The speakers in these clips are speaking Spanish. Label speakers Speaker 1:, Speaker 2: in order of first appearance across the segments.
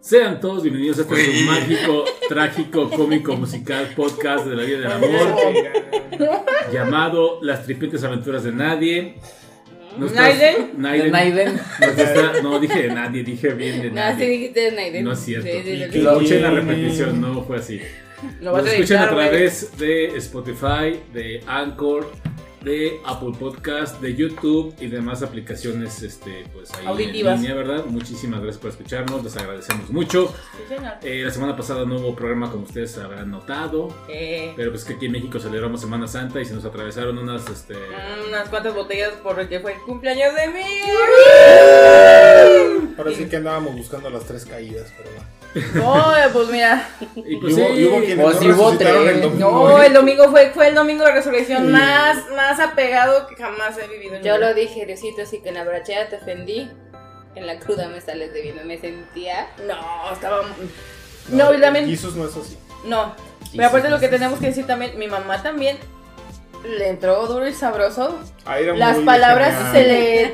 Speaker 1: Sean todos bienvenidos a este mágico, trágico, cómico, musical podcast de la vida del amor llamado Las tripetes aventuras de nadie. Nuestras-
Speaker 2: ¿Naiden?
Speaker 1: Naiden.
Speaker 3: Naiden.
Speaker 1: Nos está- no dije de nadie, dije bien de
Speaker 4: No, sí
Speaker 1: nadie.
Speaker 4: dijiste Naiden.
Speaker 1: No es cierto.
Speaker 4: Sí, sí, sí,
Speaker 1: Y
Speaker 4: sí.
Speaker 1: lo escuché en la repetición, no fue así.
Speaker 2: Lo vas
Speaker 1: Nos
Speaker 2: a
Speaker 1: escuchan a
Speaker 2: güey.
Speaker 1: través de Spotify, de Anchor, de Apple Podcast, de YouTube y demás aplicaciones este, pues ahí
Speaker 2: Auditivas.
Speaker 1: en línea, ¿verdad? Muchísimas gracias por escucharnos, les agradecemos mucho.
Speaker 2: Sí, señor.
Speaker 1: Eh, la semana pasada no hubo programa como ustedes habrán notado,
Speaker 2: Eh,
Speaker 1: pero pues que aquí en México celebramos Semana Santa y se nos atravesaron unas este,
Speaker 2: unas cuantas botellas porque fue el cumpleaños de mí.
Speaker 5: Ahora sí que andábamos buscando las tres caídas, pero va.
Speaker 2: No, pues mira.
Speaker 1: y pues
Speaker 5: hubo,
Speaker 1: sí,
Speaker 5: y hubo quienes
Speaker 3: Pues
Speaker 5: no
Speaker 3: hubo
Speaker 5: el domingo.
Speaker 2: No, el domingo fue, fue el domingo de resurrección
Speaker 5: Sí.
Speaker 2: más, más apegado que jamás he vivido en
Speaker 4: Yo
Speaker 2: vida.
Speaker 4: lo dije, Diosito, así que en la brachera te ofendí. En la cruda me sales debiendo. Me sentía.
Speaker 2: No, estaba. No, y también.
Speaker 5: Jesús no es así.
Speaker 2: No. Pero aparte lo que tenemos que decir también, mi mamá también le entró duro y sabroso.
Speaker 5: Era
Speaker 2: Las
Speaker 5: muy
Speaker 2: palabras
Speaker 5: genial.
Speaker 2: se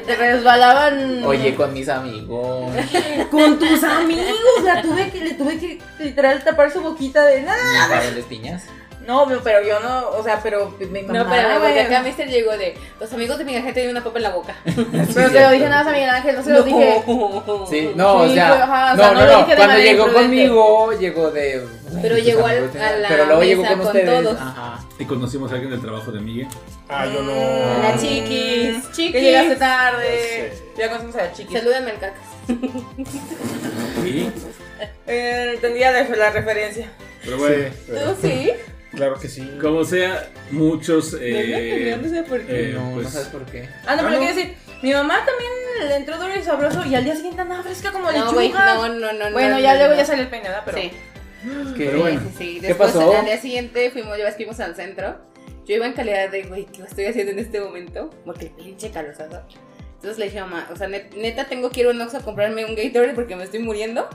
Speaker 2: le resbalaban.
Speaker 3: Oye, con mis amigos.
Speaker 2: con tus amigos. La tuve que, le tuve que literal tapar su boquita de nada.
Speaker 3: ¿Sabes piñas?
Speaker 2: No, pero yo no, o sea, pero mi mamá.
Speaker 4: No, pero porque acá Mister llegó de. Los amigos de mi gente tienen una papa en la boca.
Speaker 2: Pero se lo dije nada más a Miguel Ángel, no se lo dije.
Speaker 3: Sí, no, o sea,
Speaker 2: fue- ajá, o
Speaker 3: no,
Speaker 2: sea, no
Speaker 3: no,
Speaker 2: lo
Speaker 3: no,
Speaker 2: dije de
Speaker 3: cuando llegó
Speaker 2: imprudente.
Speaker 3: conmigo, llegó de...
Speaker 4: Pero llegó al- a la
Speaker 3: Pero luego llegó
Speaker 4: mesa
Speaker 3: con
Speaker 4: con
Speaker 3: ustedes.
Speaker 4: todos.
Speaker 3: Ajá.
Speaker 1: y conocimos a alguien del trabajo de Miguel.
Speaker 5: Ah, yo no.
Speaker 4: La chiquis, chiquis.
Speaker 2: Que llegaste tarde.
Speaker 5: Ya sé.
Speaker 2: Ya conocimos a la chiquis.
Speaker 4: Salúdame al cacas.
Speaker 1: Sí,
Speaker 2: Eh, entendía la, referencia.
Speaker 1: pero bueno,
Speaker 5: Sí, pero-
Speaker 4: ¿Tú sí?
Speaker 5: claro que sí.
Speaker 1: como sea, muchos... eh,
Speaker 4: no sé por qué.
Speaker 1: eh,
Speaker 3: no,
Speaker 1: pues,
Speaker 3: no sabes por qué.
Speaker 2: Ah, no, pero
Speaker 5: Ah, no.
Speaker 2: quiero decir, mi mamá también le entró duro y sabroso y al día siguiente andaba fresca como
Speaker 4: No,
Speaker 2: lechuga.
Speaker 4: no, no, no.
Speaker 2: bueno,
Speaker 4: no,
Speaker 2: ya
Speaker 4: no,
Speaker 2: luego
Speaker 4: no.
Speaker 2: ya salió el peinada, pero.
Speaker 4: Sí.
Speaker 3: Es que,
Speaker 1: Pero bueno.
Speaker 4: Sí, sí, sí.
Speaker 3: ¿Qué
Speaker 4: Después,
Speaker 3: pasó?
Speaker 4: al día siguiente fuimos, ya ves que fuimos al centro. Yo iba en calidad de, güey, ¿qué estoy haciendo en este momento? Porque pinche calorzazo. Entonces le dije a mamá, o sea, net- neta, tengo que ir a un Oxxo a comprarme un Gatorade porque me estoy muriendo.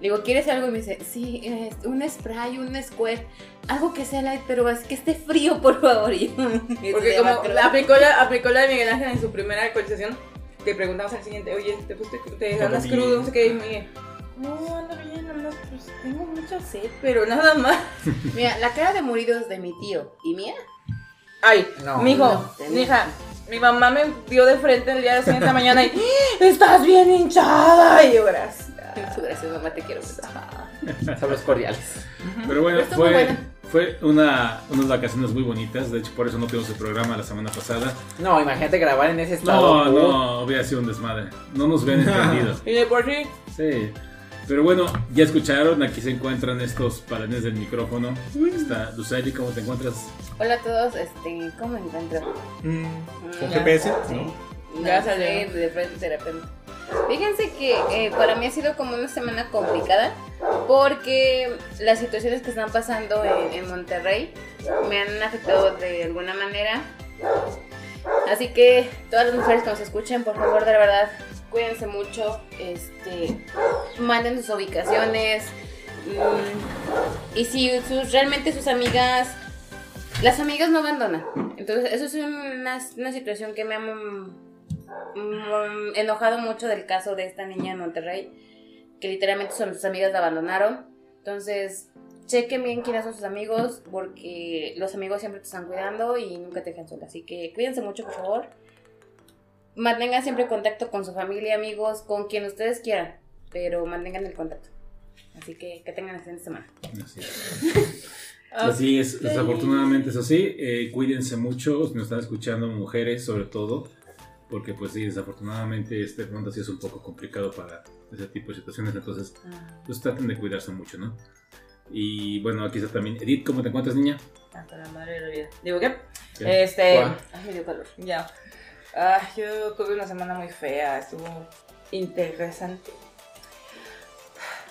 Speaker 4: Le digo, ¿quieres algo? Y me dice, sí, eh, un spray, un square, algo que sea light, pero es que esté frío, por favor. Y yo,
Speaker 2: Porque
Speaker 4: "Eso
Speaker 2: como
Speaker 4: cruda".
Speaker 2: aplicó la, aplicó la de Miguel Ángel en su primera actualización, te preguntamos al siguiente, oye, ¿te, te
Speaker 5: Todo
Speaker 2: andas crudo? No sé qué, y Miguel, no, ando bien, ando, pues tengo mucha sed, pero nada más.
Speaker 4: Mira, la cara de murido es de mi tío y mía.
Speaker 2: Ay,
Speaker 3: No,
Speaker 2: mijo,
Speaker 4: no,
Speaker 2: mija, mi mamá me vio de frente el día de siguiente mañana y estás bien hinchada. Y yo, gracias.
Speaker 4: Gracias, mamá, te quiero mucho.
Speaker 3: Saludos cordiales.
Speaker 1: Pero bueno,
Speaker 4: Pero
Speaker 1: fue, fue una, unas vacaciones muy bonitas. De hecho, por eso no tuvimos el programa la semana pasada.
Speaker 3: No, imagínate grabar en ese estado.
Speaker 1: No, no, hubiera sido un desmadre. No nos hubieran entendido.
Speaker 2: Y de por sí,
Speaker 1: Sí. Pero bueno, ya escucharon, aquí se encuentran estos palanes del micrófono. Está Luceli, ¿cómo te encuentras?
Speaker 4: Hola a todos, este, ¿cómo me encuentro?
Speaker 5: Mm, ¿Con. GPS?
Speaker 4: Sí.
Speaker 5: ¿no?
Speaker 4: No
Speaker 2: Ya
Speaker 4: sé, de repente, de repente. Fíjense que eh, para mí ha sido como una semana complicada porque las situaciones que están pasando en, en Monterrey me han afectado de alguna manera. Así que todas las mujeres que nos escuchen, por favor, de verdad, cuídense mucho, este, manden sus ubicaciones. mm, y si sus, realmente sus amigas las amigas no abandonan. Entonces, eso es una, una situación que me ha mm, enojado mucho del caso de esta niña en Monterrey, que literalmente son sus amigas la abandonaron. Entonces, chequen bien quiénes son sus amigos, porque los amigos siempre te están cuidando y nunca te dejan sola. Así que cuídense mucho, por favor. Mantengan siempre contacto con su familia, amigos, con quien ustedes quieran, pero mantengan el contacto. Así que que tengan excelente semana.
Speaker 1: Así es. Así es, desafortunadamente es así. Eh, cuídense mucho, si nos están escuchando mujeres sobre todo, porque pues sí, desafortunadamente este mundo sí es un poco complicado para ese tipo de situaciones, entonces pues traten de cuidarse mucho, ¿no? Y bueno, aquí está también Edith, ¿cómo te encuentras, niña?
Speaker 2: hasta la madre de la vida. Digo, ¿qué?
Speaker 1: ¿Qué?
Speaker 2: Este,
Speaker 3: ¿Cuál?
Speaker 4: Ay, me dio calor.
Speaker 2: ya. Ah, yo tuve una semana muy fea, estuvo interesante.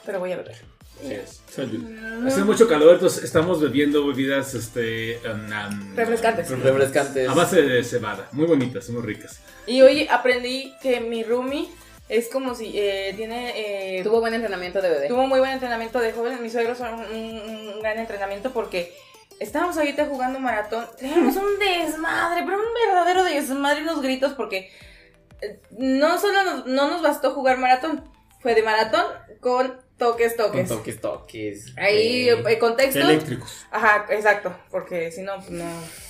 Speaker 2: Pero voy a beber.
Speaker 1: Así es. Salud. Hace mucho calor, entonces estamos bebiendo bebidas este, um, um,
Speaker 2: Refrescantes.
Speaker 3: Refrescantes.
Speaker 1: A base de cebada, muy bonitas, muy ricas.
Speaker 2: Y hoy aprendí que mi roomie es como si eh, tiene... eh,
Speaker 4: Tuvo buen entrenamiento de bebé.
Speaker 2: tuvo muy buen entrenamiento de joven. Mis suegros son un gran entrenamiento porque estábamos ahorita jugando maratón. Teníamos un desmadre, pero un verdadero desmadre, unos gritos porque eh, no solo nos, no nos bastó jugar maratón, fue de maratón con Toques,
Speaker 3: Con
Speaker 2: toques.
Speaker 3: toques, toques.
Speaker 2: Ahí,
Speaker 3: Eh,
Speaker 2: eh, contexto.
Speaker 5: Eléctricos.
Speaker 2: Ajá, exacto. Porque si no, pues no.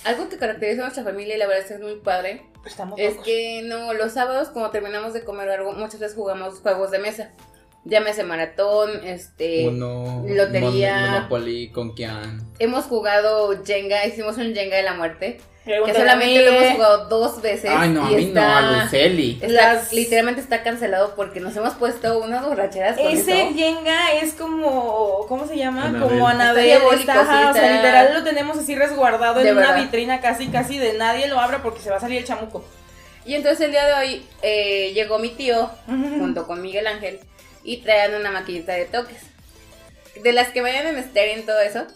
Speaker 4: Algo que caracteriza a nuestra familia y la verdad es que es muy padre
Speaker 2: Estamos
Speaker 4: es
Speaker 2: locos.
Speaker 4: que no, los sábados cuando terminamos de comer algo, muchas veces jugamos juegos de mesa. Llámese maratón, este...
Speaker 3: Uno.
Speaker 4: lotería.
Speaker 3: Mon- Monopoly, Conquian.
Speaker 4: Hemos jugado Jenga, hicimos un Jenga de la muerte. Que solamente lo hemos jugado dos veces.
Speaker 3: Ay, no, a mí no, a Luceli.
Speaker 4: está-
Speaker 2: Las-
Speaker 4: Literalmente está cancelado porque nos hemos puesto unas borracheras con
Speaker 2: Ese
Speaker 4: eso.
Speaker 2: Jenga es como, ¿cómo se llama?
Speaker 1: Anabel.
Speaker 2: Como Anabel.
Speaker 4: Está
Speaker 2: o sea, literal lo tenemos así resguardado
Speaker 4: De
Speaker 2: en una vitrina casi, casi de nadie lo abra porque se va a salir el chamuco.
Speaker 4: Y entonces el día de hoy eh, llegó mi tío junto con Miguel Ángel y traían una maquinita de toques. De las que vayan en estéreo y todo eso.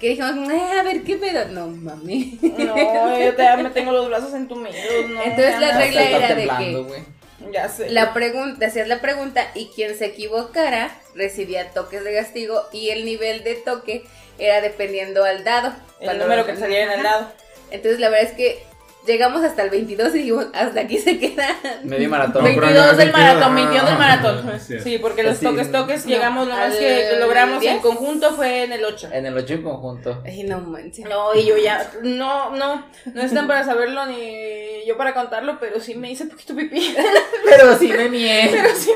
Speaker 4: Que dijimos, "Eh, a ver qué pedo. No mami.
Speaker 2: No, yo te, me tengo los brazos entumidos. No,
Speaker 4: Entonces la
Speaker 2: ya
Speaker 4: regla era de que-.
Speaker 2: Ya sé.
Speaker 4: La pregunta, hacías la pregunta y quien se equivocara recibía toques de castigo y el nivel de toque era dependiendo al dado.
Speaker 2: el número que saliera en el lado.
Speaker 4: Entonces la verdad es que llegamos hasta el 22 y dijimos, hasta aquí se queda.
Speaker 3: Medio maratón.
Speaker 1: No, pero
Speaker 2: 22 del
Speaker 1: 22,
Speaker 2: maratón,
Speaker 1: ah,
Speaker 2: 22 del
Speaker 1: ah,
Speaker 2: maratón.
Speaker 1: sí.
Speaker 2: Sí, porque los
Speaker 3: Sí.
Speaker 2: toques, toques,
Speaker 4: No,
Speaker 2: llegamos, lo más que logramos en
Speaker 4: 10.
Speaker 2: conjunto fue en el 8.
Speaker 3: En el 8 en conjunto.
Speaker 4: Ay, no manches.
Speaker 2: No, y yo ya, no, no, no están para saberlo ni yo para contarlo, pero sí me hice poquito pipí.
Speaker 3: Pero sí me mié.
Speaker 2: Pero sí,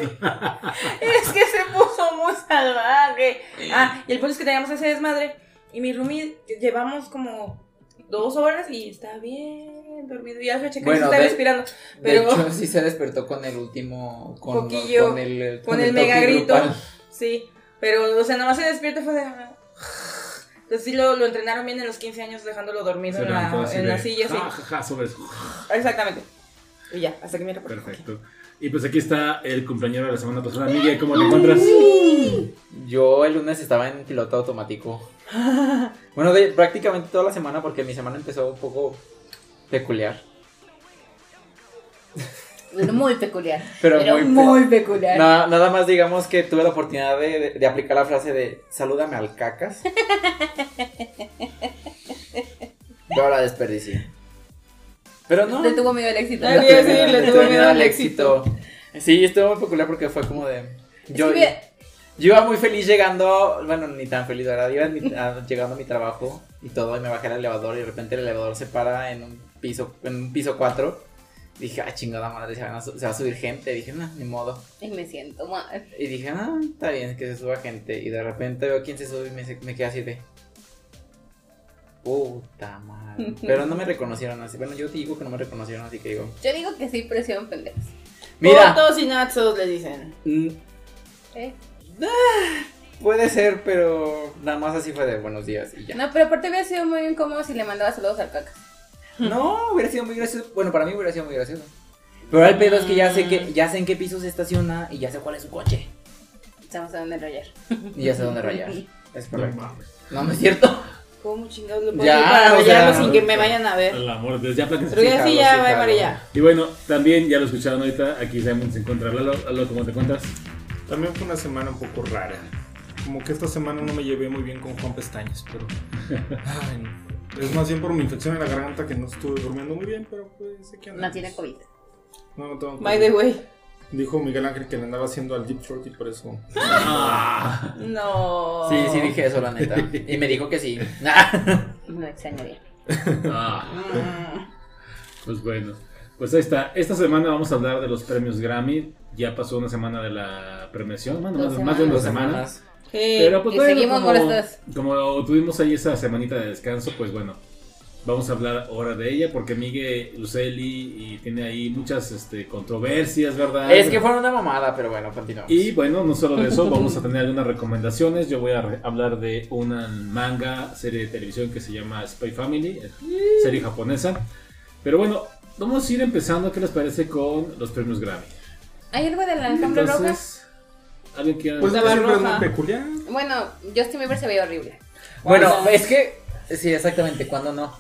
Speaker 2: es que se puso muy salvaje. Ah, y el punto es que teníamos ese desmadre y mi roomie llevamos como dos horas y está bien dormido. Ya se chequé
Speaker 3: Bueno,
Speaker 2: está
Speaker 3: de-
Speaker 2: respirando.
Speaker 3: De
Speaker 2: Pero
Speaker 3: hecho, sí se despertó con el último. Con,
Speaker 2: Poquillo,
Speaker 3: con el,
Speaker 2: con el mega grito. Sí, pero, o sea, nada más se despierta y fue de... Entonces sí lo, lo entrenaron bien en los 15 años dejándolo dormido
Speaker 1: Se
Speaker 2: en la, en
Speaker 1: de,
Speaker 2: la silla, sí.
Speaker 1: ja, ja, ja, sobre eso.
Speaker 2: Exactamente. Y ya, hasta que me reporté.
Speaker 1: Perfecto. Y pues aquí está el cumpleañero de la semana pasada. Miguel, ¿cómo te encuentras?
Speaker 3: Yo el lunes estaba en piloto automático. Bueno, de, prácticamente toda la semana porque mi semana empezó un poco peculiar.
Speaker 4: Muy peculiar.
Speaker 3: Pero,
Speaker 4: Pero
Speaker 3: muy, pe-
Speaker 4: muy peculiar.
Speaker 3: Na- nada más digamos que tuve la oportunidad de, de- de aplicar la frase de salúdame al cacas. Yo la desperdicié. Pero no.
Speaker 4: Te tuvo miedo el éxito.
Speaker 2: Ay,
Speaker 3: le
Speaker 2: sí, le
Speaker 3: tuve
Speaker 2: tuvo
Speaker 3: miedo
Speaker 2: miedo
Speaker 3: al
Speaker 2: al
Speaker 3: éxito. Sí, estuvo muy peculiar porque fue como de. Yo,
Speaker 4: que mira-
Speaker 3: yo iba muy feliz llegando, bueno, ni tan feliz, ¿verdad? Iba en mi- a- llegando a mi trabajo y todo, y me bajé al elevador y de repente el elevador se para en un piso, en un piso 4. Dije, ah, chingada madre, se, van a su- se va a subir gente. Dije, no, ni modo.
Speaker 4: Y me siento mal.
Speaker 3: Y dije, ah, está bien que se suba gente. Y de repente veo quién se sube y me, me quedé así de. Puta madre. Pero no me reconocieron así. Bueno, yo te digo que no me reconocieron así que digo.
Speaker 4: Yo digo que sí, presión pendejos.
Speaker 3: Mira,
Speaker 2: Fotos y nazos le dicen.
Speaker 3: mm,
Speaker 4: ¿Eh?
Speaker 3: Puede ser, pero nada más así fue de buenos días y ya.
Speaker 4: No, pero aparte hubiera sido muy incómodo si le mandaba saludos al caca.
Speaker 3: No, hubiera sido muy gracioso. Bueno, para mí hubiera sido muy gracioso. Pero el pedo es que ya sé que ya sé en qué piso se estaciona y ya sé cuál es su coche.
Speaker 4: Estamos a dónde rayar.
Speaker 3: Y ya sé dónde rayar. Es
Speaker 1: No
Speaker 3: correcto. No, no es cierto.
Speaker 2: ¿Cómo chingados le puedo
Speaker 3: Ya,
Speaker 2: hacer para
Speaker 3: o sea,
Speaker 2: rayarlo sin que me vayan a ver?
Speaker 1: El amor de Dios, ya platíquense.
Speaker 2: Pero ya sí,
Speaker 3: Sí,
Speaker 2: ya va allá.
Speaker 1: Y bueno, también ya lo escucharon ahorita. Aquí se encuentra. Lalo, Lalo, ¿cómo te encuentras?
Speaker 5: También fue una semana un poco rara. Como que esta semana no me llevé muy bien con Juan Pestañas, pero. Ay, no. Es más bien por mi infección en la garganta que no estuve durmiendo muy bien, pero pues sé que
Speaker 4: No tiene COVID.
Speaker 5: No, no tengo
Speaker 2: By the way.
Speaker 5: Dijo Miguel Ángel que le andaba haciendo al Deep Throat y por eso.
Speaker 1: Ah,
Speaker 2: No.
Speaker 3: Sí, sí dije eso, la neta. Y me dijo que sí.
Speaker 4: No extrañaría.
Speaker 1: ah,
Speaker 2: Mm.
Speaker 1: pues bueno. Pues ahí está. Esta semana vamos a hablar de los premios Grammy. Ya pasó una semana de la premiación. Bueno, más, más de una
Speaker 3: Dos
Speaker 1: semana.
Speaker 3: semanas.
Speaker 2: Sí.
Speaker 1: Pero pues
Speaker 4: Y
Speaker 1: bueno,
Speaker 4: seguimos
Speaker 1: como,
Speaker 4: molestos.
Speaker 1: como tuvimos ahí esa semanita de descanso, pues bueno, vamos a hablar ahora de ella porque Miguel Luceli y tiene ahí muchas este, controversias, ¿verdad?
Speaker 3: Es que fue una mamada, pero bueno, continuamos.
Speaker 1: Y bueno, no solo de eso, vamos a tener algunas recomendaciones. Yo voy a hablar de una manga serie de televisión que se llama Spy Family, eh, serie japonesa. Pero bueno, vamos a ir empezando. ¿Qué les parece con los premios Grammy?
Speaker 4: ¿Hay algo de la alfombra roja?
Speaker 1: Entonces, ¿alguien quiere
Speaker 5: Pues
Speaker 2: La
Speaker 5: siempre es
Speaker 2: roja.
Speaker 5: muy peculiar.
Speaker 4: Bueno, Justin Bieber se veía horrible.
Speaker 3: Bueno, es que. Sí, exactamente, cuando no.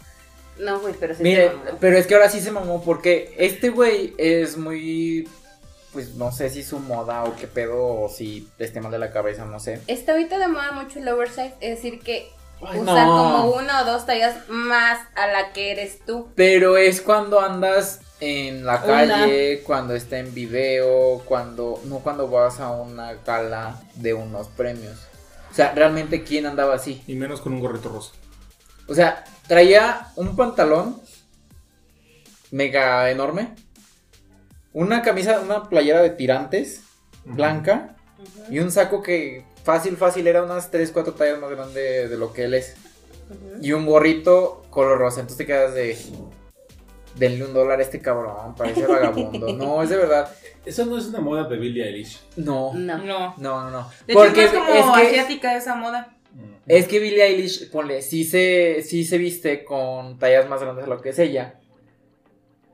Speaker 4: No, güey, pero sí.
Speaker 3: Mire,
Speaker 4: se mamó.
Speaker 3: pero es que ahora sí se mamó porque este güey es muy. Pues no sé si su moda o qué pedo o si esté mal de la cabeza, no sé.
Speaker 4: Está ahorita de moda mucho el oversize, es decir que
Speaker 3: Ay,
Speaker 4: usar
Speaker 3: no.
Speaker 4: como una o dos tallas más a la que eres tú.
Speaker 3: Pero es cuando andas en la
Speaker 2: Una.
Speaker 3: calle, cuando está en video, cuando no cuando vas a una gala de unos premios. O sea, realmente quién andaba así.
Speaker 5: Y menos con un gorrito rosa.
Speaker 3: O sea, traía un pantalón mega enorme, una camisa, una playera de tirantes blanca y un saco que fácil, fácil era unas 3, 4 tallas más grande de lo que él es. Y un gorrito color rosa. Entonces te quedas de. Denle un dólar a este cabrón, parece vagabundo. No, es de verdad.
Speaker 1: Eso no es una moda de Billie Eilish.
Speaker 3: No.
Speaker 4: No.
Speaker 2: No.
Speaker 3: No, no,
Speaker 2: hecho,
Speaker 3: Porque
Speaker 2: es como
Speaker 3: es que,
Speaker 2: asiática esa moda.
Speaker 3: es que Billie Eilish, ponle, sí se, sí se viste con tallas más grandes de lo que es ella.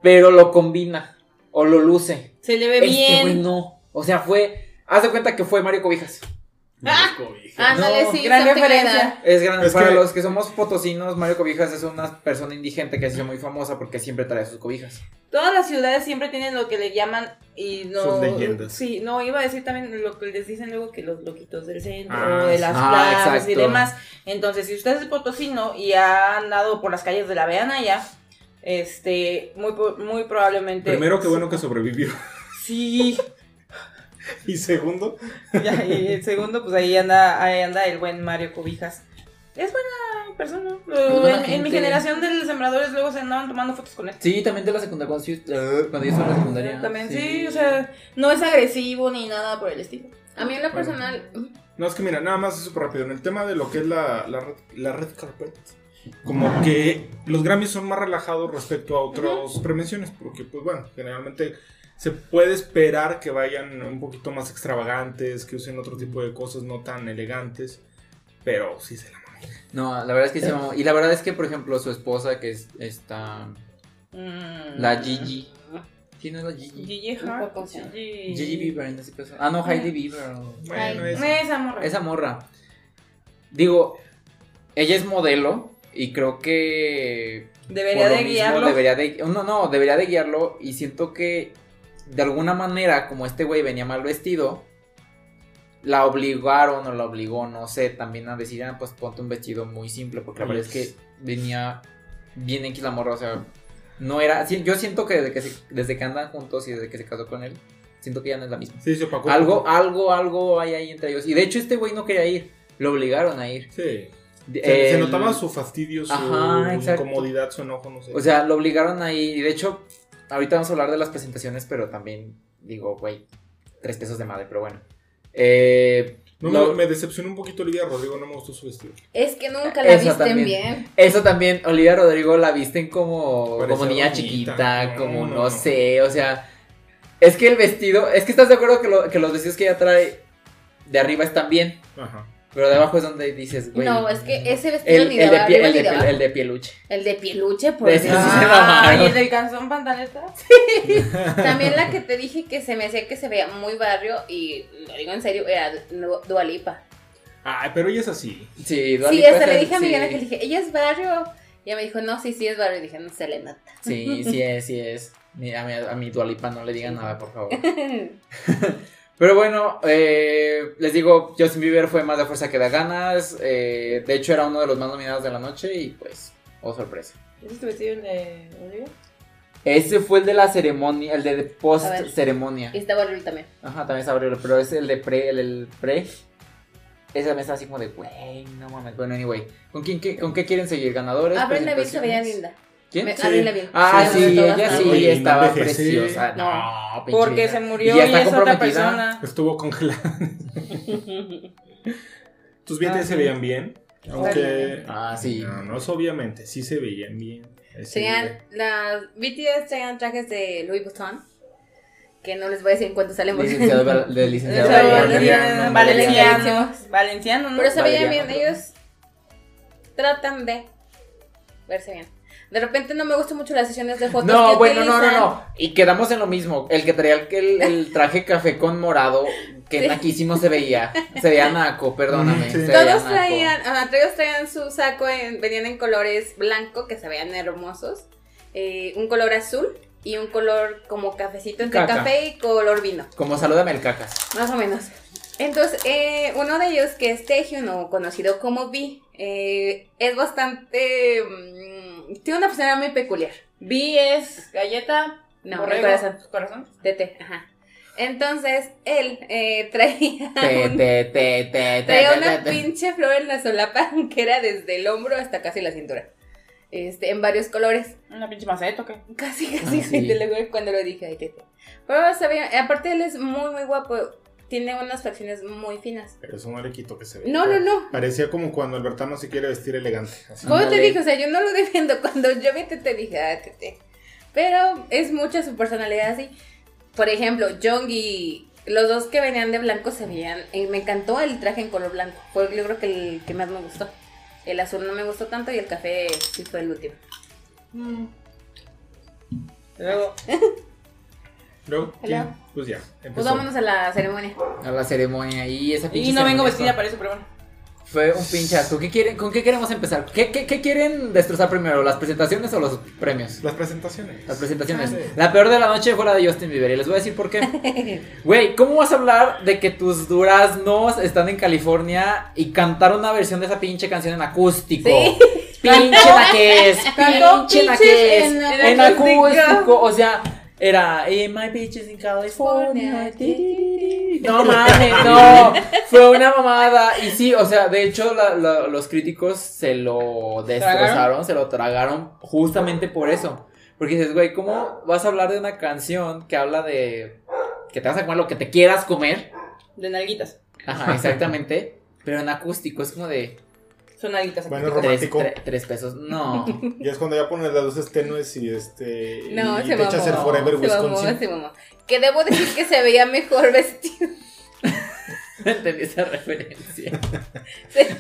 Speaker 3: Pero lo combina. O lo luce.
Speaker 2: Se le ve
Speaker 3: Este
Speaker 2: bien.
Speaker 3: güey no. O sea, fue. Haz de cuenta que fue Mario Cobijas.
Speaker 2: Ah,
Speaker 4: Ándale,
Speaker 3: No,
Speaker 4: sí,
Speaker 2: gran referencia.
Speaker 3: Es grande.
Speaker 5: Es
Speaker 3: Para
Speaker 5: que-
Speaker 3: los que somos potosinos, Mario Cobijas es una persona indigente que se hizo muy famosa porque siempre trae sus cobijas.
Speaker 2: Todas las ciudades siempre tienen lo que le llaman y no.
Speaker 5: Sus leyendas.
Speaker 2: Sí, no, iba a decir también lo que les dicen luego que los loquitos del centro,
Speaker 5: Ah,
Speaker 2: de las
Speaker 3: Ah,
Speaker 2: plazas y demás. Entonces, si usted es potosino y ha andado por las calles de la Veanaya, este, muy, po- muy probablemente.
Speaker 5: Primero, qué bueno que sobrevivió.
Speaker 2: Sí.
Speaker 5: Y segundo,
Speaker 2: Ya, y el segundo, pues ahí anda, ahí anda el buen Mario Cobijas. Es buena persona.
Speaker 3: Buena
Speaker 2: en, en mi generación de sembradores luego se andaban tomando fotos con él.
Speaker 3: Sí, también de la secundaria. Cuando yo, eh, cuando yo estaba en la secundaria.
Speaker 2: También, sí. o sea, no es agresivo ni nada por el estilo.
Speaker 4: A mí en lo personal,
Speaker 5: No, es que mira, nada más súper rápido. En el tema de lo que es la, la, red, la red carpet, como que los Grammys son más relajados respecto a otras prevenciones, porque, pues bueno, generalmente se puede esperar que vayan un poquito más extravagantes, que usen otro tipo de cosas no tan elegantes, pero sí se la maman.
Speaker 3: No, la verdad es que se mamó. Y la verdad es que, por ejemplo, su esposa, que es esta.
Speaker 2: Mm.
Speaker 3: La Gigi. ¿Quién es la Gigi?
Speaker 2: Gigi Hart. Gigi.
Speaker 3: Gigi Bieber, en ese caso. Ah, no, Hailey Bieber.
Speaker 5: Bueno,
Speaker 4: Ay,
Speaker 5: es...
Speaker 2: Esa morra.
Speaker 3: Esa morra. Digo, ella es modelo y creo que
Speaker 2: Debería de guiarlo.
Speaker 3: Debería de, no, no, debería de guiarlo y siento que de alguna manera, como este güey venía mal vestido, la obligaron o la obligó, no sé, también a decir, ah, pues ponte un vestido muy simple, porque la verdad es que venía bien X la morra, o sea, no era, yo siento que desde que, se- desde que andan juntos y desde que se casó con él, siento que ya no es la misma.
Speaker 5: Sí, se opacó.
Speaker 3: Algo, algo, algo hay ahí entre ellos. Y de hecho este güey no quería ir, lo obligaron a ir.
Speaker 5: Sí. Se, se
Speaker 3: El-
Speaker 5: notaba su fastidio, su
Speaker 3: Ajá,
Speaker 5: incomodidad, su enojo, no sé.
Speaker 3: O sea, lo obligaron ahí. Y de hecho, ahorita vamos a hablar de las presentaciones, pero también digo, güey, tres pesos de madre, pero bueno. Eh,
Speaker 5: no,
Speaker 3: lo-
Speaker 5: me, me decepcionó un poquito Olivia Rodrigo, no me gustó su vestido.
Speaker 4: es que nunca la
Speaker 3: Eso
Speaker 4: visten
Speaker 3: también.
Speaker 4: bien.
Speaker 3: Eso también, Olivia Rodrigo la visten como,
Speaker 5: Parecía
Speaker 3: como niña
Speaker 5: bonita.
Speaker 3: chiquita,
Speaker 5: No,
Speaker 3: como no,
Speaker 5: no, no.
Speaker 3: sé, o sea, es que el vestido, es que estás de acuerdo que, lo- que los vestidos que ella trae de arriba están bien,
Speaker 5: Ajá.
Speaker 3: Pero de abajo es donde dices, güey.
Speaker 4: No, es que ese vestido
Speaker 3: el,
Speaker 4: ni
Speaker 3: el
Speaker 4: de,
Speaker 3: pie- el, de, el de pieluche.
Speaker 4: El de pieluche, por
Speaker 3: sí
Speaker 4: Dios.
Speaker 2: Ah, y el del calzón pantaleta.
Speaker 4: También la que te dije que se me hacía que se veía muy barrio y lo digo en serio, era Du- Dua Lipa.
Speaker 5: Ay, pero ella es así.
Speaker 3: Sí, Dua
Speaker 4: Sí, hasta le dije a Miguel
Speaker 3: sí.
Speaker 4: Ángel, dije, ella es barrio. Y ella me dijo, no, sí, sí es barrio. Y dije, no se le nota.
Speaker 3: Sí, sí es, sí es. Ni- A mi, a mi Dualipa no le digan nada, por favor. Pero bueno, eh, les digo, Justin Bieber fue más de fuerza que de ganas. eh, de hecho, era uno de los más nominados de la noche y pues, oh sorpresa.
Speaker 2: ¿Es tu vestido el de Olivia?
Speaker 3: Ese fue el de la ceremonia, el de post ceremonia.
Speaker 4: Y está barrio también.
Speaker 3: Ajá, también está horrible, pero es el de pre, el, el pre. Ese me está así como de, güey, no mames. Bueno, anyway, ¿con, quién, qué, ¿con qué quieren seguir? ¿Ganadores?
Speaker 4: Avril Lavigne se veía linda.
Speaker 3: ¿Quién?
Speaker 4: Me-
Speaker 5: Sí.
Speaker 4: Avril Lavigne.
Speaker 3: Ah,
Speaker 4: Sí,
Speaker 3: ella sí estaba
Speaker 5: no
Speaker 3: preciosa.
Speaker 2: No, Porque se murió
Speaker 3: Y
Speaker 2: y,
Speaker 3: ya está
Speaker 2: es otra persona.
Speaker 5: Estuvo congelada. Tus dientes
Speaker 2: Ah,
Speaker 5: se veían bien. Aunque.
Speaker 3: Ah, sí.
Speaker 5: No, no es obviamente. Sí se veían bien.
Speaker 4: Las BTS traían trajes de Louis Vuitton. Que no les voy a decir en cuánto salen
Speaker 3: Licenciado, de licenciado
Speaker 2: Valenciano. Valenciano, Valenciano, ¿no?
Speaker 4: Pero se veían bien, ellos tratan de verse bien. De repente no me gustan mucho las sesiones de fotos.
Speaker 3: No,
Speaker 4: que
Speaker 3: bueno, no, no, no. Y quedamos en lo mismo. El que traía el, el, el traje café con morado, que
Speaker 4: Sí.
Speaker 3: naquísimo se veía. Se veía naco, perdóname.
Speaker 5: Sí.
Speaker 3: se veía
Speaker 4: Todos
Speaker 3: naco.
Speaker 4: traían, ah, todos traían su saco, en- venían en colores blanco, que se veían hermosos. eh, un color azul y un color como cafecito entre
Speaker 3: Caca.
Speaker 4: café y color vino.
Speaker 3: Como salúdame el cacas.
Speaker 4: Más o menos. Entonces, eh, uno de ellos, que es Taehyun, o conocido como V, eh, es bastante... tiene una personalidad muy peculiar.
Speaker 2: Vi es galleta,
Speaker 4: No, el
Speaker 2: Borrego,
Speaker 4: corazón.
Speaker 2: Corazón.
Speaker 4: Tete, ajá. Entonces, él eh, traía,
Speaker 3: Te,
Speaker 4: un-
Speaker 3: te, te, te,
Speaker 4: traía una
Speaker 3: te, te.
Speaker 4: pinche flor en la solapa que era desde el hombro hasta casi la cintura. Este, en varios colores.
Speaker 2: Una pinche maceta, ¿o qué?
Speaker 4: Casi, casi,
Speaker 3: Ah, sí.
Speaker 4: te lo juro cuando lo dije, ay, tete. Pero sabía, aparte él es muy, muy guapo. Tiene unas facciones muy finas.
Speaker 5: Pero eso no le quito que se ve.
Speaker 4: No, no, no.
Speaker 5: Parecía como cuando Albertano se quiere vestir elegante. así.
Speaker 4: ¿Cómo te dije? O sea, yo no lo defiendo. Cuando yo vi a Tete dije, ah, Tete. Pero es mucha su personalidad así. Por ejemplo, Jong y los dos que venían de blanco se veían. eh, me encantó el traje en color blanco. Fue yo creo que el que más me gustó. El azul no me gustó tanto y el café sí fue el último.
Speaker 2: Mm. Luego,
Speaker 5: Luego. Pues ya.
Speaker 4: Pues
Speaker 5: empezó.
Speaker 4: vámonos a la ceremonia.
Speaker 3: A la ceremonia y esa pinche
Speaker 2: y no vengo vestida
Speaker 3: fue-
Speaker 2: para eso, pero bueno.
Speaker 3: Fue un pinche asco. ¿Qué quieren, ¿Con qué queremos empezar? ¿Qué, qué, qué quieren destrozar primero? ¿Las presentaciones o los premios?
Speaker 5: Las presentaciones.
Speaker 3: Las presentaciones.
Speaker 5: Ah, sí.
Speaker 3: La peor de la noche fue la de Justin Bieber y les voy a decir por qué. Güey, ¿cómo vas a hablar de que tus duraznos están en California y cantar una versión de esa pinche canción en acústico?
Speaker 4: Sí.
Speaker 3: Pinche la que es, pinche la que es,
Speaker 2: en acústico,
Speaker 3: o sea, era "In my beaches in California. ti, ti, ti". No mames, no, fue una mamada y sí, o sea, de hecho la- la- los críticos se lo destrozaron,
Speaker 2: ¿Tragaron?
Speaker 3: se lo tragaron justamente por eso, porque dices, güey, ¿cómo vas a hablar de una canción que habla de que te vas a comer lo que te quieras comer?
Speaker 2: De nalguitas.
Speaker 3: Ajá, exactamente, pero en acústico es como de
Speaker 2: Son nalguitas.
Speaker 5: Bueno,
Speaker 3: tres,
Speaker 5: Romántico.
Speaker 3: tre- tres pesos, no.
Speaker 5: Y es cuando ya pones las luces tenues y este.
Speaker 4: No,
Speaker 5: y
Speaker 4: se
Speaker 5: te echas el. Forever
Speaker 4: Se mamó,
Speaker 5: Wisconsin.
Speaker 4: se mamó. Que debo decir que se veía mejor vestido.
Speaker 3: Entendí esa referencia.
Speaker 4: Se-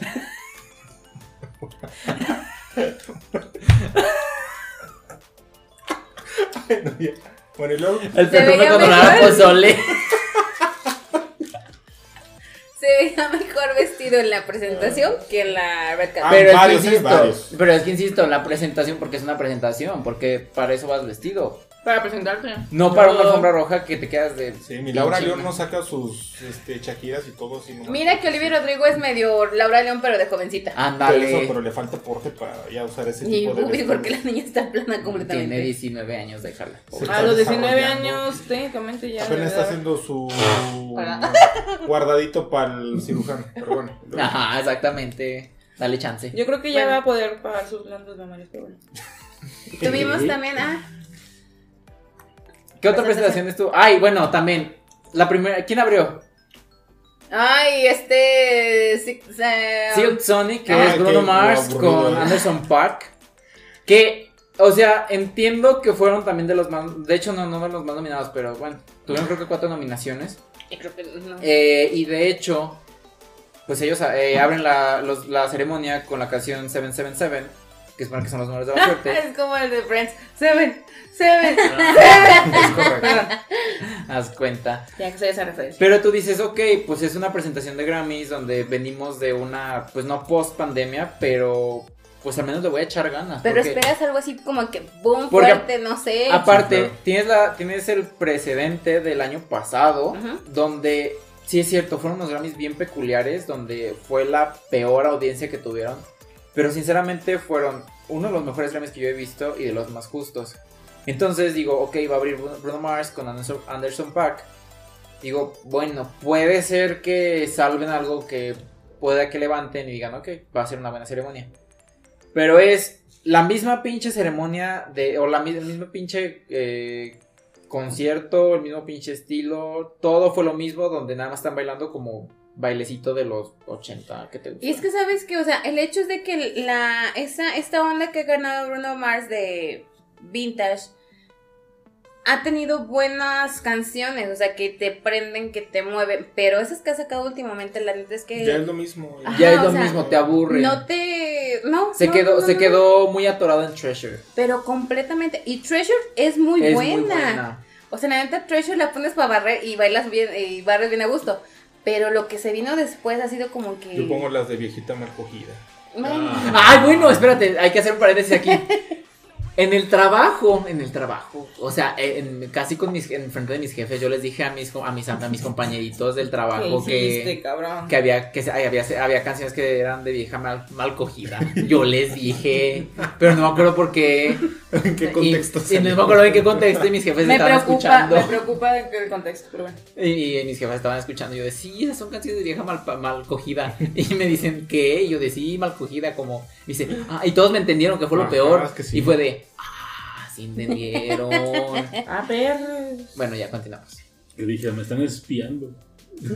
Speaker 5: No, ya. Bueno, y luego.
Speaker 3: El
Speaker 4: Se
Speaker 3: perfume
Speaker 4: veía
Speaker 3: cuando nada
Speaker 4: mejor.
Speaker 3: pozole.
Speaker 4: Se veía mejor vestido en la presentación que en la red carpet.
Speaker 5: Ah,
Speaker 3: Pero
Speaker 5: varios,
Speaker 3: es que insisto,
Speaker 5: varios.
Speaker 3: pero es que insisto, la presentación, porque es una presentación, porque para eso vas vestido.
Speaker 2: Para presentarte.
Speaker 3: No para una alfombra roja que te quedas de.
Speaker 5: Sí, mi Laura León no saca sus este, Shakiras y todo así. nomás.
Speaker 4: Mira que Olivia Rodrigo es medio Laura León, pero de jovencita.
Speaker 5: Pero, eso,
Speaker 3: Ándale.
Speaker 5: pero le falta porte para ya usar ese
Speaker 4: Ni
Speaker 5: tipo de. vestuario.
Speaker 4: porque la niña está plana completamente.
Speaker 3: Tiene 19 años, déjala.
Speaker 2: A los 19
Speaker 5: desarrollando.
Speaker 2: años, técnicamente ya.
Speaker 5: Apenas está haciendo su
Speaker 4: Para-
Speaker 5: guardadito para el cirujano. Pero bueno.
Speaker 3: Ajá, exactamente. Dale chance.
Speaker 2: Yo creo que ya
Speaker 4: Bueno.
Speaker 2: va a poder pagar sus glándulas mamarias, pero bueno.
Speaker 4: Tuvimos también, ah,
Speaker 3: ¿Qué otra presentación estuvo? Ay, bueno, también. La primera. ¿Quién abrió?
Speaker 4: ay, este, sí,
Speaker 3: Silk Sonic, que
Speaker 5: Ah,
Speaker 3: es Bruno Mars con. Anderson Park. Que, o sea, entiendo que fueron también de los más. De hecho, no, no de los más nominados, pero bueno, tuvieron creo que cuatro nominaciones.
Speaker 4: yo creo que no.
Speaker 3: Eh, y de hecho, pues ellos eh, abren la, los- la ceremonia con la canción 777, que es para que son los números de la suerte.
Speaker 4: es como el de Friends. Seven, seven.
Speaker 5: Es correcto.
Speaker 3: Haz cuenta.
Speaker 2: Ya que se esa referencia.
Speaker 3: Pero tú dices, ok, pues es una presentación de Grammys donde venimos de una, pues no post pandemia, pero pues al menos le voy a echar ganas.
Speaker 4: Pero
Speaker 3: porque-
Speaker 4: esperas algo así como que boom,
Speaker 3: Porque-
Speaker 4: fuerte, no sé.
Speaker 3: Aparte,
Speaker 5: Sí, claro.
Speaker 3: tienes, la, tienes el precedente del año pasado,
Speaker 4: Ujú.
Speaker 3: donde, sí es cierto, fueron unos Grammys bien peculiares, donde fue la peor audiencia que tuvieron, pero sinceramente fueron uno de los mejores Grammys que yo he visto y de los más justos. Entonces digo, ok, va a abrir Bruno Mars con Anderson, Anderson Paak. Digo, bueno, puede ser que salven algo que pueda que levanten y digan, ok, va a ser una buena ceremonia. Pero es la misma pinche ceremonia de. O la mi- el mismo pinche eh, concierto, el mismo pinche estilo. Todo fue lo mismo, donde nada más están bailando como bailecito de los 80 que te gusta.
Speaker 4: Y es que sabes que, o sea, el hecho es de que la esa esta onda que ha ganado Bruno Mars de vintage ha tenido buenas canciones, o sea, que te prenden, que te mueven, pero esas que ha sacado últimamente, la neta es que
Speaker 5: Ya es lo mismo.
Speaker 4: Ajá.
Speaker 3: ya es lo
Speaker 4: sea,
Speaker 3: mismo, te aburre.
Speaker 4: no te no
Speaker 3: se
Speaker 4: no,
Speaker 3: quedó,
Speaker 4: no, no,
Speaker 3: se
Speaker 4: no.
Speaker 3: quedó muy atorado en Treasure.
Speaker 4: pero completamente y Treasure es muy
Speaker 3: es
Speaker 4: buena.
Speaker 3: muy buena.
Speaker 4: O sea, la neta Treasure la pones para barrer y bailas bien y barres bien a gusto. Pero lo que se vino después ha sido como que
Speaker 5: Yo pongo las de viejita mal cogida.
Speaker 4: Bueno,
Speaker 3: Ay, bueno, espérate, hay que hacer un paréntesis aquí. En el trabajo, en el trabajo, o sea, en, casi con mis, en frente de mis jefes, yo les dije a mis, a mis, a mis compañeritos del trabajo que, que había, que había, había canciones que eran de vieja mal, mal cogida. Yo les dije, pero no me acuerdo por qué.
Speaker 5: ¿En qué contexto?
Speaker 3: Y, no me acuerdo en qué contexto y mis jefes
Speaker 2: me
Speaker 3: estaban
Speaker 2: preocupa,
Speaker 3: escuchando.
Speaker 2: Me preocupa qué contexto, pero bueno.
Speaker 3: Y, mis jefes estaban escuchando y yo decía, sí, esas son canciones de vieja mal, mal cogida. Y me dicen, ¿qué? Y yo decía, sí, mal cogida, como, dice, ah, y todos me entendieron que fue lo peor. Y fue de, ah, sí entendieron.
Speaker 2: A ver.
Speaker 3: Bueno, ya continuamos.
Speaker 1: Yo dije, me están espiando.
Speaker 4: ok.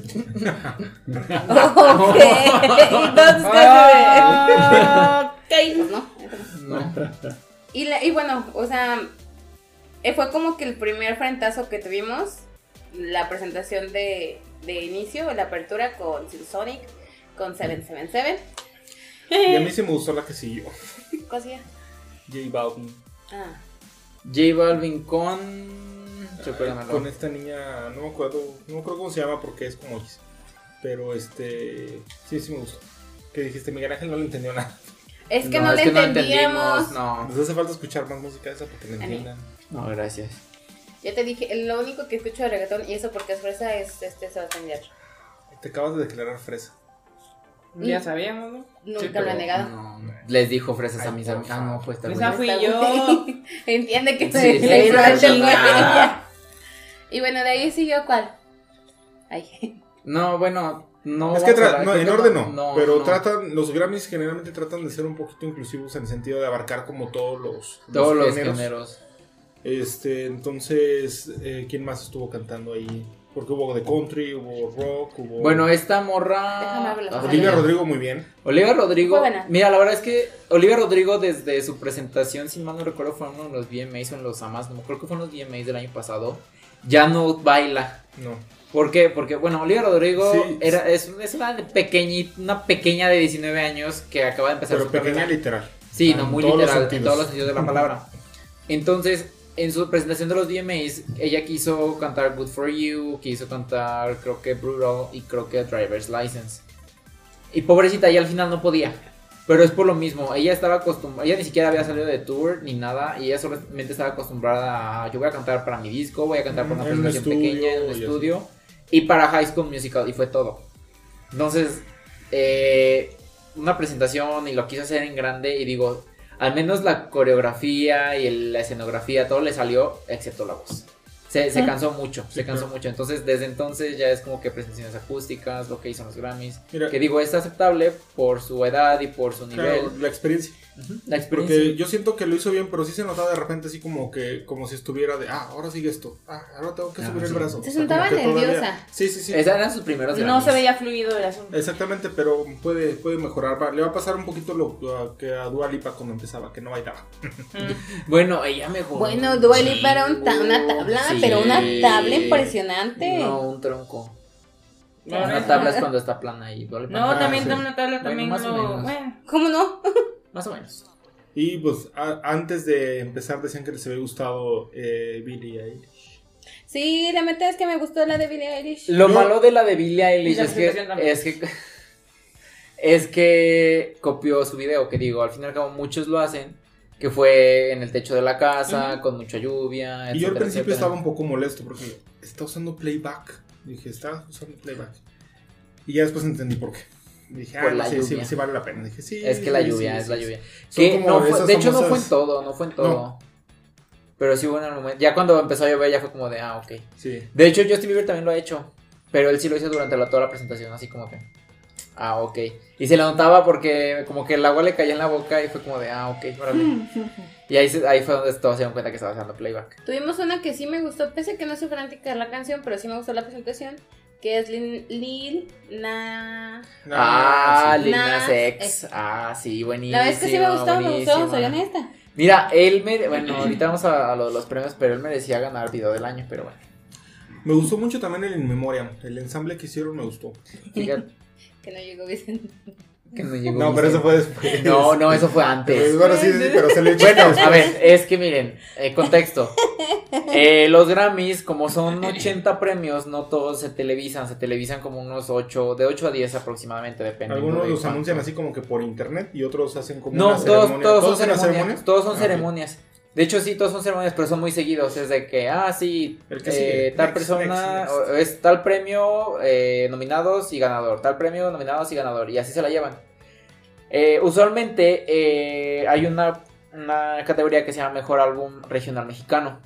Speaker 4: Entonces,
Speaker 2: Ah,
Speaker 4: ¿qué? ¿No?
Speaker 3: No.
Speaker 4: Y, la- y bueno, o sea, eh, fue como que el primer frentazo que tuvimos, la presentación de, de inicio, la apertura con Silk Sonic, con 777.
Speaker 5: Y a mí sí me gustó la que siguió.
Speaker 4: ¿Qué hacía?
Speaker 5: J Balvin.
Speaker 4: Ah,
Speaker 3: J Balvin con.
Speaker 5: Con esta niña, no me acuerdo, no me acuerdo cómo se llama porque es como X. Pero este, sí, sí me gustó. Que dijiste, Miguel Ángel no le entendió nada.
Speaker 4: es que no,
Speaker 3: es
Speaker 4: le
Speaker 3: que no
Speaker 4: entendíamos.
Speaker 3: entendimos, no.
Speaker 5: Nos hace falta escuchar más música de esa porque
Speaker 4: mí.
Speaker 5: entiendan.
Speaker 3: No, gracias.
Speaker 4: Ya te dije, lo único que escucho de reggaetón, y eso porque es fresa, es este Sebastián Yatra.
Speaker 5: Te acabas de declarar fresa.
Speaker 2: Ya sabíamos, ¿no?
Speaker 4: Nunca
Speaker 5: Sí,
Speaker 4: lo he negado.
Speaker 3: No, les dijo fresas a mis amigos. Ah, no, pues está
Speaker 2: Esa
Speaker 3: bien.
Speaker 2: fui yo.
Speaker 4: Entiende que
Speaker 3: Sí,
Speaker 4: soy
Speaker 3: sí,
Speaker 4: la
Speaker 3: sí,
Speaker 4: chingada. Y bueno, de ahí siguió cuál. Ay.
Speaker 3: No, bueno, no.
Speaker 5: es que tra- no, en orden no,
Speaker 3: no,
Speaker 5: pero
Speaker 3: no.
Speaker 5: tratan, los Grammys generalmente tratan de ser un poquito inclusivos en el sentido de abarcar como todos los,
Speaker 3: Todos los
Speaker 5: géneros.
Speaker 3: géneros.
Speaker 5: Este, entonces, eh, ¿quién más estuvo cantando ahí? Porque hubo de country, hubo rock, hubo...
Speaker 3: Bueno, esta morra.
Speaker 5: Olivia. Rodrigo muy bien.
Speaker 3: Olivia Rodrigo. Mira, la verdad es que Olivia Rodrigo, desde su presentación, si mal no recuerdo, fue en uno de los VMAs o en los AMAs, no creo que fue en los VMAs del año pasado. Ya no baila.
Speaker 5: No.
Speaker 3: ¿Por qué? Porque, bueno, Olivia Rodrigo
Speaker 5: Sí.
Speaker 3: era, es, es una, pequeñi- una pequeña de 19 años que acaba de empezar
Speaker 5: Pero
Speaker 3: su
Speaker 5: pequeña
Speaker 3: carrera.
Speaker 5: literal.
Speaker 3: Sí, no, muy literal, en todos los sentidos de la palabra. Entonces, en su presentación de los VMAs, ella quiso cantar Good For You, quiso cantar, creo que Brutal y creo que Driver's License. Y pobrecita, ella al final no podía. Pero es por lo mismo, ella estaba acostumbrada, ella ni siquiera había salido de tour ni nada, y ella solamente estaba acostumbrada a, yo voy a cantar para mi disco, voy a cantar para una
Speaker 5: En
Speaker 3: presentación
Speaker 5: estudio
Speaker 3: pequeña en un estudio, y para High School Musical, y fue todo. Entonces, eh, una presentación y lo quiso hacer en grande, y digo, al menos la coreografía y el- la escenografía, todo le salió, excepto la voz. Se, se cansó mucho, se cansó
Speaker 5: claro.
Speaker 3: mucho. Entonces, desde entonces ya es como que presentaciones acústicas, lo que hizo en los Grammys.
Speaker 5: Mira,
Speaker 3: Que digo, es aceptable por su edad y por su nivel.
Speaker 5: claro, la experiencia.
Speaker 3: Ujú, La experiencia.
Speaker 5: Porque yo siento que lo hizo bien, pero sí se notaba de repente así como que, como si estuviera de, ah, ahora sigue esto, ah, ahora tengo que
Speaker 3: Ah,
Speaker 5: subir el brazo.
Speaker 4: Se
Speaker 5: O sea,
Speaker 4: sentaba
Speaker 5: todavía-
Speaker 4: nerviosa.
Speaker 5: Sí, sí, sí.
Speaker 3: Esos eran sus primeros
Speaker 2: No se veía fluido el asunto.
Speaker 5: Exactamente, pero puede, puede mejorar. Va- Le va a pasar un poquito lo a- que a Dua Lipa cuando empezaba, que no bailaba.
Speaker 3: Bueno, ella mejoró.
Speaker 4: Bueno, Dueli para un ta- una tabla,
Speaker 3: Sí.
Speaker 4: pero una tabla impresionante.
Speaker 3: No, un tronco.
Speaker 2: No,
Speaker 3: una tabla es cuando está plana y
Speaker 2: No, también
Speaker 5: sí.
Speaker 2: una tabla, también lo. Bueno.
Speaker 4: ¿Cómo no?
Speaker 3: Más o menos.
Speaker 5: Y pues a- antes de empezar decían que les había gustado eh, Billie Eilish.
Speaker 4: Sí, la meta es que me gustó la de Billie Eilish.
Speaker 3: Lo malo de la de Billie Eilish es que, es que es que copió su video, que digo, al fin y al cabo muchos lo hacen, que fue en el techo de la casa, con mucha lluvia,
Speaker 5: y yo al principio
Speaker 3: etcétera.
Speaker 5: estaba un poco molesto porque está usando playback. Dije, está usando playback. Y ya después entendí por qué. Dije, ah, sí, sí, vale la pena. Dije, sí.
Speaker 3: Es que la lluvia,
Speaker 5: sí,
Speaker 3: es
Speaker 5: sí,
Speaker 3: la lluvia. Que no fue- de hecho no fue en todo, no fue en todo. Pero sí hubo en el momento. Ya cuando empezó a llover ya fue como de, ah, ok.
Speaker 5: Sí.
Speaker 3: De hecho, Justin Bieber también lo ha hecho. Pero él sí lo hizo durante la, toda la presentación, así como que. Ah, ok. Y se le notaba porque como que el agua le caía en la boca y fue como de, ah, ok, órale. Y ahí, se- ahí fue donde todos se dieron cuenta que estaba haciendo playback.
Speaker 4: Tuvimos una que sí me gustó, pese a que no soy fanática de la canción, pero sí me gustó la presentación, que es Lil, Lil Na...
Speaker 3: Ah. Lil
Speaker 4: Nas
Speaker 3: Nas X.
Speaker 4: X.
Speaker 3: Ah, sí, buenísimo.
Speaker 4: La vez que sí me gustó, me gustó, soy honesta.
Speaker 3: Mira, él me. Bueno, ahorita vamos a, a lo de los premios, pero él merecía ganar video del año, pero bueno.
Speaker 5: Me gustó mucho también el In Memoriam. El ensamble que hicieron me gustó.
Speaker 3: Fíjate
Speaker 4: Que no llegó Vicente.
Speaker 3: Que no llegó.
Speaker 5: No, pero eso fue después.
Speaker 3: No, no, eso fue
Speaker 5: Pues,
Speaker 3: antes.
Speaker 5: bueno, sí, sí, pero se le
Speaker 3: Bueno,
Speaker 5: después.
Speaker 3: a ver, es que miren, eh, contexto. Eh, los Grammys, como son 80 premios, no todos se televisan, se televisan como unos 8, de 8 a 10 aproximadamente, depende.
Speaker 5: Algunos
Speaker 3: de
Speaker 5: los
Speaker 3: cuánto.
Speaker 5: anuncian así como que por internet y otros hacen como
Speaker 3: No,
Speaker 5: una
Speaker 3: todos,
Speaker 5: ceremonia.
Speaker 3: todos son
Speaker 5: hacen la
Speaker 3: ceremonias.
Speaker 5: ceremonia?
Speaker 3: Todos son
Speaker 5: Ah,
Speaker 3: ceremonias. De hecho, sí, todos son ceremonias, pero son muy seguidos. Es de que, ah, sí,
Speaker 5: que
Speaker 3: eh, tal
Speaker 5: Next,
Speaker 3: persona,
Speaker 5: next,
Speaker 3: es tal premio, eh, nominados y ganador. Tal premio, nominados y ganador. Y así se la llevan. Eh, usualmente eh, hay una, una categoría que se llama Mejor Álbum Regional Mexicano.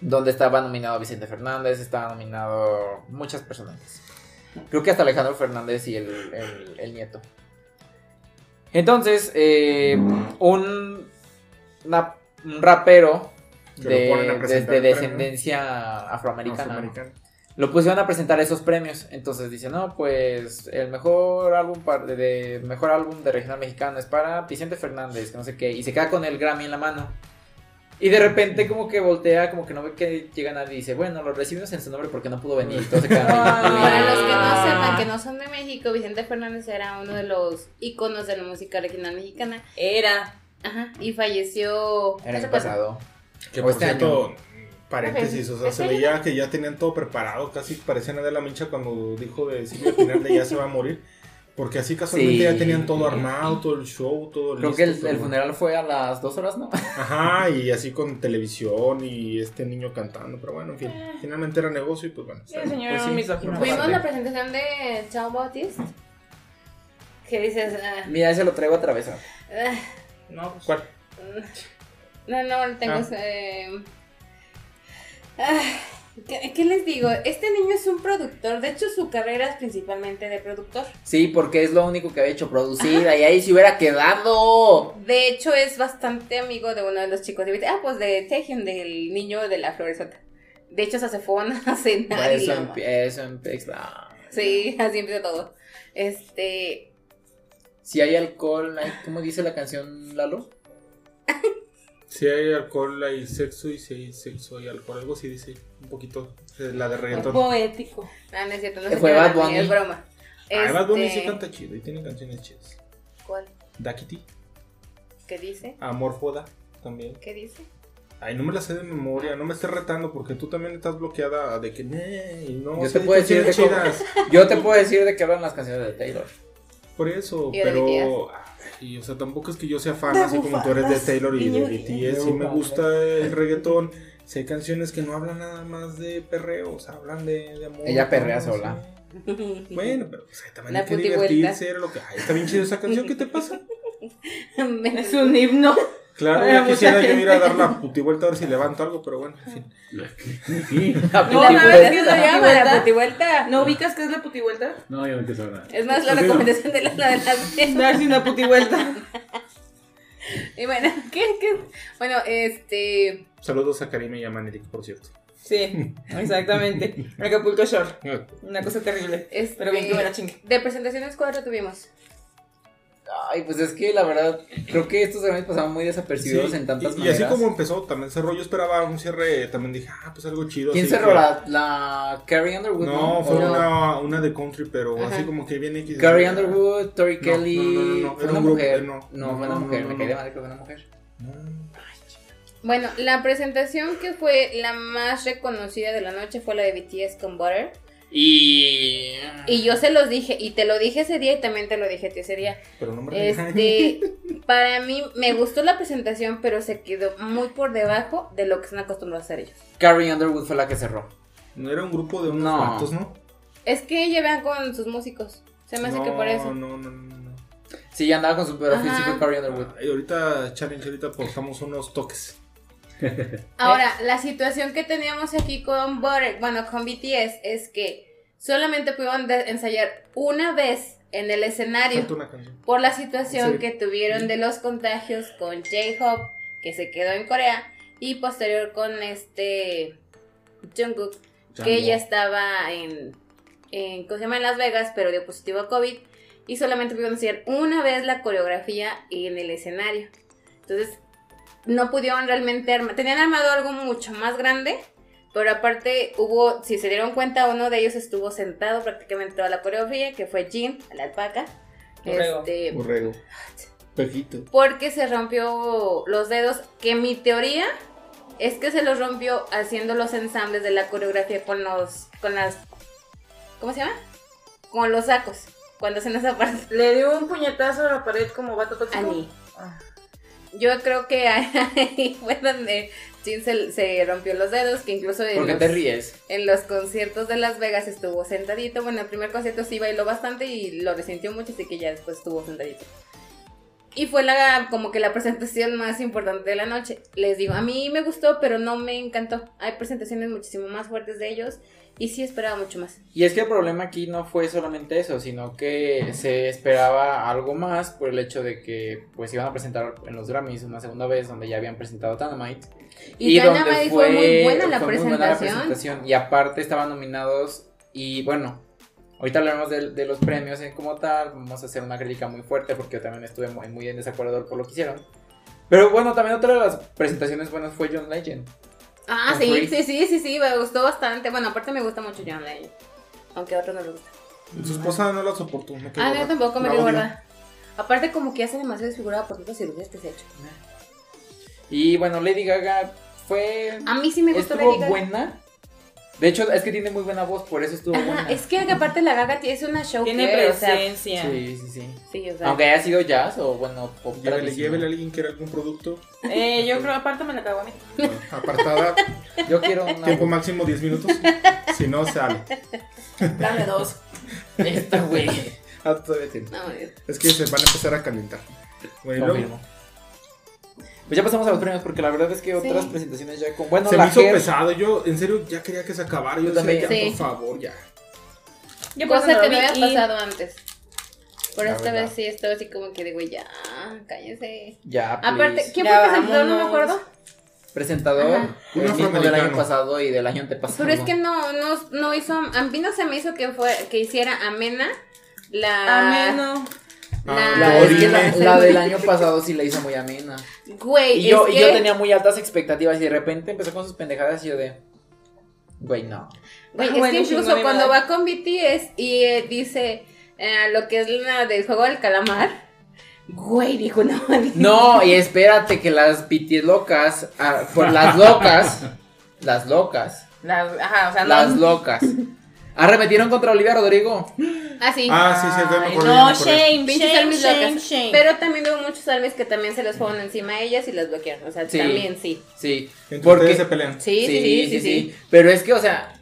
Speaker 3: Donde estaba nominado Vicente Fernández, estaba nominado muchas personas. Creo que hasta Alejandro Fernández y el, el- el nieto. Entonces, eh, un, una- un rapero de, descendencia afroamericana lo pusieron a presentar esos premios. Entonces dice, no, pues el mejor álbum de, de- mejor álbum de regional mexicano es para Vicente Fernández, que no sé qué, y se queda con el Grammy en la mano. Y de repente como que voltea, como que no ve que llega nadie y dice, bueno, lo recibimos en su nombre porque no pudo venir. Quedan ahí.
Speaker 4: Para los que no sepan, que no son de México, Vicente Fernández era uno de los íconos de la música regional mexicana.
Speaker 2: Era.
Speaker 4: Ajá, y falleció.
Speaker 3: Era el pasado.
Speaker 5: Que por
Speaker 3: este
Speaker 5: cierto, paréntesis, o sea,
Speaker 4: ¿Este
Speaker 5: se veía que ya tenían todo preparado, casi parecían de la Mincha cuando dijo de Silvia Pinal de ya se va a morir. Porque así casualmente
Speaker 3: Sí.
Speaker 5: ya tenían todo armado, todo el show, todo
Speaker 3: Creo
Speaker 5: listo,
Speaker 3: que el,
Speaker 5: todo.
Speaker 3: el funeral fue a las dos horas, ¿no?
Speaker 5: Ajá, y así con televisión y este niño cantando, pero bueno, en fin, finalmente era negocio y pues bueno.
Speaker 2: Sí, el señor
Speaker 5: pues no
Speaker 4: Fuimos la presentación de Chao Bautista. Que dices, ah,
Speaker 3: Mira, ese lo traigo atravesado.
Speaker 4: ah,
Speaker 2: No, pues.
Speaker 5: ¿Cuál?
Speaker 4: no, no, tengo.
Speaker 5: Ah.
Speaker 4: eh, ah, ¿qué, qué les digo? Este niño es un productor. De hecho, su carrera es principalmente de productor.
Speaker 3: Sí, porque es lo único que había hecho producir. Y ahí se hubiera quedado.
Speaker 4: De hecho, es bastante amigo de uno de los chicos de. Ah, pues de Taehyung, del niño de la floresota. De hecho, se fueron a
Speaker 3: empi- eso empieza.
Speaker 4: Sí, así empieza todo. Este.
Speaker 3: Si hay alcohol, hay- ¿cómo dice la canción Lalo?
Speaker 5: Si hay alcohol, hay sexo y si hay sexo hay alcohol, algo así dice, un poquito, eh, la de reggaetón.
Speaker 2: Poético.
Speaker 4: Ah, no es cierto, no
Speaker 3: Que
Speaker 4: se
Speaker 3: fue Bad Bunny.
Speaker 4: Es broma.
Speaker 5: Ah, Bad Bunny
Speaker 4: Este,
Speaker 5: sí canta chido y tiene canciones chidas.
Speaker 4: ¿Cuál?
Speaker 5: Dakiti,
Speaker 4: ¿Qué dice?
Speaker 5: Amor Foda también.
Speaker 4: ¿Qué dice?
Speaker 5: Ay, no me la sé de memoria, no me estés retando porque tú también estás bloqueada de que "Nee", y no
Speaker 3: Yo
Speaker 5: sé
Speaker 3: te puedo decir de
Speaker 5: canciones
Speaker 3: cómo-
Speaker 5: chidas.
Speaker 3: Yo te puedo decir de qué hablan las canciones de Taylor.
Speaker 5: Por eso,
Speaker 4: Y
Speaker 5: pero ay, o sea, tampoco es que yo sea fan así como tú eres de Taylor y de BTS, sí me gusta el reggaetón. Si hay canciones que no hablan nada más de perreo, o sea, hablan de, de amor.
Speaker 3: Ella perrea
Speaker 5: ¿no?
Speaker 3: sola.
Speaker 5: Bueno, pero o sea, también
Speaker 4: La
Speaker 5: hay que divertirse, era lo que. Ay, está bien chida esa canción, ¿qué te pasa?
Speaker 2: Es un himno.
Speaker 5: Claro, ya quisiera yo ir a dar la putivuelta a ver si levanto algo, pero bueno, en fin.
Speaker 1: Sí.
Speaker 3: La
Speaker 2: No,
Speaker 4: ¿Sabes
Speaker 2: ¿sabes
Speaker 4: qué se llama? La
Speaker 2: putivuelta?
Speaker 4: putivuelta.
Speaker 2: ¿No ubicas qué es la putivuelta?
Speaker 1: No, yo no quiero saber nada.
Speaker 4: Es más, la recomendación de la, la de las
Speaker 2: Darse una putivuelta.
Speaker 4: Y bueno, ¿qué, qué? Bueno, este.
Speaker 5: Saludos a Karim y a Manelik, por cierto.
Speaker 2: Sí, exactamente. Acapulco Shore. Una cosa terrible.
Speaker 4: este
Speaker 2: Pero bien que me la chingue.
Speaker 4: De presentaciones, ¿cuánto tuvimos?
Speaker 3: Ay, pues es que la verdad, creo que estos Grammys pasaban muy desapercibidos
Speaker 5: Sí,
Speaker 3: en tantas
Speaker 5: y, y así como empezó, también cerró. Yo esperaba un cierre, también dije, ah, pues algo chido.
Speaker 3: ¿Quién
Speaker 5: así
Speaker 3: cerró
Speaker 5: que-
Speaker 3: la, la Carrie Underwood?
Speaker 5: No, fue
Speaker 4: No.
Speaker 5: Una, una de country, pero
Speaker 4: Ajá.
Speaker 5: así como que viene X.
Speaker 3: Carrie Underwood, Tori
Speaker 5: No,
Speaker 3: Kelly.
Speaker 5: no, no, no, no,
Speaker 3: fue una
Speaker 5: un
Speaker 3: mujer.
Speaker 5: eh,
Speaker 3: no,
Speaker 5: no.
Speaker 3: fue una
Speaker 5: No,
Speaker 3: mujer.
Speaker 5: no,
Speaker 3: Me
Speaker 5: no,
Speaker 3: caí de
Speaker 5: no.
Speaker 3: madre que fue una mujer.
Speaker 4: Bueno, la presentación que fue la más reconocida de la noche fue la de BTS con Butter.
Speaker 3: Y.
Speaker 4: Y yo se los dije, y te lo dije ese día y también te lo dije a ti ese día.
Speaker 5: Pero no me.
Speaker 4: Este, para mí me gustó la presentación, pero se quedó muy por debajo de lo que están acostumbrados a hacer ellos.
Speaker 3: Carrie Underwood fue la que cerró.
Speaker 5: No era un grupo de unos
Speaker 3: No.
Speaker 5: vatos, ¿no?
Speaker 4: Es que ella vean con sus músicos. Se me hace
Speaker 5: no,
Speaker 4: que por eso.
Speaker 5: No, no, no, no.
Speaker 3: Sí, ya andaba con su pero fue Carrie Underwood.
Speaker 5: Y ahorita, challenge, ahorita postamos unos toques.
Speaker 4: Ahora, la situación que teníamos aquí con Butter, bueno, con BTS, es que solamente pudieron ensayar una vez en el escenario por la situación
Speaker 5: Sí.
Speaker 4: que tuvieron de los contagios con J-Hope, que se quedó en Corea, y posterior con este Jungkook, que ella estaba en, en, ¿cómo se llama? en Las Vegas, pero dio positivo a COVID, y solamente pudieron hacer una vez la coreografía en el escenario. Entonces, no pudieron realmente armar, tenían armado algo mucho más grande, pero aparte hubo, si se dieron cuenta, uno de ellos estuvo sentado prácticamente toda la coreografía, que fue Jin, la alpaca.
Speaker 2: Borrego.
Speaker 4: Este,
Speaker 5: Borrego. Pejito.
Speaker 4: porque se rompió los dedos, que mi teoría es que se los rompió haciendo los ensambles de la coreografía con los, con las, ¿cómo se llama? Con los sacos, cuando hacen esa parte.
Speaker 2: Le dio un puñetazo a la pared como vato tóxico.
Speaker 4: Ani.
Speaker 2: Ah.
Speaker 4: Yo creo que ahí fue donde Jin se, se rompió los dedos, que incluso en
Speaker 3: ¿Por qué
Speaker 4: los,
Speaker 3: te ríes?
Speaker 4: en los conciertos de Las Vegas estuvo sentadito. Bueno, el primer concierto sí bailó bastante y lo resintió mucho, así que ya después estuvo sentadito. Y fue la como que la presentación más importante de la noche. Les digo, a mí me gustó, pero no me encantó. Hay presentaciones muchísimo más fuertes de ellos y sí esperaba mucho más.
Speaker 3: Y es que el problema aquí no fue solamente eso, sino que se esperaba algo más por el hecho de que pues iban a presentar en los Grammys una segunda vez donde ya habían presentado Dynamite.
Speaker 4: Y, Dynamite fue, muy buena la
Speaker 3: fue muy buena la
Speaker 4: presentación.
Speaker 3: presentación. Y aparte estaban nominados y bueno, ahorita hablaremos de, de los premios en como tal, vamos a hacer una crítica muy fuerte porque yo también estuve muy, muy en desacuerdo por lo que hicieron. Pero bueno, también otra de las presentaciones buenas fue John Legend.
Speaker 4: Ah, sí,
Speaker 3: Free.
Speaker 4: sí, sí, sí, sí, me gustó bastante. Bueno, aparte me gusta mucho John Legend. Aunque a otros no les gusta.
Speaker 5: Su esposa no la soportó. me
Speaker 4: Ah, yo tampoco me quedo gorda. Aparte como que hace demasiado desfigurada por tantas cirugías que se ha hecho.
Speaker 3: Y bueno, Lady Gaga fue...
Speaker 4: A mí sí me gustó Lady Gaga.
Speaker 3: buena. De hecho, es que tiene muy buena voz, por eso estuvo
Speaker 4: Ajá,
Speaker 3: buena.
Speaker 4: es que aparte la Gaga es una show
Speaker 2: Tiene
Speaker 4: que, o sea,
Speaker 2: presencia.
Speaker 3: Sí, sí, sí.
Speaker 4: sí, o sea,
Speaker 3: Aunque haya sido jazz o bueno, pop
Speaker 5: Llévele, llévele a alguien que era algún producto.
Speaker 2: Eh, yo creo, aparte me la cago a mí.
Speaker 5: Apartada,
Speaker 3: Yo quiero una.
Speaker 5: tiempo máximo 10 minutos. Si no, sale.
Speaker 2: Dame dos.
Speaker 3: Esta, güey.
Speaker 5: Ah, todavía tiene.
Speaker 4: no.
Speaker 5: Es que se van a empezar a calentar. Bueno,
Speaker 3: Confirmo. Pues ya pasamos a los premios porque la verdad es que otras
Speaker 4: Sí.
Speaker 3: presentaciones ya con. Bueno,
Speaker 5: se
Speaker 3: la
Speaker 5: me hizo pesado. Yo, en serio, ya quería que se acabara. Yo
Speaker 3: Yo
Speaker 5: decía, ya,
Speaker 4: también.
Speaker 5: por favor, ya.
Speaker 2: Yo por
Speaker 4: que
Speaker 2: vi
Speaker 4: había pasado antes. Por
Speaker 3: La
Speaker 4: esta
Speaker 3: verdad.
Speaker 4: vez sí estaba así como que digo, ya, cállense.
Speaker 3: Ya,
Speaker 4: Aparte,
Speaker 3: please.
Speaker 4: ¿quién
Speaker 2: Ya
Speaker 4: fue presentador? No me acuerdo.
Speaker 3: Presentador. El mismo del año pasado y del año antepasado.
Speaker 4: Pero es que no, no, no hizo, a mí no se me hizo que fue, que hiciera amena la...
Speaker 2: Ameno.
Speaker 5: Ah,
Speaker 3: La, es que la,
Speaker 5: Orine.
Speaker 3: la del año pasado sí la hizo muy amena.
Speaker 4: Güey,
Speaker 3: Y yo,
Speaker 4: es
Speaker 3: y yo tenía muy altas expectativas y de repente empezó con sus pendejadas y yo de. Güey, no.
Speaker 4: Güey,
Speaker 2: Ah,
Speaker 4: es
Speaker 2: bueno,
Speaker 4: que incluso
Speaker 2: chingón,
Speaker 4: cuando va con BTS y eh, dice eh, lo que es la del juego del calamar, güey, dijo, no,
Speaker 3: No, y espérate que las BTS locas. ah, por las locas. Las locas.
Speaker 2: Las, ajá, o sea,
Speaker 3: Las
Speaker 2: no.
Speaker 3: locas. Arremetieron contra Olivia Rodrigo.
Speaker 5: Ah, sí, sí, ya me ya
Speaker 2: No,
Speaker 5: me
Speaker 2: shame,
Speaker 4: Pinches
Speaker 2: shame,
Speaker 4: armies
Speaker 2: shame,
Speaker 4: locas.
Speaker 2: shame.
Speaker 4: Pero también hubo muchos armies que también se les fueron encima a ellas y las bloquearon. O sea,
Speaker 3: Sí.
Speaker 4: también sí.
Speaker 3: Sí.
Speaker 5: Entre
Speaker 3: Porque.
Speaker 5: ustedes se pelean.
Speaker 4: Sí, sí, sí, sí, sí.
Speaker 3: Pero es que, o sea,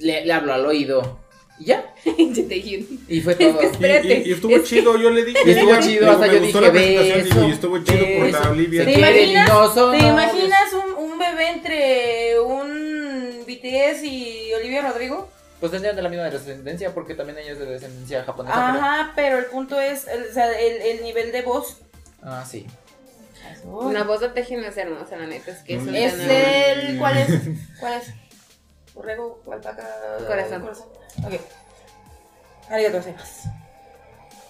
Speaker 3: le, le habló al oído. Y ya.
Speaker 4: Yo te dije,
Speaker 3: Y fue
Speaker 4: Es
Speaker 3: todo.
Speaker 4: que
Speaker 5: Y,
Speaker 4: espérate.
Speaker 5: y- y estuvo
Speaker 4: es que-
Speaker 5: chido, yo le dije.
Speaker 3: Y estuvo chido, hasta
Speaker 5: me
Speaker 3: yo
Speaker 5: gustó
Speaker 3: dije,
Speaker 5: la presentación,
Speaker 3: beso,
Speaker 5: digo, y estuvo chido por
Speaker 3: beso.
Speaker 5: la Olivia.
Speaker 2: ¿Te imaginas? ¿Te imaginas un, un bebé entre un BTS y Olivia Rodrigo?
Speaker 3: Pues tendrían de la misma descendencia porque también ella es de descendencia japonesa.
Speaker 2: Ajá, pero el punto es el, o sea, el, el nivel de voz.
Speaker 3: Ah, sí.
Speaker 4: Una voz de Tejen es hermosa, la neta. Es que es un
Speaker 2: Es el. ¿Cuál es? ¿Cuál es? Borrego, alpaca.
Speaker 4: Corazón.
Speaker 2: Ok. Arigato gozaimasu.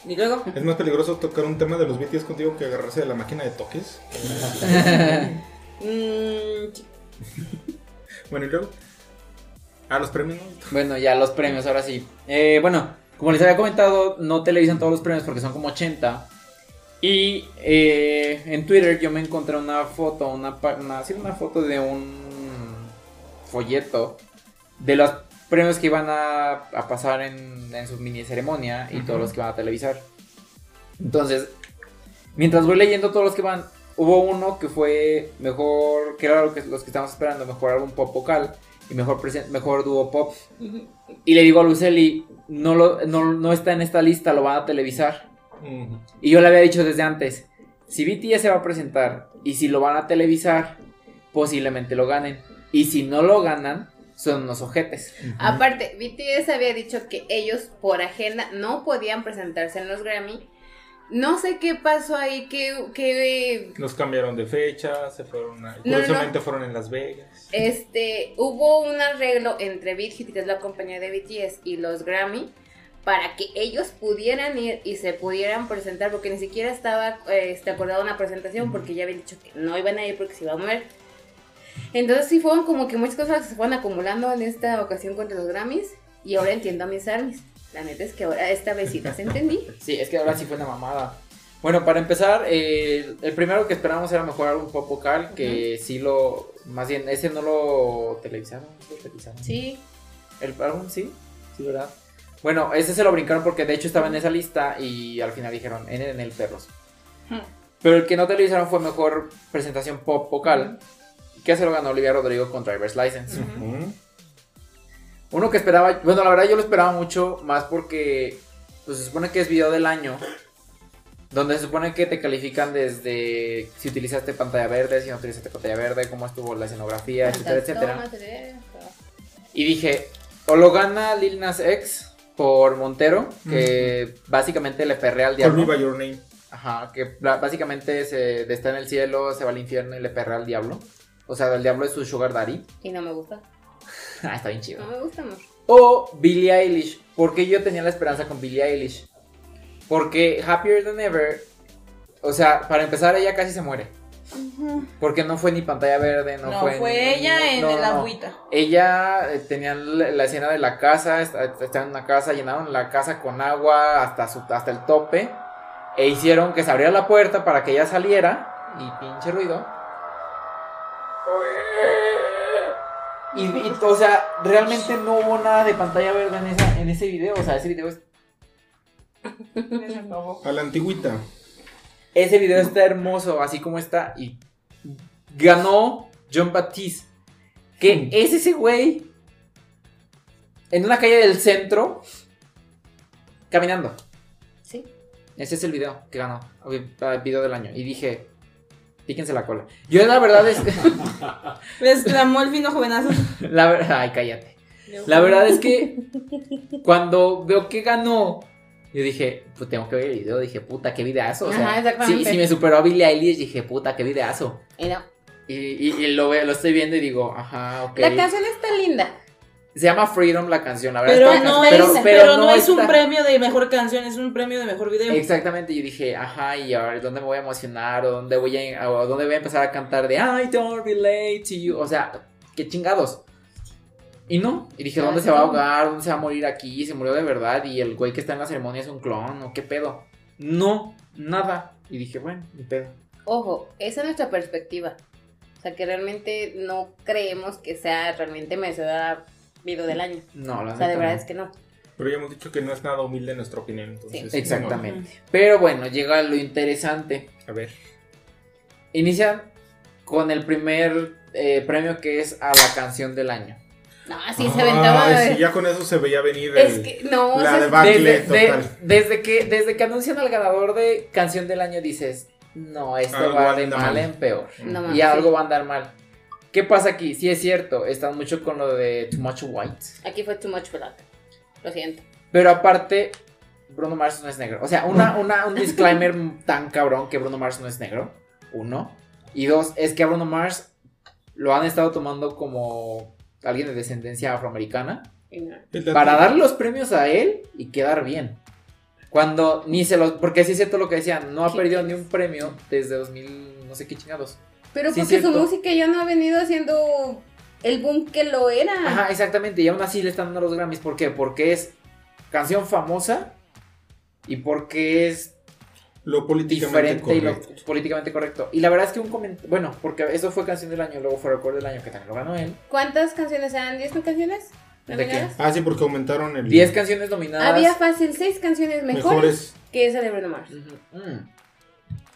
Speaker 2: Y luego.
Speaker 5: Es más peligroso tocar un tema de los BTS contigo que agarrarse de la máquina de toques.
Speaker 2: Mmm.
Speaker 5: Bueno, y luego. A los premios, ¿no?
Speaker 3: Bueno, ya los premios, ahora sí. Eh, bueno, como les había comentado, no televisan todos los premios porque son como 80. Y eh, en Twitter yo me encontré una foto, una, una, sí, una foto de un folleto de los premios que iban a, a pasar en, en su mini ceremonia y todos los que van a televisar. Entonces, mientras voy leyendo todos los que van, hubo uno que fue mejor, que era lo que, los que estábamos esperando, mejor álbum pop vocal y mejor, mejor dúo pop. Y le digo a Luceli, no, lo, no, no está en esta lista, lo van a televisar. Y yo le había dicho desde antes, si BTS se va a presentar y si lo van a televisar, posiblemente lo ganen. Y si no lo ganan, son unos ojetes.
Speaker 4: Aparte, BTS había dicho que ellos por agenda no podían presentarse en los Grammy. No sé qué pasó ahí, que, que
Speaker 5: Los cambiaron de fecha, se fueron a...
Speaker 4: no,
Speaker 5: Curiosamente fueron en Las Vegas.
Speaker 4: este hubo un arreglo entre Big Hit, que es la compañía de BTS, y los Grammy para que ellos pudieran ir y se pudieran presentar, porque ni siquiera estaba este, acordada una presentación, porque ya habían dicho que no iban a ir porque se iba a mover. Entonces sí fueron como que muchas cosas que se fueron acumulando en esta ocasión contra los Grammys, y ahora entiendo a mis armies. La neta es que ahora esta vez sí las entendí.
Speaker 3: Sí, es que ahora sí fue una mamada. Bueno, para empezar, eh, el primero que esperábamos era mejor álbum pop vocal, que sí lo... Más bien, ese no lo televisaron. ¿sí lo televisaron?
Speaker 4: Sí,
Speaker 3: ¿El álbum sí? Sí, ¿verdad? Bueno, ese se lo brincaron porque de hecho estaba en esa lista y al final dijeron en, en el perros.
Speaker 2: Hmm.
Speaker 3: Pero el que no televisaron fue mejor presentación pop vocal. Que se lo ganó Olivia Rodrigo con Driver's License. Uno que esperaba, bueno, la verdad yo lo esperaba mucho más porque pues, se supone que es video del año. Donde se supone que te califican desde si utilizaste pantalla verde, si no utilizaste pantalla verde, cómo estuvo la escenografía, etcétera, etcétera. Y dije, o lo gana Lil Nas X por Montero, que básicamente le perrea al
Speaker 5: Call me
Speaker 3: diablo.
Speaker 5: by your name.
Speaker 3: Ajá, que básicamente se está en el cielo, se va al infierno y le perrea al diablo. O sea, el diablo es su sugar daddy.
Speaker 4: Y no me gusta.
Speaker 3: ah, está bien chido.
Speaker 4: No me gusta, amor.
Speaker 3: O Billie Eilish. porque yo tenía la esperanza con Billie Eilish? Porque Happier Than Ever, o sea, para empezar ella casi se muere. Porque no fue ni pantalla verde, no,
Speaker 2: No,
Speaker 3: fue...
Speaker 2: fue,
Speaker 3: ni-
Speaker 2: ella
Speaker 3: no,
Speaker 2: en
Speaker 3: no,
Speaker 2: el
Speaker 3: no.
Speaker 2: agüita.
Speaker 3: Ella eh, tenía la, la escena de la casa, est- estaban en una casa, llenaron la casa con agua hasta, su, hasta el tope e hicieron que se abriera la puerta para que ella saliera y pinche ruido. Y, y, o sea, realmente no hubo nada de pantalla verde en, esa, en ese video, o sea, ese video, es-
Speaker 5: A la antigüita.
Speaker 3: ese video está hermoso, así como está, y ganó John Baptiste, que es ese güey en una calle del centro caminando.
Speaker 4: Sí.
Speaker 3: Ese es el video que ganó, el video del año. Y dije, píquense la cola. Yo la verdad es
Speaker 2: Le exclamó el fino jovenazo.
Speaker 3: la ver- ay, cállate. La verdad es que cuando veo que ganó, yo dije, pues tengo que ver el video. Dije, puta, qué videazo. O sea,
Speaker 4: Ajá,
Speaker 3: sí, sí me superó a Billie Eilish, dije, puta, qué videazo.
Speaker 4: Y no.
Speaker 3: Y, y- y lo, lo estoy viendo y digo, ajá, ok.
Speaker 4: La canción está linda.
Speaker 3: Se llama Freedom la canción, la verdad.
Speaker 2: Pero
Speaker 3: está-
Speaker 2: no,
Speaker 4: pero-
Speaker 2: es,
Speaker 3: pero
Speaker 2: pero no es un
Speaker 3: está-
Speaker 2: premio de mejor canción, es un premio de mejor video.
Speaker 3: Exactamente, yo dije, ajá, y ahora dónde me voy a emocionar, o dónde voy a, o dónde voy a empezar a cantar de I don't relate to you, o sea, qué chingados. Y no, y dije,
Speaker 4: Ah,
Speaker 3: ¿dónde
Speaker 4: sí.
Speaker 3: se va a ahogar? ¿Dónde se va a morir aquí? ¿Se murió de verdad? Y el güey que está en la ceremonia es un clon, ¿o qué pedo? No, nada. Y dije, bueno, ni pedo.
Speaker 4: Ojo, esa es nuestra perspectiva. O sea, que realmente no creemos que sea realmente merecedora video del año.
Speaker 3: No, la
Speaker 4: O sea, de verdad
Speaker 3: no.
Speaker 4: es que no.
Speaker 5: Pero ya hemos dicho que no es nada humilde nuestra opinión. Entonces,
Speaker 4: Sí.
Speaker 3: Exactamente. Pero bueno, llega lo interesante.
Speaker 5: a ver.
Speaker 3: Inician con el primer eh, premio que es a la canción del año.
Speaker 4: No, sí se aventaba.
Speaker 5: Ay, sí, ya con eso se veía venir
Speaker 4: Es
Speaker 5: el-
Speaker 4: que, no, o
Speaker 5: la
Speaker 4: sea,
Speaker 5: de Bacle
Speaker 3: Desde, de-
Speaker 5: total.
Speaker 3: desde que, desde que anuncian al ganador de canción del año dices, no, esto
Speaker 5: Algo
Speaker 3: va de mal
Speaker 5: mal.
Speaker 3: en peor.
Speaker 4: no
Speaker 3: y algo
Speaker 4: sí.
Speaker 3: va a andar mal. ¿Qué pasa aquí? Sí es cierto, están mucho con lo de Too Much White.
Speaker 4: Aquí fue too much black. Lo siento.
Speaker 3: Pero aparte, Bruno Mars no es negro. O sea, una, una- un disclaimer tan cabrón que Bruno Mars no es negro. Uno. Y dos, es que a Bruno Mars lo han estado tomando como alguien de descendencia afroamericana.
Speaker 4: No.
Speaker 3: Para darle los premios a él y quedar bien. Cuando ni se los. Porque sí es cierto lo que decían, no ha perdido ni un premio desde 2000, no sé qué chingados.
Speaker 4: Pero
Speaker 3: Sí,
Speaker 4: porque su música ya no ha venido haciendo el boom que lo era.
Speaker 3: Ajá, exactamente. Y aún así le están dando los Grammys. ¿Por qué? Porque es canción famosa y porque es
Speaker 5: Lo políticamente
Speaker 3: diferente y lo
Speaker 5: correcto.
Speaker 3: políticamente correcto. Y la verdad es que un comentario. Bueno, porque eso fue canción del año, luego fue recuerdo del año que también lo ganó él.
Speaker 4: ¿Cuántas canciones eran? ¿10 canciones?
Speaker 3: ¿De qué?
Speaker 5: Ah, sí, porque aumentaron el...
Speaker 3: 10 canciones nominadas.
Speaker 4: Había fácil 6 canciones mejores,
Speaker 5: mejores.
Speaker 4: que esa de Bruno Mars.
Speaker 3: Mm.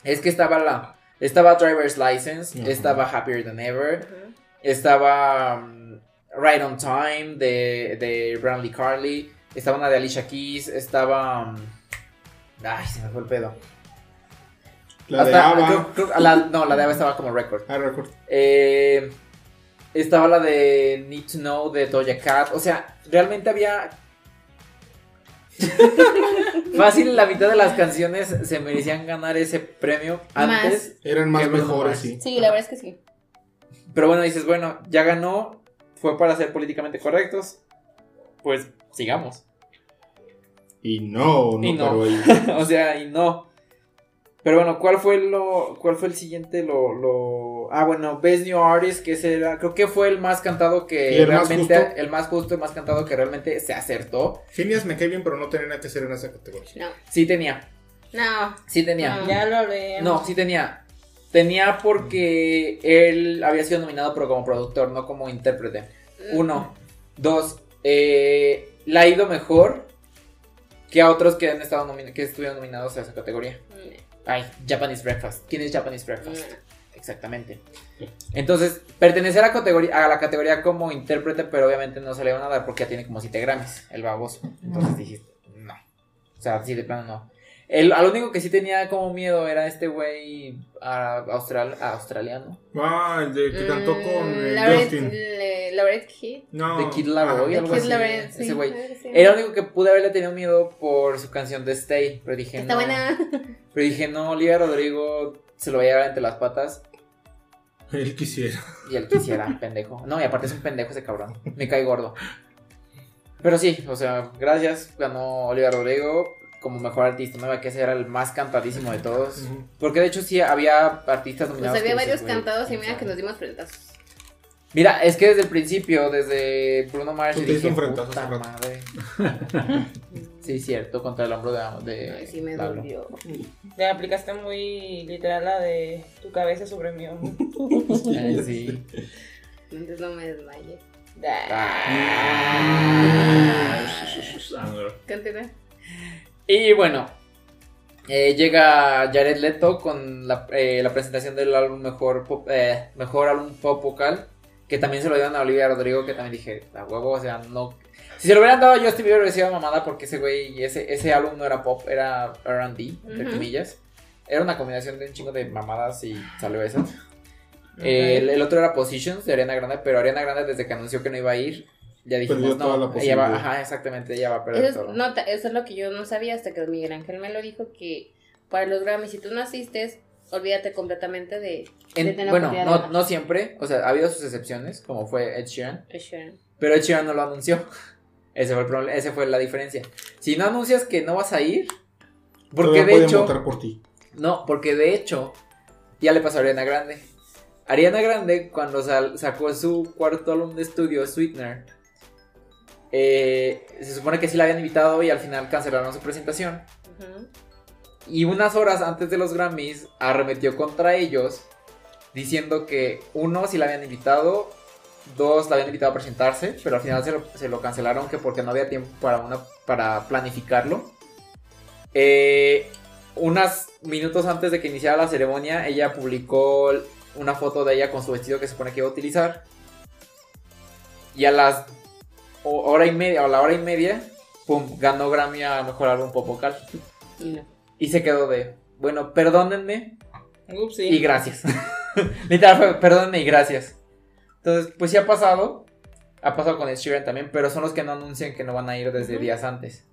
Speaker 3: Es que estaba la. Estaba Driver's License, estaba Happier Than Ever, estaba um, Right on Time de, de Brantley Carly, estaba una de Alicia Keys, estaba. um, ay, se me fue el pedo.
Speaker 5: La de Ava.
Speaker 3: creo- creo- la- no, la de Ava estaba como record.
Speaker 5: Ah, record.
Speaker 3: Eh, estaba la de Need to Know de Doja Cat. O sea, realmente había. Fácil, la mitad de las canciones se merecían ganar ese premio antes.
Speaker 5: Eran más mejores, sí.
Speaker 4: Sí, la verdad es que sí.
Speaker 3: Pero bueno, dices, bueno, ya ganó. Fue para ser políticamente correctos. Pues sigamos.
Speaker 5: Y no, no,
Speaker 3: Y no.
Speaker 5: paró ahí.
Speaker 3: o sea, y no. Pero bueno, ¿cuál fue lo. ¿Cuál fue el siguiente? Lo. lo... Ah, bueno, Best New Artist, que ese era. Creo que fue el más cantado que
Speaker 5: ¿Y el más
Speaker 3: realmente.
Speaker 5: justo?
Speaker 3: el más justo, el más cantado que realmente se acertó.
Speaker 5: Genias me cae bien, pero no tenía nada que hacer en esa categoría.
Speaker 4: No.
Speaker 3: Sí tenía.
Speaker 4: No.
Speaker 3: Sí tenía.
Speaker 4: No.
Speaker 2: Ya lo hablé.
Speaker 3: No, sí tenía. Tenía porque él había sido nominado, pero como productor, no como intérprete. Uno. Dos. Eh, le ha ido mejor que a otros que han estado nomin- que estuvieron nominados a esa categoría. Ay, Japanese Breakfast. ¿Quién es Japanese Breakfast?
Speaker 4: Mm.
Speaker 3: Exactamente. Entonces, pertenecer a, categoría, a la categoría como intérprete, pero obviamente no se le van a dar porque ya tiene como 7 Grammys, el baboso. Entonces dijiste, no. O sea, sí, de plano no. El, al único que sí tenía como miedo era este güey austral, australiano.
Speaker 5: Ah, el de que cantó con eh,
Speaker 4: Mm, Lauret-
Speaker 5: Justin.
Speaker 4: Lauret Kid.
Speaker 5: No.
Speaker 3: De Kid Laroi,
Speaker 5: Ah,
Speaker 3: algo
Speaker 4: Kid
Speaker 3: así.
Speaker 4: Lauret, sí,
Speaker 3: ese güey.
Speaker 4: sí.
Speaker 3: Era el único que pude haberle tenido miedo por su canción de Stay. Pero dije,
Speaker 4: Está
Speaker 3: no.
Speaker 4: buena.
Speaker 3: Pero dije, no, Olivia Rodrigo se lo va a llevar entre las patas.
Speaker 5: Él quisiera.
Speaker 3: Y él quisiera, pendejo. No, y aparte es un pendejo ese cabrón. Me cae gordo. Pero sí, o sea, gracias. Ganó Olivia Rodrigo como mejor artista. No que ese era el más cantadísimo de todos. Porque de hecho sí había artistas
Speaker 4: Pues
Speaker 3: nominados.
Speaker 4: había
Speaker 3: que
Speaker 4: varios
Speaker 3: dices,
Speaker 4: cantados y mira que nos dimos frentazos.
Speaker 3: Mira, es que desde el principio, desde Bruno Mars,
Speaker 5: Tú te
Speaker 3: dije, puta
Speaker 5: hace rato".
Speaker 3: madre. sí, cierto, contra el hombro de, de
Speaker 4: Ay, sí me dolió.
Speaker 2: Te aplicaste muy literal la de tu cabeza sobre mi hombro.
Speaker 3: Ay, sí.
Speaker 4: Entonces no me desmayé. Continúa.
Speaker 3: Y bueno, eh, llega Jared Leto con la, eh, la presentación del álbum mejor, pop- eh, mejor álbum pop vocal, que también se lo dieron a Olivia Rodrigo, que también dije, a huevo, o sea, no... Si se lo hubieran dado a Justin Bieber, hubiera sido mamada, porque ese güey, ese, ese álbum no era pop, era R&B, entre
Speaker 4: Ujú.
Speaker 3: comillas. Era una combinación de un chingo de mamadas y salió eso. Eh, el, el otro era Positions de Ariana Grande, pero Ariana Grande desde que anunció que no iba a ir, ya dijimos,
Speaker 5: Perdió toda la
Speaker 3: no, ella va, ajá, exactamente, ella va a perder
Speaker 4: Eso
Speaker 3: todo.
Speaker 4: es, nota, eso es lo que yo no sabía hasta que Miguel Ángel me lo dijo que para los Grammys, si tú no asistes, olvídate completamente de, de
Speaker 3: En-
Speaker 4: tener la
Speaker 3: bueno, no,
Speaker 4: de-
Speaker 3: no siempre, o sea, ha habido sus excepciones, como fue Ed Sheeran,
Speaker 4: de
Speaker 3: pero Ed Sheeran no lo anunció. Ese fue el problema, esa fue la diferencia. Si no anuncias que no vas a ir, porque
Speaker 5: Todavía
Speaker 3: de hecho,
Speaker 5: votar por ti.
Speaker 3: no, porque de hecho, ya le pasó a Ariana Grande. Ariana Grande, cuando sal- sacó su cuarto álbum de estudio, Sweetener, eh, se supone que sí la habían invitado y al final cancelaron su presentación.
Speaker 4: Ujú.
Speaker 3: Y unas horas antes de los Grammys arremetió contra ellos diciendo que uno sí la habían invitado, dos la habían invitado a presentarse, pero al final se lo, cancelaron que porque no había tiempo para, una, para planificarlo. Eh, unos minutos antes de que iniciara la ceremonia, ella publicó una foto de ella con su vestido que se supone que iba a utilizar. Y a las ho- hora y media, o la hora y media, pum, ganó Grammy a Mejor Álbum Pop Vocal.
Speaker 4: Y
Speaker 3: se quedó de, bueno, perdónenme
Speaker 2: Ups,
Speaker 3: y gracias. Literal fue, perdónenme y gracias. Entonces, pues sí ha pasado. Ha pasado con Ed Sheeran también, pero son los que no anuncian que no van a ir desde días antes.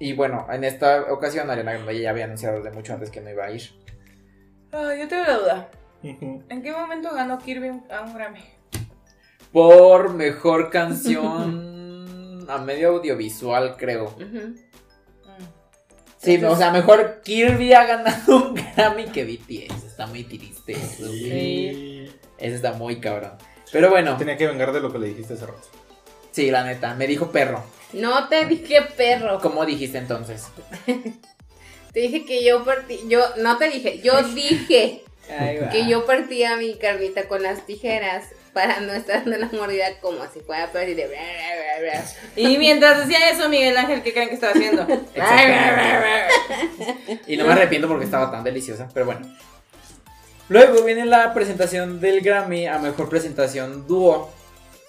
Speaker 3: Y bueno, en esta ocasión Ariana Grande ya había anunciado desde mucho antes que no iba a ir.
Speaker 2: Ah, yo tengo la duda. ¿En qué momento ganó Kirby un- a un Grammy?
Speaker 3: Por mejor canción a medio audiovisual, creo. Sí,
Speaker 2: Entonces-
Speaker 3: o sea, mejor Kirby ha ganado un Grammy que BTS. Está muy triste eso.
Speaker 2: Sí.
Speaker 3: Ese está muy cabrón. Pero bueno,
Speaker 5: Tenía que vengar de lo que le dijiste hace rato.
Speaker 3: sí, la neta, me dijo perro.
Speaker 4: No te dije perro.
Speaker 3: ¿Cómo dijiste entonces?
Speaker 4: Te dije que yo partí. Yo no te dije, yo dije que yo partía mi carnita con las tijeras para no estar dando la mordida como si fuera pero así de. bla, bla, bla, bla.
Speaker 2: Y mientras decía eso, Miguel Ángel, ¿qué creen que estaba haciendo?
Speaker 3: Y no me arrepiento porque estaba tan deliciosa, pero bueno. Luego viene la presentación del Grammy a mejor presentación dúo,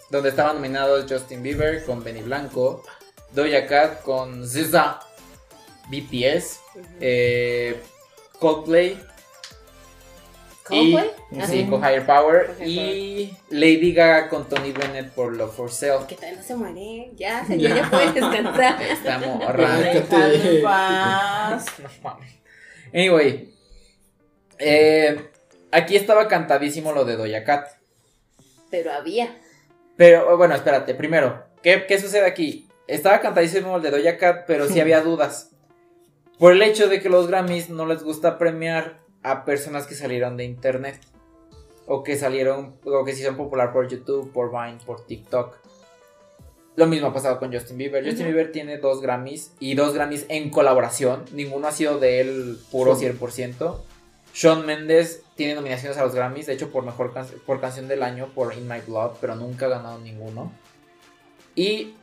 Speaker 3: donde estaban nominados Justin Bieber con Benny Blanco, Doja Cat con SZA, BTS, eh, Coldplay,
Speaker 4: ¿Coldplay?
Speaker 3: y,
Speaker 4: Ah,
Speaker 3: sí, con Higher Power,
Speaker 4: Con
Speaker 3: y Lady Gaga con Tony Bennett por Love for Sale.
Speaker 4: Que todavía no se muere. Ya, señor, ya puede descansar.
Speaker 3: Esta morra.
Speaker 2: Déjalo en paz.
Speaker 3: No mames. Anyway. eh, aquí estaba cantadísimo lo de Doja Cat.
Speaker 4: Pero había.
Speaker 3: Pero bueno, espérate, primero, ¿qué, qué sucede aquí? Estaba cantadísimo el de Doja Cat, pero sí había dudas. Por el hecho de que los Grammys no les gusta premiar a personas que salieron de internet. O que salieron, o que se hicieron popular por YouTube, por Vine, por TikTok. Lo mismo ha pasado con Justin Bieber. Justin. Bieber tiene dos Grammys y dos Grammys en colaboración. Ninguno ha sido de él puro
Speaker 5: Sí.
Speaker 3: 100%. Sean Mendes tiene nominaciones a los Grammys, de hecho por mejor can- por canción del año por In My Blood, pero nunca ha ganado ninguno. Y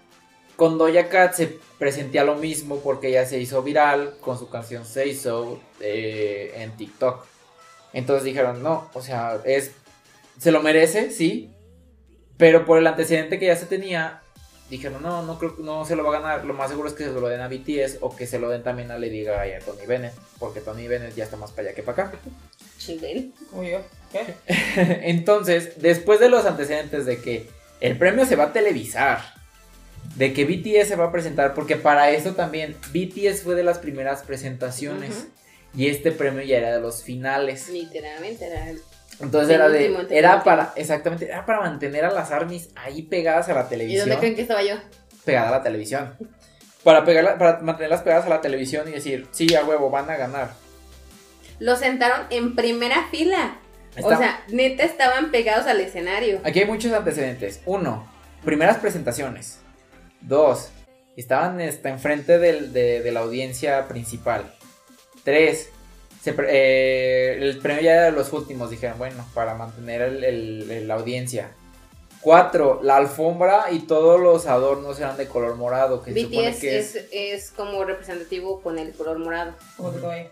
Speaker 3: con Doja Cat se presentía lo mismo porque ella se hizo viral con su canción Say So eh, en TikTok. Entonces dijeron, no, o sea, es se lo merece, sí, pero por el antecedente que ya se tenía, dijeron, no, no creo no se lo va a ganar, lo más seguro es que se lo den a BTS o que se lo den también a Lady Gaga y a Tony Bennett, porque Tony Bennett ya está más para allá que para acá.
Speaker 4: Chinguen.
Speaker 2: Como yo. ¿Qué?
Speaker 3: Entonces, después de los antecedentes de que el premio se va a televisar, de que BTS se va a presentar, porque para eso también BTS fue de las primeras presentaciones y este premio ya era de los finales.
Speaker 4: Literalmente era
Speaker 3: Entonces era de
Speaker 4: último,
Speaker 3: era para exactamente, era para mantener a las armies ahí pegadas a la
Speaker 4: ¿Y
Speaker 3: televisión,
Speaker 4: dónde creen que estaba yo?
Speaker 3: pegada a la televisión. Para pegarla, para mantenerlas pegadas a la televisión y decir, "Sí, a huevo, van a ganar."
Speaker 4: Lo sentaron en primera fila.
Speaker 3: Está-
Speaker 4: O sea, neta estaban pegados al escenario.
Speaker 3: Aquí hay muchos antecedentes. Uno, primeras presentaciones. Dos, estaban este, enfrente del- de, de la audiencia principal. Tres, se pre- eh, el premio ya era de los últimos, dijeron, bueno, para mantener el- el- el- la audiencia. Cuatro, la alfombra y todos los adornos eran de color morado, que se supone
Speaker 4: BTS
Speaker 3: que
Speaker 4: es, es como representativo con el color morado.
Speaker 2: Como tu cabello.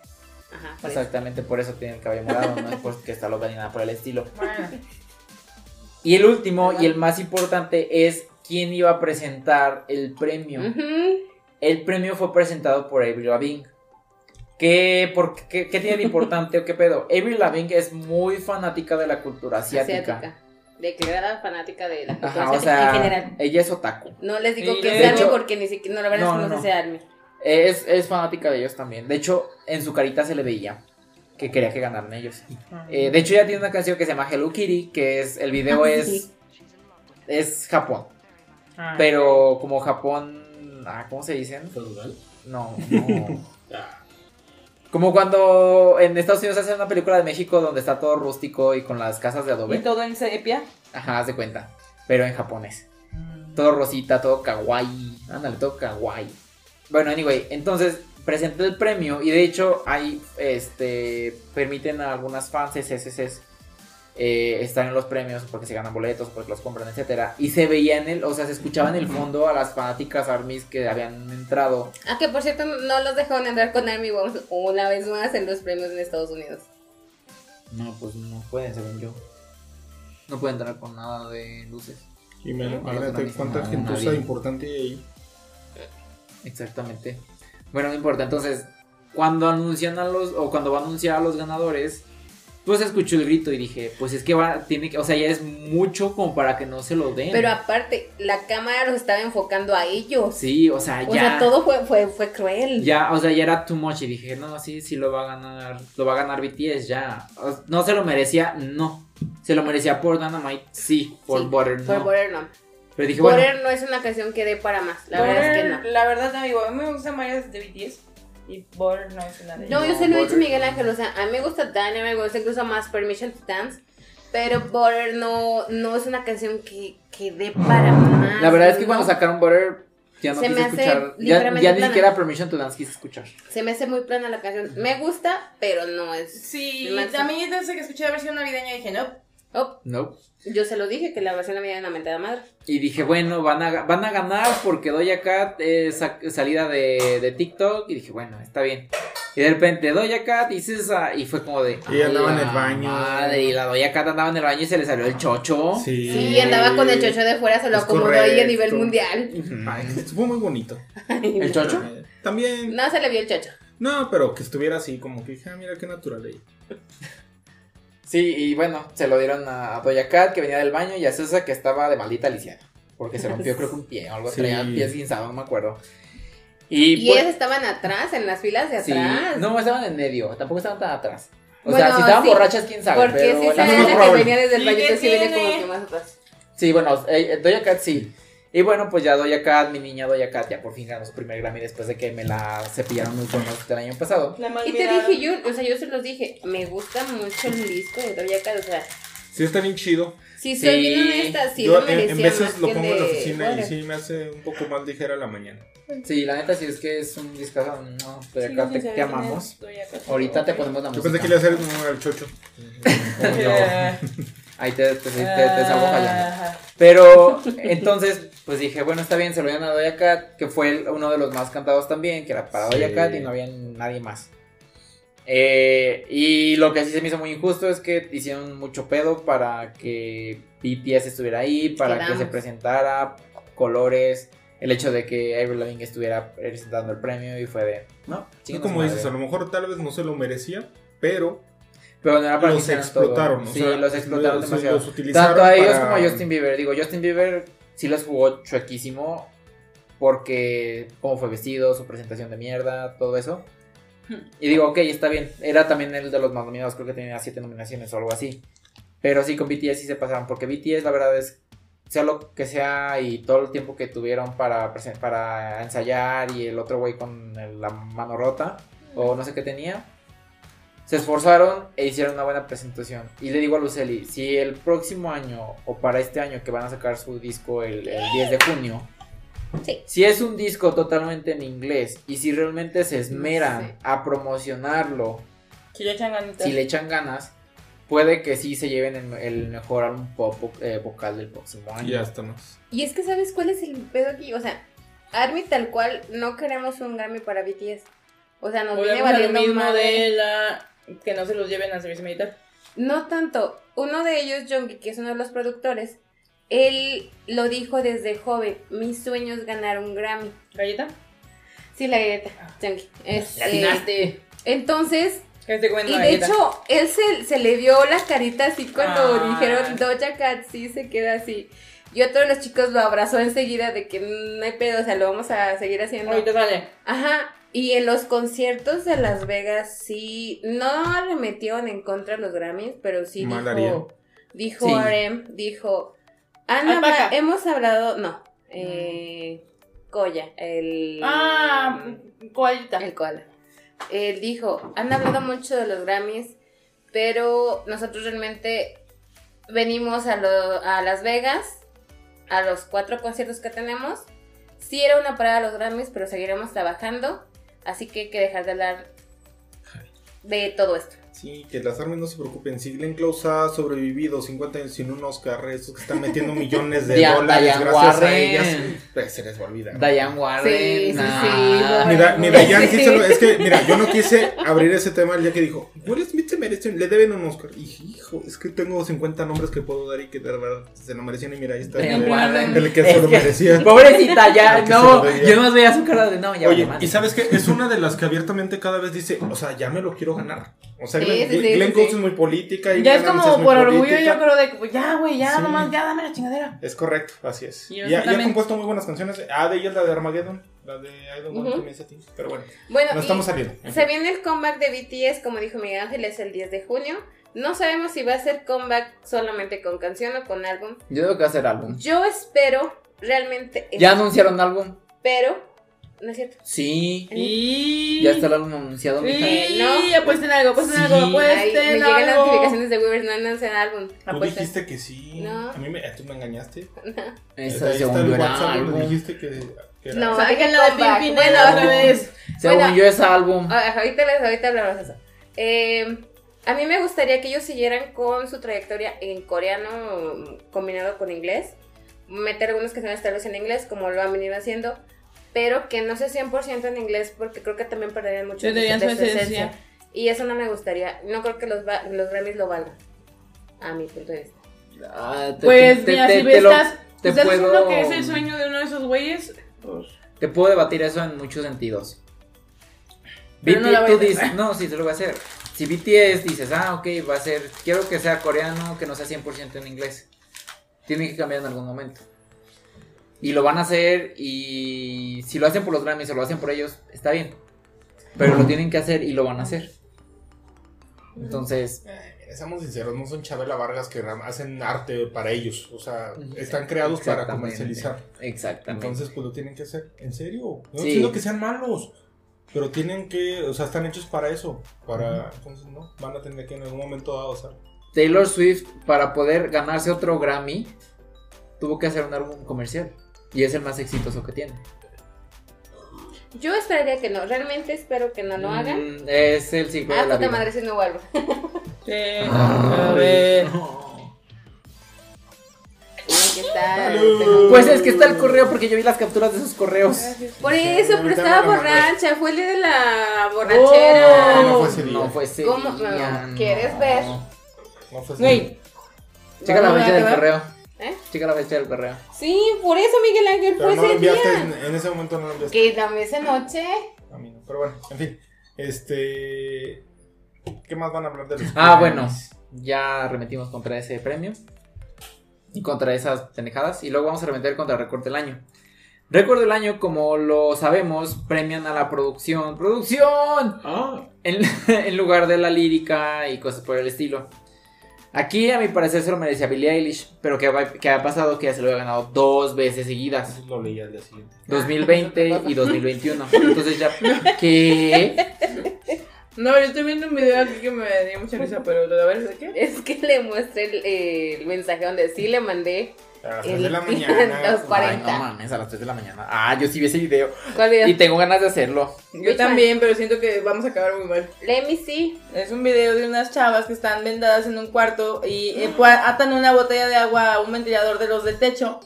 Speaker 4: Ajá, por eso.
Speaker 3: Exactamente por eso tiene el cabello morado, no es porque está loca ni nada por el estilo.
Speaker 2: Bueno.
Speaker 3: Y el último y el más importante es quién iba a presentar el premio. El premio fue presentado por Avril Lavigne. ¿Qué, por qué, qué tiene de importante o qué pedo? Avril Lavigne es muy fanática de la cultura asiática.
Speaker 4: Asiática. Declarada fanática de la cultura
Speaker 3: Ajá, o
Speaker 4: asiática
Speaker 3: sea,
Speaker 4: en general.
Speaker 3: ella es otaku.
Speaker 4: No les digo que es Army
Speaker 3: hecho-
Speaker 4: porque ni siquiera no la verdad
Speaker 3: No,
Speaker 4: es que
Speaker 3: no,
Speaker 4: no, sé si Army.
Speaker 3: Es, es fanática de ellos también. De hecho, en su carita se le veía que quería que ganaran ellos. Eh, de hecho, ella tiene una canción que se llama Hello Kitty, que es el video
Speaker 4: Ah,
Speaker 3: es
Speaker 4: sí.
Speaker 3: es Japón,
Speaker 2: Ah.
Speaker 3: pero como Japón, ah, ¿cómo se dicen?
Speaker 1: Feudal.
Speaker 3: No, no. Como cuando en Estados Unidos hacen una película de México donde está todo rústico y con las casas de
Speaker 2: ¿Y
Speaker 3: adobe.
Speaker 2: todo en sepia?
Speaker 3: Ajá, haz de cuenta. Pero en japonés. Todo rosita, todo kawaii. Ándale, todo kawaii. Bueno, anyway, entonces presenté el premio y de hecho ahí este, permiten a algunas fans SSS eh, estar en los premios porque se ganan boletos, porque los compran, etcétera Y se veía en el, o sea, se escuchaba en el fondo a las fanáticas armies que habían entrado.
Speaker 4: Ah, que por cierto no los dejaron entrar con Army Bombs una vez más en los premios en Estados Unidos.
Speaker 3: No, pues no pueden, según yo. No pueden entrar con nada de luces.
Speaker 5: Y me- imagínate cuánta gentuza importante hay ahí.
Speaker 3: Exactamente. Bueno, no importa. Entonces, cuando anuncian a los, o cuando va a anunciar a los ganadores, pues escucho el grito y dije, pues es que va, tiene que, o sea, ya es mucho como para que no se lo den.
Speaker 4: Pero aparte, la cámara los estaba enfocando a ellos.
Speaker 3: Sí, o sea, ya.
Speaker 4: O sea, todo fue, fue, fue cruel.
Speaker 3: Ya, o sea, ya era too much y dije, no, sí, sí lo va a ganar, lo va a ganar BTS ya. O- No se lo merecía, no. Se lo merecía por Dynamite, sí, por
Speaker 4: Sí,
Speaker 3: Butter, no.
Speaker 4: Por Butter no.
Speaker 3: Pero dije, bueno,
Speaker 4: Butter no es una canción que dé para más. La verdad es que no.
Speaker 2: La verdad, amigo, a mí me gustan varias de BTS. Y Butter no es una de ellas.
Speaker 4: No, yo se lo he dicho a Miguel. Ángel, o sea, a mí me gusta Dynamite, me gusta incluso más Permission to Dance, pero Butter no, no es una canción que, que dé para más.
Speaker 3: la verdad es que
Speaker 4: ¿no?
Speaker 3: cuando sacaron Butter, ya no
Speaker 4: Se
Speaker 3: quise
Speaker 4: me hace
Speaker 3: escuchar. Ya, ya ni siquiera Permission to Dance quise escuchar.
Speaker 4: Se me hace muy plana la canción. Me gusta, pero no es.
Speaker 2: Sí, a mí desde que escuché la versión navideña dije, no.
Speaker 4: Oh,
Speaker 3: No.
Speaker 4: yo se lo dije que la versión navideña era una mentada madre.
Speaker 3: Y dije, bueno, van a, van a ganar porque Doja Cat es sa- salida de, de TikTok. Y dije, bueno, está bien. Y de repente Doja Cat y César. Y fue como de.
Speaker 5: Y andaba en
Speaker 3: "Ay,
Speaker 5: el
Speaker 3: la
Speaker 5: baño".
Speaker 3: Madre, y la Doja Cat andaba en el baño y se le salió el chocho.
Speaker 5: Sí.
Speaker 4: Sí, andaba con el chocho de fuera, se lo
Speaker 5: Es
Speaker 4: acomodó ahí a nivel mundial.
Speaker 3: Ujú.
Speaker 5: Ay, estuvo muy bonito.
Speaker 3: ¿El chocho?
Speaker 5: Eh, También.
Speaker 4: No se le vio el chocho.
Speaker 5: No, pero que estuviera así, como que dije, ah, mira qué natural ella.
Speaker 3: Sí, y bueno, se lo dieron a Doja Cat que venía del baño y a César que estaba de maldita lisiada. Porque se rompió, creo que un pie o algo.
Speaker 5: Sí.
Speaker 3: Traía el pie esguinzado, no me acuerdo. Y,
Speaker 4: Y
Speaker 3: pues-
Speaker 4: ellas estaban atrás, en las filas de
Speaker 3: Sí,
Speaker 4: atrás.
Speaker 3: no, estaban en medio, tampoco estaban tan atrás. O
Speaker 4: Bueno,
Speaker 3: sea, si estaban
Speaker 4: sí,
Speaker 3: borrachas, quién sabe.
Speaker 4: Porque
Speaker 3: pero
Speaker 4: sí
Speaker 3: la
Speaker 4: que venía desde el
Speaker 2: ¿Y
Speaker 4: baño, entonces sí venía como que más atrás.
Speaker 3: Sí, bueno, eh, eh, Doja Cat sí. Y bueno, pues ya Doja Cat, mi niña Doja Cat, ya por fin ganó su primer Grammy después de que me la cepillaron muy buenos del año pasado.
Speaker 4: Y te dije yo, o sea, yo se los dije, me gusta mucho el disco de Doja Cat, o sea,
Speaker 5: Sí, está bien chido.
Speaker 4: si soy
Speaker 3: Sí.
Speaker 4: bien honesta, sí
Speaker 5: Yo
Speaker 4: lo
Speaker 5: en, en veces lo pongo en la oficina y sí me hace un poco más ligera la mañana.
Speaker 3: Sí, la neta sí es que es un discazo. No,
Speaker 2: Sí,
Speaker 3: Cat,
Speaker 2: no
Speaker 3: te, amamos. Ahorita te ponemos la
Speaker 5: Yo
Speaker 3: música.
Speaker 5: pensé que le iba a hacer como el chocho. Yo.
Speaker 2: Eh,
Speaker 3: Ahí te, te, te, te salgo fallando.
Speaker 2: Ajá.
Speaker 3: Pero entonces, pues dije, bueno, está bien, se lo dieron a Doja Cat, que fue el- uno de los más cantados también, que era para
Speaker 1: Sí.
Speaker 3: Doja Cat y no había nadie más. Eh, y lo que sí se me hizo muy injusto es que hicieron mucho pedo para que BTS estuviera ahí, para que se presentara, colores, el hecho de que Avril Lavigne estuviera presentando el premio y fue de, no,
Speaker 5: Sí,
Speaker 3: chinga
Speaker 5: como dices, a lo mejor tal vez no se lo merecía, pero
Speaker 3: Pero no era para que
Speaker 5: los
Speaker 3: todo.
Speaker 5: explotaron. o
Speaker 3: Sí,
Speaker 5: sea,
Speaker 3: los explotaron
Speaker 5: los-
Speaker 3: demasiado.
Speaker 5: los
Speaker 3: Tanto a ellos
Speaker 5: para-
Speaker 3: como a Justin Bieber. Digo, Justin Bieber sí los jugó chuequísimo porque cómo fue vestido, su presentación de mierda, todo eso. Y digo, ok, está bien. Era también el de los más nominados, creo que tenía siete nominaciones o algo así. Pero sí, con BTS sí se pasaron, porque BTS la verdad es, sea lo que sea y todo el tiempo que tuvieron para, para ensayar y el otro güey con la mano rota o no sé qué tenía, se esforzaron e hicieron una buena presentación. Y le digo a Luceli, si el próximo año o para este año que van a sacar su disco el, el 10 de junio,
Speaker 4: Sí.
Speaker 3: si es un disco totalmente en inglés y si realmente se esmeran
Speaker 4: Sí.
Speaker 3: a promocionarlo,
Speaker 2: Si le echan ganitas.
Speaker 3: si le echan ganas, puede que sí se lleven el, el mejor álbum pop eh, vocal del próximo año.
Speaker 5: Ya está más.
Speaker 4: Y es que, ¿sabes cuál es el pedo aquí? O sea, Army tal cual, no queremos un Grammy para BTS. O sea, nos viene valiendo
Speaker 2: mismo
Speaker 4: madre.
Speaker 2: de la... Que no se los lleven al servicio militar.
Speaker 4: No tanto. Uno de ellos, Jongi, que es uno de los productores, él lo dijo desde joven. Mi sueño es ganar un Grammy.
Speaker 2: ¿Galleta?
Speaker 4: Sí, la galleta, Jongi. Es,
Speaker 3: ¡Le
Speaker 4: eh, entonces, y de
Speaker 2: galleta.
Speaker 4: hecho, él se, se le vio la carita así cuando
Speaker 2: Ah.
Speaker 4: dijeron Doja Cat, sí, se queda así. Y otro de los chicos lo abrazó enseguida de que no hay pedo, o sea, lo vamos a seguir haciendo.
Speaker 2: Ahorita sale.
Speaker 4: Ajá, y en los conciertos de Las Vegas sí, no arremetieron en contra de los Grammys, pero sí
Speaker 5: Mal
Speaker 4: dijo, dijo
Speaker 3: Sí.
Speaker 4: RM, dijo, Ana,
Speaker 2: Alpaca.
Speaker 4: ma- hemos hablado, no, eh, Koya, el...
Speaker 2: Ah, coalita.
Speaker 4: el koala. Él dijo, han hablado mucho de los Grammys, pero nosotros realmente venimos a, lo- a Las Vegas, a los cuatro conciertos que tenemos. Sí era una parada a los Grammys, pero seguiremos trabajando, así que hay que dejar de hablar de todo esto.
Speaker 5: Sí, que las armas no se preocupen. Si Glenn Close ha sobrevivido 50 años sin un Oscar, estos que están metiendo millones de dólares
Speaker 3: Diane
Speaker 5: gracias a
Speaker 3: Warren.
Speaker 5: ellas, pues se les va a olvidar.
Speaker 3: Diane Warren.
Speaker 4: Sí, sí,
Speaker 3: nah.
Speaker 4: sí,
Speaker 5: lo- es que, mira, yo no quise abrir ese tema el día que dijo, Will Smith se merece, le deben un Oscar. Y hijo, es que tengo 50 nombres que puedo dar y que de verdad se lo merecían. Y mira, ahí está el,
Speaker 3: Warren.
Speaker 5: el que se lo merecía.
Speaker 3: Pobrecita, ya,
Speaker 5: El que
Speaker 3: no. Yo más veía su cara de no, ya.
Speaker 5: Oye, y sabes qué, es una de las que abiertamente cada vez dice, o sea, ya me lo quiero ganar. O sea,
Speaker 4: Sí,
Speaker 5: Glenn,
Speaker 4: sí, sí,
Speaker 5: Glenn
Speaker 4: sí,
Speaker 5: Close
Speaker 4: sí.
Speaker 5: es muy política. Y
Speaker 2: Ya es como por orgullo,
Speaker 5: política.
Speaker 2: yo creo de que pues, ya, güey, ya
Speaker 5: Sí.
Speaker 2: nomás, ya dame la chingadera.
Speaker 5: Es correcto, así es.
Speaker 2: Y
Speaker 5: ha- y ha
Speaker 2: también.
Speaker 5: compuesto muy buenas canciones. Ah, de ella es la de Armageddon. La de I don't want
Speaker 4: Ujú.
Speaker 5: to miss a thing. Pero bueno,
Speaker 4: Bueno,
Speaker 5: no estamos saliendo.
Speaker 4: se viene el comeback de BTS, como dijo Miguel Ángel, es el 10 de junio. No sabemos si va a ser comeback solamente con canción o con álbum.
Speaker 3: Yo tengo que hacer álbum.
Speaker 4: Yo espero, realmente,
Speaker 3: ¿Ya anunciaron álbum?
Speaker 4: espero, ¿no es cierto?
Speaker 3: Sí.
Speaker 2: Y...
Speaker 3: Ya está el álbum anunciado, mija.
Speaker 2: Y
Speaker 4: ¿no?
Speaker 2: apuesten algo, apuesten
Speaker 3: Sí.
Speaker 2: algo,
Speaker 4: Ay, me
Speaker 2: apuesten
Speaker 4: llegan las
Speaker 2: algo.
Speaker 4: notificaciones de Weaver, no anuncian álbum.
Speaker 5: Tú dijiste que sí.
Speaker 4: No.
Speaker 5: A mí me, tú me engañaste. Está
Speaker 3: según
Speaker 5: el
Speaker 3: yo era
Speaker 5: WhatsApp,
Speaker 3: álbum.
Speaker 5: dijiste que.
Speaker 4: No.
Speaker 2: Saquen la de. Pimpinela
Speaker 4: Bueno,
Speaker 2: otra vez.
Speaker 3: Según
Speaker 4: Bueno.
Speaker 3: yo es álbum.
Speaker 4: Ah, ahorita, les, ahorita hablamos eso. Eh, a mí me gustaría que ellos siguieran con su trayectoria en coreano combinado con inglés. Meter algunas canciones tal vez en inglés, como lo han venido haciendo. Pero que no sea 100% en inglés, porque creo que también perderían mucho de
Speaker 2: su esencia.
Speaker 4: Y eso no me gustaría. No creo que los, los Grammys lo valgan. A mi punto de vista.
Speaker 3: Ah, te-
Speaker 2: Pues
Speaker 3: te-
Speaker 2: mira,
Speaker 3: te-
Speaker 2: si
Speaker 3: te lo-
Speaker 2: estás,
Speaker 3: te
Speaker 2: estás
Speaker 3: puedo-
Speaker 2: diciendo que es el sueño de uno de esos güeyes, pues...
Speaker 3: Te puedo debatir eso en muchos sentidos.
Speaker 2: Pero no
Speaker 3: BTS,
Speaker 2: la voy a
Speaker 3: tú dices, no, sí, se lo voy a hacer. Si BTS dices, ah, ok, va a ser, quiero que sea coreano, que no sea 100% en inglés. Tiene que cambiar en algún momento. Y lo van a hacer y si lo hacen por los Grammys o lo hacen por ellos, está bien. Pero lo tienen que hacer y lo van a hacer. Entonces,
Speaker 5: seamos sinceros, no son Chabela Vargas que hacen arte para ellos. O sea, están creados para comercializar.
Speaker 3: exactamente.
Speaker 5: Entonces, pues lo tienen que hacer. ¿En serio? No
Speaker 3: Sí.
Speaker 5: diciendo que sean malos. Pero tienen que, o sea, están hechos para eso. Para, entonces, no, van a tener que en algún momento dado hacer.
Speaker 3: Taylor Swift, para poder ganarse otro Grammy, tuvo que hacer un álbum comercial. Y es el más exitoso que tiene.
Speaker 4: Yo esperaría que no. Realmente espero que no lo hagan.
Speaker 3: Mm, es el ciclo
Speaker 4: Ah,
Speaker 3: de la vida.
Speaker 4: madre, si no vuelvo.
Speaker 2: Sí,
Speaker 3: Ah,
Speaker 2: a ver.
Speaker 5: Salud.
Speaker 4: tengo-
Speaker 3: Pues es que está el correo porque yo vi las capturas de esos correos.
Speaker 4: Por eso, pero estaba borracha. Fue el día de la borrachera.
Speaker 5: Oh. No fue ese día.
Speaker 3: No fue ese
Speaker 4: ¿Cómo?
Speaker 3: día,
Speaker 4: No. ¿Quieres ver?
Speaker 5: No fue así.
Speaker 2: Güey.
Speaker 3: Checa la
Speaker 2: ¿Vamos a
Speaker 3: fecha del correo.
Speaker 4: ¿Eh?
Speaker 3: Checa la fecha del correo.
Speaker 4: Sí, por eso Miguel Ángel
Speaker 5: Pero
Speaker 4: fue
Speaker 5: no lo
Speaker 4: ese
Speaker 5: enviaste,
Speaker 4: día.
Speaker 5: en, en ese momento no lo enviaste.
Speaker 4: Que dame esa noche.
Speaker 5: A mí no. Pero bueno, en fin. Este. ¿Qué más van a hablar de los
Speaker 3: Ah, bueno. Ya arremetimos contra ese premio. Y contra esas pendejadas. Y luego vamos a arremeter contra el récord del año. Récord del año, como lo sabemos, premian a la producción. ¡Producción!
Speaker 1: Ah,
Speaker 3: En, en lugar de la lírica y cosas por el estilo. Aquí, a mi parecer, se lo merecía Billie Eilish. Pero ¿qué, va- qué ha pasado? Que ya se lo había ganado dos veces seguidas.
Speaker 5: Eso lo leí al día siguiente.
Speaker 3: 2020 y 2021. Entonces ya... ¿Qué?
Speaker 2: No, yo estoy viendo un video aquí que me dio mucha risa, pero a ver, ¿de qué?
Speaker 4: Es que le muestré el, eh, el mensaje donde sí le mandé.
Speaker 5: A las
Speaker 4: El
Speaker 5: 3 de la mañana.
Speaker 4: los
Speaker 3: Ay,
Speaker 4: 40.
Speaker 3: no mames, a las 3 de la mañana. Ah, yo sí vi ese video.
Speaker 4: ¿Cuál video?
Speaker 3: Y tengo ganas de hacerlo.
Speaker 2: Yo también, pero siento que vamos a acabar muy mal.
Speaker 4: Let me see.
Speaker 2: Es un video de unas chavas que están vendadas en un cuarto y eh, pues, atan una botella de agua a un ventilador de los del techo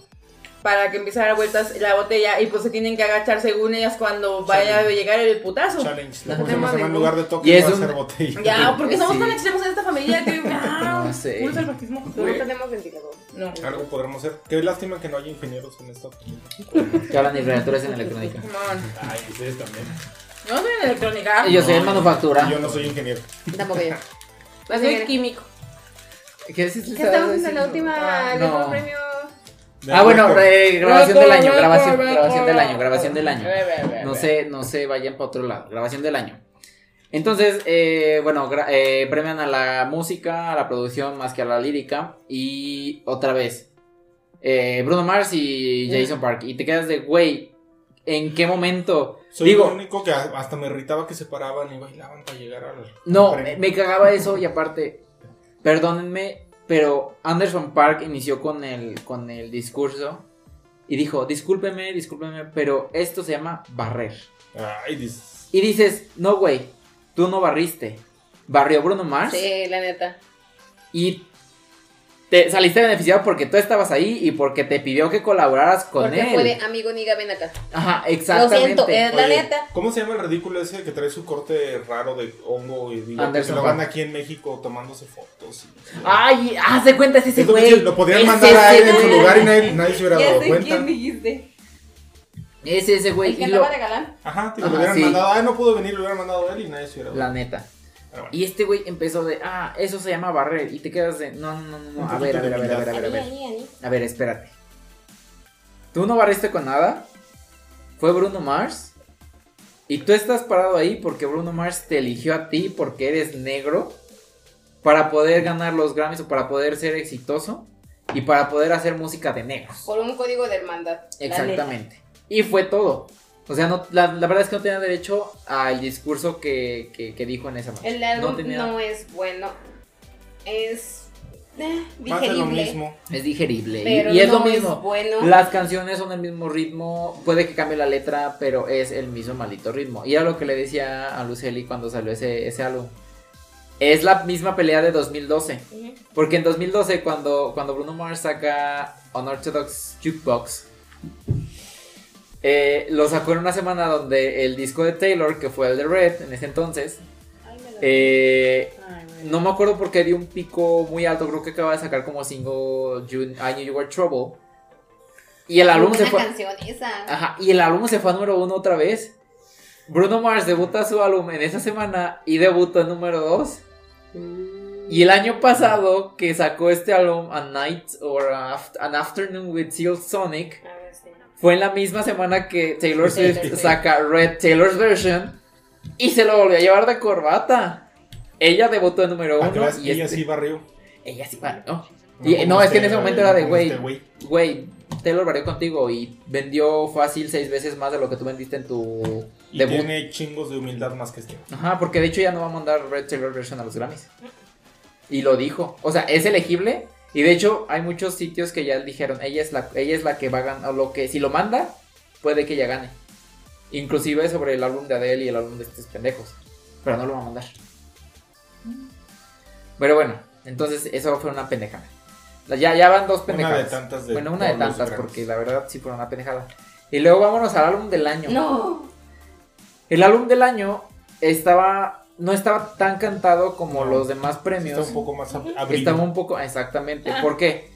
Speaker 2: para que empiece a dar vueltas la botella y pues se tienen que agachar según ellas cuando vaya a llegar el putazo.
Speaker 5: Challenge. Próxima semana en lugar de
Speaker 3: Y
Speaker 5: toque
Speaker 3: es
Speaker 5: va a
Speaker 3: un-
Speaker 5: ser botella.
Speaker 2: Ya, porque somos
Speaker 3: Sí.
Speaker 2: tan extremos en esta familia que ah,
Speaker 3: No sé.
Speaker 2: salvajismo.
Speaker 4: No tenemos ventilador.
Speaker 2: No.
Speaker 5: Algo podremos hacer. Qué lástima que no haya ingenieros en esta familia.
Speaker 3: Que hablan de reactores en electrónica.
Speaker 2: Come on.
Speaker 5: Ay, ustedes también.
Speaker 2: No soy en electrónica.
Speaker 3: Y yo soy en manufactura.
Speaker 5: Yo no soy ingeniero.
Speaker 4: Tampoco yo.
Speaker 2: Soy químico.
Speaker 3: ¿Qué, es-
Speaker 4: ¿Qué estamos en la última?
Speaker 3: Ah,
Speaker 4: el
Speaker 3: no.
Speaker 4: último premio.
Speaker 3: Ah, bueno, eh, grabación del año, grabación, del año, grabación del año. No se, no se vayan para otro lado, grabación del año. Entonces, eh, bueno, eh, premian a la música, a la producción más que a la lírica. Y otra vez, eh, Bruno Mars y Jason Park. Y te quedas de, güey, ¿en qué momento?
Speaker 5: Soy
Speaker 3: Digo,
Speaker 5: el único que hasta me irritaba que se paraban y bailaban para llegar al.
Speaker 3: No, me,
Speaker 5: premio.
Speaker 3: me cagaba eso y aparte, perdónenme, pero Anderson Park inició con el, con el discurso y dijo, discúlpeme, discúlpeme, pero esto se llama barrer.
Speaker 5: Ay, dices.
Speaker 3: Y dices, no, güey, tú no barriste. Barrió Bruno Mars
Speaker 4: Sí, la neta.
Speaker 3: y te saliste beneficiado porque tú estabas ahí y porque te pidió que colaboraras con
Speaker 4: Porque
Speaker 3: él.
Speaker 4: fue de amigo niga, ven acá.
Speaker 3: Ajá,
Speaker 4: Lo
Speaker 3: exactamente.
Speaker 4: siento, es la
Speaker 5: Oye,
Speaker 4: neta.
Speaker 5: ¿Cómo se llama el ridículo ese que trae su corte raro de hongo y digo, que
Speaker 3: Anderson
Speaker 5: se lo van aquí en México tomándose fotos? y-
Speaker 3: Ay, haz de cuenta, es ese
Speaker 5: lo
Speaker 3: güey.
Speaker 5: Lo podrían mandar a él en su lugar y nadie, nadie se hubiera
Speaker 4: Ya
Speaker 5: dado
Speaker 4: sé
Speaker 5: cuenta.
Speaker 4: quién dijiste.
Speaker 3: Es ese güey.
Speaker 4: El que
Speaker 3: y lo-
Speaker 4: de galán.
Speaker 5: Ajá, te lo
Speaker 3: Ajá,
Speaker 5: hubieran
Speaker 3: sí.
Speaker 5: mandado. Ah, no pudo venir, lo hubieran mandado a él y nadie se hubiera dado
Speaker 3: La neta.
Speaker 5: Bueno.
Speaker 3: Y este güey empezó de, ah, eso se llama barrer. Y te quedas de, no, no, no, no. A ver, a ver, a ver, a ver, a ver, a ver. A ver, espérate. Tú no barriste con nada. Fue Bruno Mars. Y tú estás parado ahí porque Bruno Mars te eligió a ti porque eres negro. Para poder ganar los Grammys o para poder ser exitoso. Y para poder hacer música de negros.
Speaker 4: Por un código de hermandad.
Speaker 3: Exactamente. Y fue todo. O sea, no, la, la verdad es que no tenía derecho al discurso que, que, que dijo en esa noche.
Speaker 4: El álbum
Speaker 3: no
Speaker 4: no,
Speaker 3: tenía,
Speaker 4: es bueno. Es eh,
Speaker 5: de lo
Speaker 4: digerible.
Speaker 5: mismo.
Speaker 3: Es digerible. Y,
Speaker 4: Pero
Speaker 3: y es
Speaker 4: no
Speaker 3: lo mismo.
Speaker 4: Es bueno.
Speaker 3: Las canciones son el mismo ritmo. Puede que cambie la letra, pero es el mismo maldito ritmo. Y era lo que le decía a Luceli cuando salió ese, ese álbum. Es la misma pelea de 2012.
Speaker 4: Ujú.
Speaker 3: Porque en 2012, cuando, cuando Bruno Mars saca Unorthodox Jukebox, eh, lo sacó en una semana donde el disco de Taylor, que fue el de Red en ese entonces, eh, no me acuerdo por qué dio un pico muy alto. Creo que acaba de sacar como single You- I Knew You Were Trouble. Y el álbum se fue. Ajá, y el álbum se fue a número uno otra vez. Bruno Mars debuta su álbum en esa semana y debutó en número dos. Y el año pasado que sacó este álbum, A Night or An Afternoon with Seal Sonic,
Speaker 4: A ver, sí.
Speaker 3: Fue en la misma semana que Taylor Swift saca Red Taylor's Version y se lo volvió a llevar de corbata. Ella debutó en número uno y
Speaker 5: ella
Speaker 3: este-
Speaker 5: sí barrió.
Speaker 3: ella sí barrió. Y-
Speaker 5: como
Speaker 3: no, es que en
Speaker 5: este,
Speaker 3: ese momento era de, güey,
Speaker 5: este güey.
Speaker 3: güey, Taylor barrió contigo y vendió fácil seis veces más de lo que tú vendiste en tu
Speaker 5: Y
Speaker 3: debut.
Speaker 5: tiene chingos de humildad más que este.
Speaker 3: Ajá, porque de hecho ya no va a mandar Red Taylor Version a los Grammys. Y lo dijo. O sea, es elegible. Y de hecho, hay muchos sitios que ya dijeron, ella es la, ella es la que va a ganar. O lo que, si lo manda, puede que ella gane. Inclusive sobre el álbum de Adele y el álbum de estos pendejos. Pero no lo va a mandar. Pero bueno, entonces eso fue una pendejada. Ya, ya van dos
Speaker 5: Una
Speaker 3: pendejadas.
Speaker 5: de tantas de
Speaker 3: bueno, una de tantas, porque la verdad sí fue una pendejada. Y luego vámonos al álbum del año.
Speaker 4: No.
Speaker 3: El álbum del año estaba. No estaba tan cantado como
Speaker 5: No.
Speaker 3: los demás premios.
Speaker 5: Está un poco más ab- abrigo.
Speaker 3: Estaba un poco, exactamente. ¿Por qué?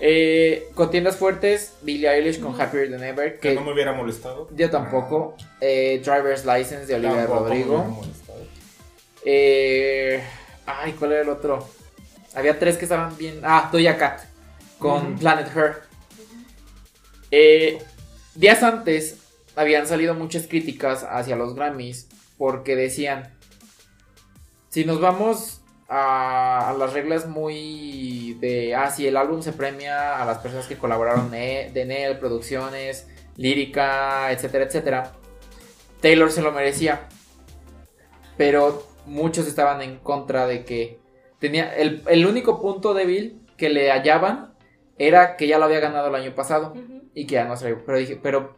Speaker 3: Eh, contiendas fuertes, Billie Eilish con Happier Than Ever,
Speaker 5: Que
Speaker 3: que
Speaker 5: no me hubiera molestado.
Speaker 3: yo tampoco. Eh, Driver's License de Olivia
Speaker 5: Tampoco me
Speaker 3: Rodrigo.
Speaker 5: molestado.
Speaker 3: Eh, ay, ¿cuál era el otro? Había tres que estaban bien. Ah, Doja Cat con. Planet Her. Eh, días antes habían salido muchas críticas hacia los Grammys porque decían, si nos vamos a, a las reglas muy de, ah, si el álbum se premia a las personas que colaboraron de en él, producciones, lírica, etcétera, etcétera, Taylor se lo merecía. Pero muchos estaban en contra de que tenía el, el único punto débil que le hallaban era que ya lo había ganado el año pasado y que ya no se pero dije pero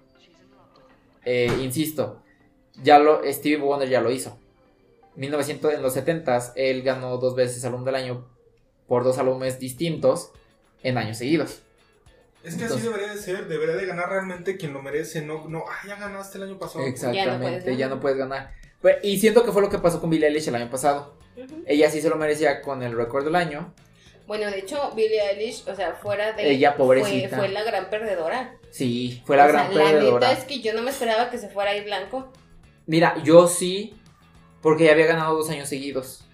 Speaker 3: eh, insisto ya lo Stevie Wonder ya lo hizo 1900 en los 70s él ganó dos veces álbum del año por dos álbumes distintos en años seguidos
Speaker 5: Es que
Speaker 3: Entonces-
Speaker 5: así debería de ser, debería de ganar realmente quien lo merece, no, no, ah, ya ganaste el año pasado.
Speaker 3: exactamente ya no
Speaker 4: puedes
Speaker 3: puedes,
Speaker 4: ganar.
Speaker 3: ganar Pues, y siento que fue lo que pasó con Billie Eilish el año pasado ella sí se lo merecía con el récord del año
Speaker 4: Bueno, de hecho, Billie Eilish, o sea, fuera de.
Speaker 3: Ella, pobrecita.
Speaker 4: Fue, fue la gran perdedora.
Speaker 3: sí fue la
Speaker 4: O sea,
Speaker 3: gran
Speaker 4: La
Speaker 3: perdedora
Speaker 4: neta es que yo no me esperaba que se fuera a ir blanco.
Speaker 3: Mira, yo sí, porque ya había ganado dos años seguidos.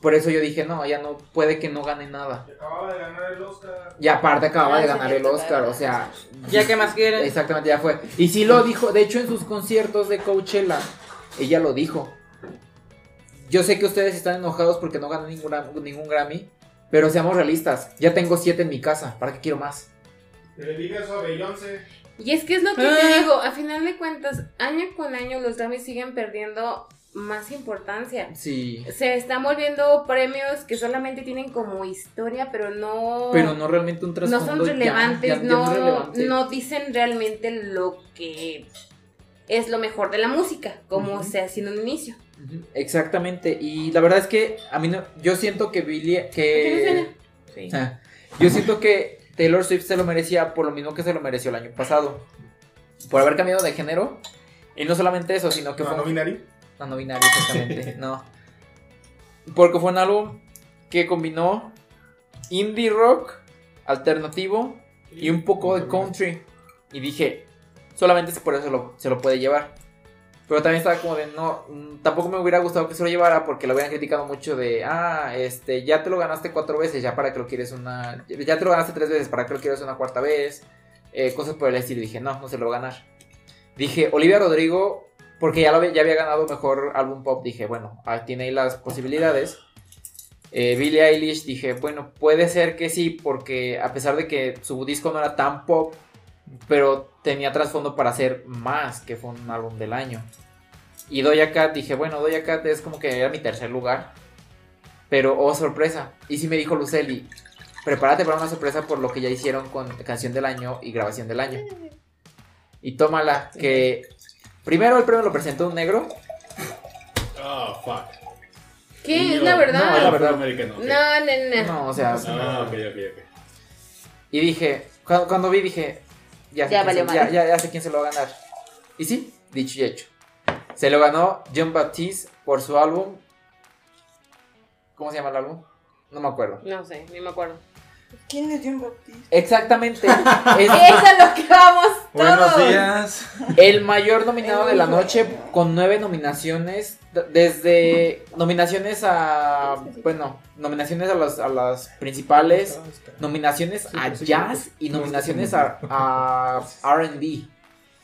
Speaker 3: Por eso yo dije, no, ya no, puede que no gane nada.
Speaker 5: Acababa de ganar el Oscar.
Speaker 3: Y aparte acababa
Speaker 4: Ah,
Speaker 3: de ganar
Speaker 4: ya
Speaker 3: el Oscar,
Speaker 4: ya.
Speaker 3: o sea...
Speaker 2: Ya que más quieres.
Speaker 3: Exactamente, ya fue. Y sí lo dijo, de hecho en sus conciertos de Coachella, ella lo dijo. Yo sé que ustedes están enojados porque no gané ningún, ningún Grammy, pero seamos realistas, ya tengo siete en mi casa, ¿para qué quiero más?
Speaker 5: Que le diga eso a Beyoncé.
Speaker 4: Y es que es lo que
Speaker 2: Ah.
Speaker 4: te digo, a final de cuentas, año con año los Grammys siguen perdiendo más importancia.
Speaker 3: Sí.
Speaker 4: Se están volviendo premios que solamente tienen como historia, pero no,
Speaker 3: Pero no realmente un
Speaker 4: no
Speaker 3: trasfondo
Speaker 4: son
Speaker 3: ya-
Speaker 4: relevantes,
Speaker 3: ya- ya
Speaker 4: no,
Speaker 3: relevante.
Speaker 4: no dicen realmente lo que es lo mejor de la música, como
Speaker 3: Ujú.
Speaker 4: se hacía en un inicio.
Speaker 3: Exactamente, y la verdad es que a mí no, yo siento que Billie, que
Speaker 2: Sí.
Speaker 3: Ah, yo siento que Taylor Swift se lo merecía por lo mismo que se lo mereció el año pasado, por haber cambiado de género, y no solamente eso, sino que
Speaker 5: No,
Speaker 3: fue
Speaker 5: no binario.
Speaker 3: no, no binario exactamente, no, porque fue un álbum que combinó indie rock, alternativo y un poco de country, y dije, solamente por eso lo- se lo puede llevar. Pero también estaba como de, no, mm, tampoco me hubiera gustado que se lo llevara porque lo hubieran criticado mucho de, ah, este, ya te lo ganaste cuatro veces, ya para que lo quieres una, ya te lo ganaste tres veces, para que lo quieres una cuarta vez, eh, cosas por el estilo. Dije, no, no se lo va a ganar. Dije, Olivia Rodrigo, porque ya, lo ya había ganado mejor álbum pop, dije, bueno, tiene ahí las posibilidades. Eh, Billie Eilish, dije, bueno, puede ser que sí, porque a pesar de que su disco no era tan pop, pero tenía trasfondo para hacer más, que fue un álbum del año. Y Doja Cat, dije, bueno, Doja Cat es como que era mi tercer lugar. Pero, oh, sorpresa. Y sí me dijo Luceli, prepárate para una sorpresa por lo que ya hicieron con canción del año y grabación del año. Y tómala, que primero el premio lo presentó un negro.
Speaker 1: Oh, fuck.
Speaker 4: ¿Qué?
Speaker 1: Y
Speaker 4: Es
Speaker 1: yo-
Speaker 4: la verdad.
Speaker 3: No, es la verdad.
Speaker 4: No, no, no.
Speaker 3: No, o sea,
Speaker 1: Ah, ok, ok, ok.
Speaker 3: Y dije, cuando, cuando vi, dije, ya
Speaker 4: Ya
Speaker 3: se, ya, ya- ya sé quién se lo va a ganar. Y sí, dicho y hecho. Se lo ganó John Baptiste por su álbum. ¿Cómo se llama el álbum? No me acuerdo.
Speaker 4: No sé, ni me acuerdo.
Speaker 2: ¿Quién es John Baptiste?
Speaker 3: Exactamente. es
Speaker 4: Es a lo que vamos
Speaker 5: Buenos
Speaker 4: todos.
Speaker 5: días.
Speaker 3: el mayor nominado de la noche con nueve nominaciones. Desde nominaciones a. Bueno, nominaciones a las, a las principales. Nominaciones a jazz y nominaciones a, a RB.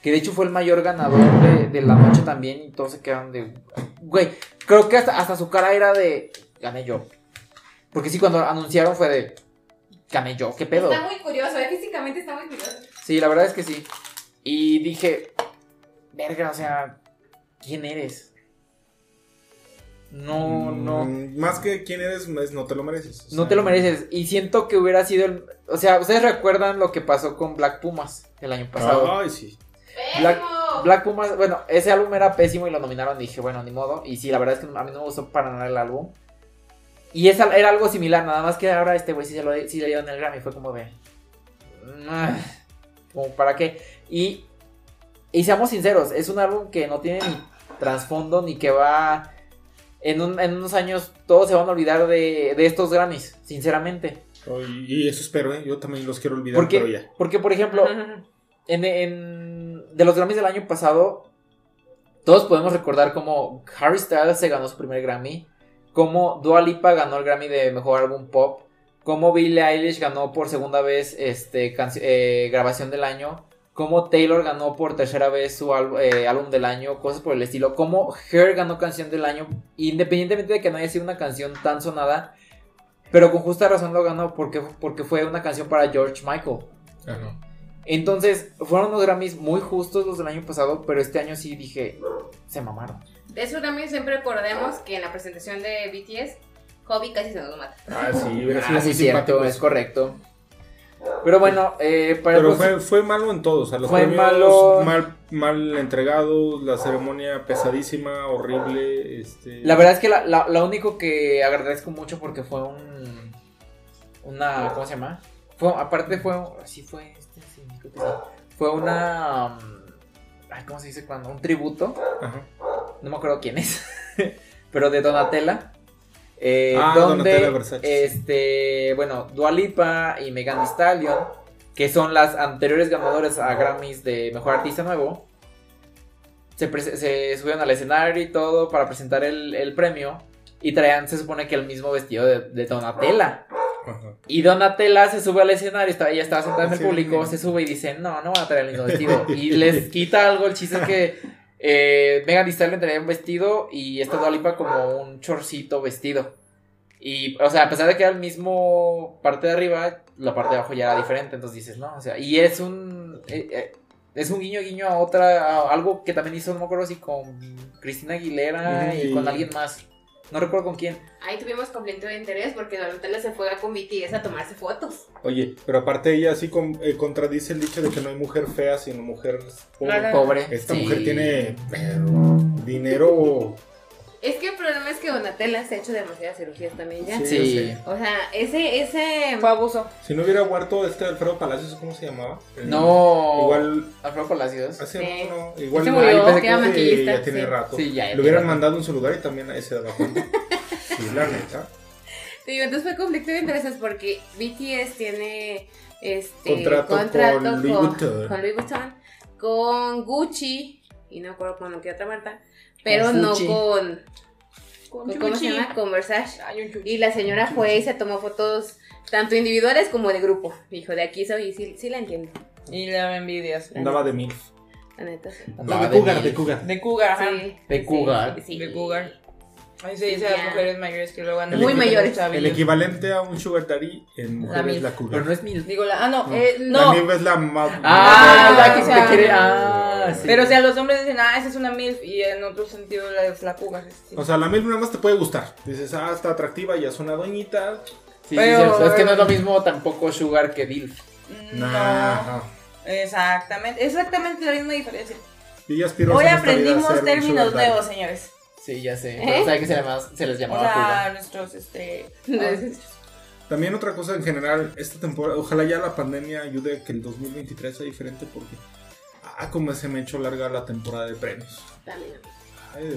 Speaker 3: Que de hecho fue el mayor ganador de, de la noche también. Y todos se quedaron de. Güey, creo que hasta, hasta su cara era de. Gané yo. Porque sí, cuando anunciaron fue de. Yo, ¿qué pedo?
Speaker 4: Está muy curioso, eh, físicamente está muy curioso.
Speaker 3: Sí, la verdad es que sí. Y dije. Verga, o sea. ¿Quién eres? No, no.
Speaker 5: Mm, Más que quién eres, es no te lo mereces. o
Speaker 3: No te lo mereces. Y siento que hubiera sido el. O sea, ¿ustedes recuerdan lo que pasó con Black Pumas el año pasado?
Speaker 5: Ay, sí.
Speaker 3: Black. Black Pumas, bueno, ese álbum era pésimo y lo nominaron. Dije, bueno, ni modo. Y sí, la verdad es que a mí no me gustó para nada el álbum. Y era algo similar, nada más que ahora este güey sí, se lo, sí le dieron el Grammy. Fue como de. "Ah, como para qué. Y, y seamos sinceros, es un álbum que no tiene ni trasfondo ni que va. En, un- en unos años todos se van a olvidar de, de estos Grammys, sinceramente.
Speaker 5: Y eso espero, ¿eh? Yo también los quiero olvidar, pero
Speaker 3: Porque,
Speaker 5: ya.
Speaker 3: porque por ejemplo, en, en- de los Grammys del año pasado, todos podemos recordar cómo Harry Styles se ganó su primer Grammy, cómo Dua Lipa ganó el Grammy de Mejor Álbum Pop, cómo Billie Eilish ganó por segunda vez este, eh, Grabación del Año, cómo Taylor ganó por tercera vez su eh, Álbum del Año, cosas por el estilo, cómo Her ganó Canción del Año, independientemente de que no haya sido una canción tan sonada, pero con justa razón lo ganó porque, porque fue una canción para George Michael.
Speaker 5: Ajá.
Speaker 3: Entonces, fueron unos Grammys muy justos los del año pasado, pero este año sí dije, se mamaron.
Speaker 4: De eso también siempre recordemos que en la presentación de BTS, Hobby casi se nos mata.
Speaker 5: Ah, sí,
Speaker 3: Ah, sí, cierto, es correcto. Pero bueno, eh, para
Speaker 5: Pero
Speaker 3: los-
Speaker 5: fue, fue malo en todo, o sea, los
Speaker 3: Fue
Speaker 5: premios
Speaker 3: malo.
Speaker 5: mal, mal entregados, la ceremonia pesadísima, horrible, este...
Speaker 3: la verdad es que la, la- lo único que agradezco mucho porque fue un... Una... ¿Cómo se llama? Fue, aparte fue... Sí fue... Este, sí, creo que sí. Fue una... um, ay, ¿Cómo se dice cuando? Un tributo.
Speaker 5: Ajá.
Speaker 3: no me acuerdo quién es, pero de Donatella. eh,
Speaker 5: Ah,
Speaker 3: donde,
Speaker 5: Donatella Versace.
Speaker 3: este, bueno, Dua Lipa y Megan Thee Stallion, que son las anteriores ganadoras a Grammys de Mejor Artista Nuevo, se, se subieron al escenario y todo para presentar el, el premio y traían, se supone que el mismo vestido de, de Donatella.
Speaker 5: Ajá.
Speaker 3: Y Donatella se sube al escenario, estaba, ella estaba sentada en el
Speaker 5: Sí.
Speaker 3: público, se sube y dice, no, no van a traer el mismo vestido. Y les quita algo, el chiste es que eh, Megan Thee Stallion traía un vestido y esta Dua Lipa como un chorcito vestido. Y, o sea, a pesar de que era el mismo parte de arriba, la parte de abajo ya era diferente, entonces dices, no, o sea, y es un... eh, eh, es un guiño guiño a otra, a algo que también hizo, no me acuerdo si con Cristina Aguilera y- con alguien más. No recuerdo con quién.
Speaker 4: Ahí tuvimos conflicto de interés porque Donatella se fue con BTS a tomarse fotos.
Speaker 5: Oye, pero aparte ella sí con- eh, contradice el dicho de que no hay mujer fea, sino mujer pobre.
Speaker 2: Claro.
Speaker 3: Pobre.
Speaker 5: Esta
Speaker 3: Sí.
Speaker 5: mujer tiene pero, dinero...
Speaker 4: Es que el problema es que Donatella se ha hecho demasiadas cirugías también ya.
Speaker 5: Sí.
Speaker 3: Sí.
Speaker 4: O sea, ese, ese...
Speaker 2: Fue abuso.
Speaker 5: Si no hubiera muerto este Alfredo Palacios, ¿cómo se llamaba? El-
Speaker 3: No.
Speaker 5: Igual...
Speaker 3: Alfredo Palacios.
Speaker 5: Hace
Speaker 4: Sí.
Speaker 5: no, igual
Speaker 4: Se
Speaker 5: no,
Speaker 4: murió,
Speaker 5: pensé
Speaker 4: que era
Speaker 5: que
Speaker 4: maquillista,
Speaker 5: ya tiene
Speaker 4: sí.
Speaker 5: rato.
Speaker 3: Sí, ya,
Speaker 5: Lo hubieran
Speaker 3: tiene
Speaker 5: mandado a un su lugar y también a ese daba cuenta. Sí, la neta.
Speaker 4: Te digo, entonces fue conflicto de intereses porque BTS tiene este
Speaker 5: Contrato con Louis Vuitton.
Speaker 4: con Louis Vuitton, con Gucci y no recuerdo con qué otra marca, pero no con, con- ¿cómo se llama? Con
Speaker 2: chuchi.
Speaker 4: Y la señora fue y se tomó fotos tanto individuales como de grupo. Dijo, de aquí soy y sí, sí la entiendo.
Speaker 2: Y le daba envidias.
Speaker 5: Andaba de mil.
Speaker 4: La neta sí.
Speaker 5: De cougar, de cougar.
Speaker 2: De cougar, ajá.
Speaker 4: Sí,
Speaker 3: De
Speaker 4: sí,
Speaker 3: cougar.
Speaker 4: sí.
Speaker 2: De cougar. Ahí se dice a las mujeres mayores que luego andan
Speaker 4: Muy mayores.
Speaker 5: El equivalente a un sugar daddy en mujeres
Speaker 2: mil.
Speaker 5: la cougar.
Speaker 3: Pero no es mil.
Speaker 2: Digo, la, ah, no,
Speaker 5: No.
Speaker 2: eh,
Speaker 5: La
Speaker 2: no.
Speaker 5: MILF es la más...
Speaker 3: Ah,
Speaker 2: Ah,
Speaker 3: la que te quiere. Ah, sí.
Speaker 2: Pero o sea, los hombres dicen, ah, esa es una MILF, y en otro sentido la- es la cougar. sí.
Speaker 5: O sea, la MILF nada más te puede gustar. Dices, ah, está atractiva, ya es una doñita.
Speaker 3: Sí,
Speaker 2: pero-
Speaker 3: sí. Es que no es lo mismo tampoco Sugar que Dilf.
Speaker 2: No.
Speaker 5: Nah.
Speaker 2: Exactamente, exactamente la misma diferencia.
Speaker 5: Y
Speaker 2: Hoy aprendimos términos nuevos, señores.
Speaker 3: Sí, ya sé.
Speaker 4: ¿Eh?
Speaker 3: Pero sabe que se, llama- se les
Speaker 2: O
Speaker 3: llamaba
Speaker 2: sea,
Speaker 3: Cougar.
Speaker 2: nuestros, este...
Speaker 4: Entonces,
Speaker 5: También otra cosa en general, esta temporada, ojalá ya la pandemia ayude a que el 2023 sea diferente porque, ah, como se me echó larga la temporada de premios.
Speaker 4: también.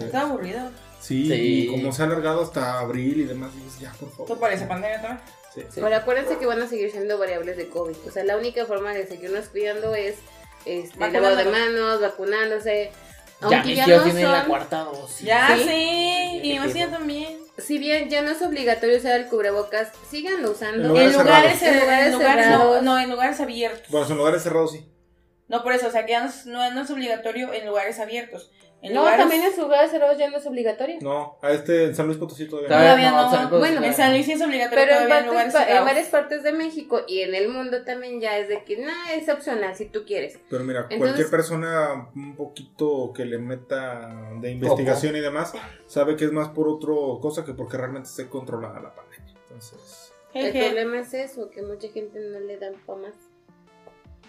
Speaker 2: Está aburrido.
Speaker 5: sí,
Speaker 3: Sí.
Speaker 5: y como se ha alargado hasta abril y demás, dices, ya, por
Speaker 2: ¿Esto
Speaker 5: favor.
Speaker 2: parece pandemia también?
Speaker 5: Sí.
Speaker 3: Sí.
Speaker 4: Ahora acuérdense que van a seguir siendo variables de COVID. O sea, la única forma de seguirnos cuidando es este, lavado de manos, vacunándose.
Speaker 3: Ya
Speaker 4: Aunque
Speaker 3: mis
Speaker 4: ya,
Speaker 3: tíos
Speaker 4: no
Speaker 3: tienen la
Speaker 4: son,
Speaker 3: cuarta dosis.
Speaker 2: Ya,
Speaker 4: ¿Sí?
Speaker 2: sí, y mi también.
Speaker 4: si bien ya no es obligatorio usar el cubrebocas, síganlo usando.
Speaker 5: Lugares
Speaker 2: En lugares,
Speaker 5: cerrados.
Speaker 2: en lugares,
Speaker 4: En lugares
Speaker 2: no,
Speaker 4: cerrados.
Speaker 2: no, en lugares abiertos.
Speaker 5: Bueno, en lugares cerrados sí.
Speaker 2: No por eso, o sea, que ya no es, no, no es obligatorio en lugares abiertos. En
Speaker 4: No,
Speaker 2: lugares,
Speaker 4: también en sus lugares cerrados ya no es obligatorio.
Speaker 5: No, a este en San Luis Potosí todavía.
Speaker 2: Todavía
Speaker 3: no,
Speaker 2: bueno, en San Luis sí es obligatorio
Speaker 4: Pero en, partes-
Speaker 2: lugares
Speaker 4: varias partes de México y en el mundo también ya es de que nada, es opcional si tú quieres.
Speaker 5: Pero mira,
Speaker 4: Entonces-
Speaker 5: cualquier persona un poquito que le meta de investigación y demás, sabe que es más por otra cosa que porque realmente esté controlada la pandemia. Entonces,
Speaker 4: El problema es eso, que mucha gente no le dan pa' más.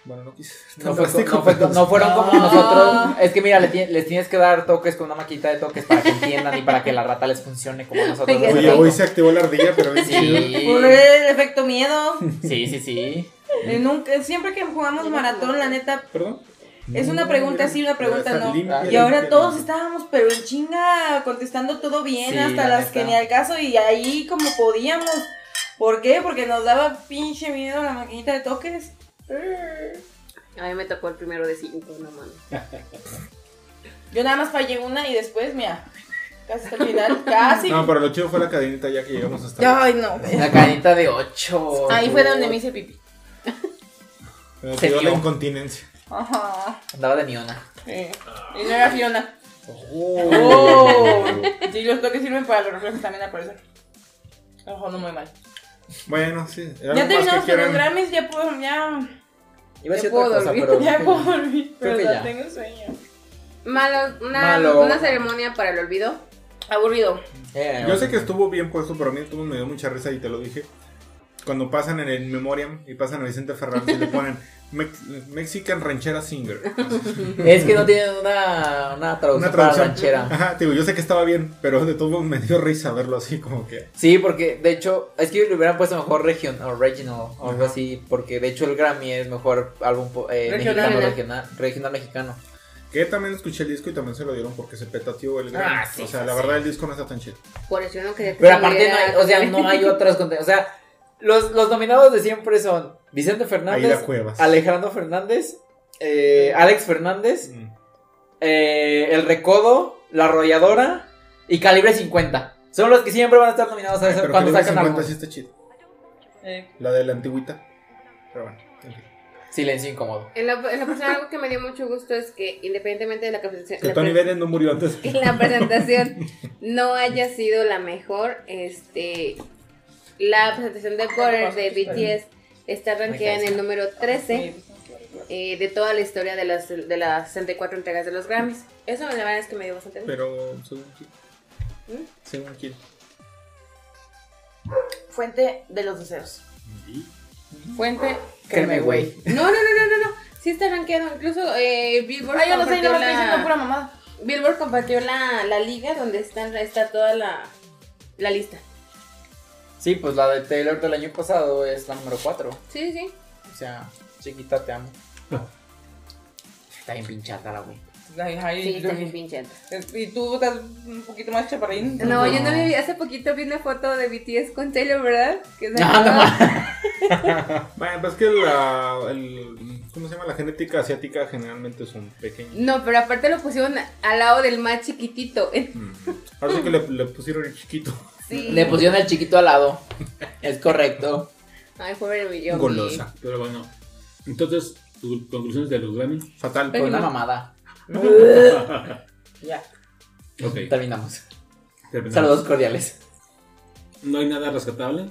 Speaker 5: Bueno, no quise. ser
Speaker 3: No,
Speaker 5: tan
Speaker 3: fue-
Speaker 5: drástico,
Speaker 3: no fue-
Speaker 5: pero
Speaker 3: no fueron como
Speaker 2: No.
Speaker 3: nosotros. Es que mira, les tienes que dar toques con una maquita de toques para que entiendan y para que la rata les funcione como nosotros.
Speaker 4: Oye,
Speaker 5: hoy se activó la ardilla, pero bien.
Speaker 3: Sí,
Speaker 2: Por el efecto miedo.
Speaker 3: sí, sí, sí.
Speaker 2: Eh, nunca, siempre que jugamos maratón, la neta,
Speaker 5: ¿Perdón?
Speaker 2: es una pregunta sí, una pregunta no.
Speaker 5: limpia,
Speaker 2: Y ahora
Speaker 5: limpia,
Speaker 2: todos estábamos, pero en chinga, contestando todo bien,
Speaker 3: Sí,
Speaker 2: hasta
Speaker 3: la
Speaker 2: las
Speaker 3: neta.
Speaker 2: que ni al caso, y ahí como podíamos. ¿Por qué? Porque nos daba pinche miedo la maquinita de toques.
Speaker 4: A mí me tocó el primero de cinco, no mames.
Speaker 2: Yo nada más fallé una y después, mira, casi hasta el final, casi.
Speaker 5: No, pero lo chido fue la cadenita ya que llegamos hasta.
Speaker 2: Ay, no.
Speaker 3: Una cadenita de 8.
Speaker 2: Ahí fue donde me hice pipí.
Speaker 5: Me
Speaker 3: Se
Speaker 5: dio la incontinencia.
Speaker 2: Ajá.
Speaker 3: Andaba de niona.
Speaker 2: Sí. Y no era Fiona.
Speaker 3: Oh.
Speaker 2: Oh. Sí, los toques sirven para los reflejos también aparecen. Ojo, no muy mal.
Speaker 5: Bueno, sí.
Speaker 2: Ya
Speaker 5: ¿algo más que
Speaker 2: terminamos con los? Grammys, ya puedo, ya.
Speaker 3: Iba a decir
Speaker 4: Ya
Speaker 3: otra
Speaker 4: puedo
Speaker 3: cosa,
Speaker 4: dormir.
Speaker 3: pero.
Speaker 2: Ya puedo dormir,
Speaker 3: Creo
Speaker 2: pero
Speaker 3: que
Speaker 2: ya
Speaker 3: ya.
Speaker 2: tengo sueño.
Speaker 4: Malo, una,
Speaker 3: Malo.
Speaker 4: una ceremonia para el olvido.
Speaker 2: Aburrido.
Speaker 3: Eh,
Speaker 5: Yo sé que estuvo bien puesto, pero a mí estuvo, me dio mucha risa y te lo dije. Cuando pasan en el Memoriam y pasan a Vicente Fernández y le ponen Mex- Mexican Ranchera Singer.
Speaker 3: Es que no tienen una, una traducción,
Speaker 5: Una
Speaker 3: para
Speaker 5: traducción.
Speaker 3: ranchera.
Speaker 5: Ajá, digo, yo sé que estaba bien, pero de todo modo me dio risa verlo así como que.
Speaker 3: Sí, porque de hecho, es que le hubieran puesto mejor region o regional o algo así, porque de hecho el Grammy es mejor álbum po- eh,
Speaker 2: Regional.
Speaker 3: mexicano, regional, regional mexicano.
Speaker 5: Que también escuché el disco y también se lo dieron porque se petateó el Grammy.
Speaker 3: Ah, sí,
Speaker 5: o sea,
Speaker 3: sí,
Speaker 5: la
Speaker 3: sí.
Speaker 5: verdad el disco no está tan chido.
Speaker 4: Por eso yo no quería que
Speaker 3: Pero aparte, no hay, o sea, no hay otras O sea, los, los nominados de siempre son Vicente Fernández. Alejandro Fernández, eh, Alex Fernández,
Speaker 5: Mm.
Speaker 3: eh, El Recodo, La Arrolladora y Calibre 50. Son los que siempre van a estar nominados a eso
Speaker 5: Pero
Speaker 3: cuando
Speaker 5: Calibre
Speaker 3: sacan
Speaker 5: 50
Speaker 3: algo.
Speaker 5: sí está chido.
Speaker 2: Eh,
Speaker 5: La de la antigüita. Pero bueno. en fin.
Speaker 3: Silencio incómodo.
Speaker 4: En lo, en lo personal, algo que me dio mucho gusto es que, independientemente de la presentación,
Speaker 5: Que
Speaker 4: la
Speaker 5: Tony Bennett no murió antes.
Speaker 4: que la presentación no haya sido la mejor, este, la presentación de Butter de BTS está rankeada en el número 13 eh, de toda la historia de las, de las 64 entregas de los Grammys. Eso la verdad es que me dio bastante gusto.
Speaker 5: Pero según quién.
Speaker 4: ¿Mm?
Speaker 5: Según quién.
Speaker 2: Fuente de los deseos. Fuente.
Speaker 3: Créeme, güey.
Speaker 4: No, no, no, no, no, no. Sí está rankeado. Incluso eh, Billboard
Speaker 2: Ay, yo no sé, no estoy diciendo pura
Speaker 4: la,
Speaker 2: mamada.
Speaker 4: Billboard compartió la, la liga donde está, está toda la, la lista.
Speaker 3: Sí, pues la de Taylor del año pasado es la número 4.
Speaker 4: Sí, sí, sí.
Speaker 3: O sea, chiquita, te amo. Está bien pinchada la güey.
Speaker 2: Ay, ay,
Speaker 4: Sí, está
Speaker 2: yo-
Speaker 4: bien pinche.
Speaker 2: Y tú estás un poquito más chaparrín.
Speaker 4: No, yo no vi, hace poquito vi una foto de BTS con Taylor, ¿verdad? Que
Speaker 3: No, no mames.
Speaker 5: Bueno, pues que la. El, ¿Cómo se llama? La genética asiática generalmente son pequeños.
Speaker 4: No, pero aparte lo pusieron al lado del más chiquitito.
Speaker 5: Mm. Ahora sí que le, le pusieron el chiquito.
Speaker 4: Sí.
Speaker 3: Le pusieron el chiquito al lado. Es correcto.
Speaker 4: Ay, pobre yo.
Speaker 5: Golosa.
Speaker 1: Pero bueno, entonces, tus conclusiones de los Grammy.
Speaker 5: Fatal.
Speaker 3: Fue una mamada.
Speaker 2: Ya.
Speaker 1: Ok,
Speaker 3: Terminamos.
Speaker 1: terminamos.
Speaker 3: Saludos cordiales.
Speaker 1: No hay nada rescatable.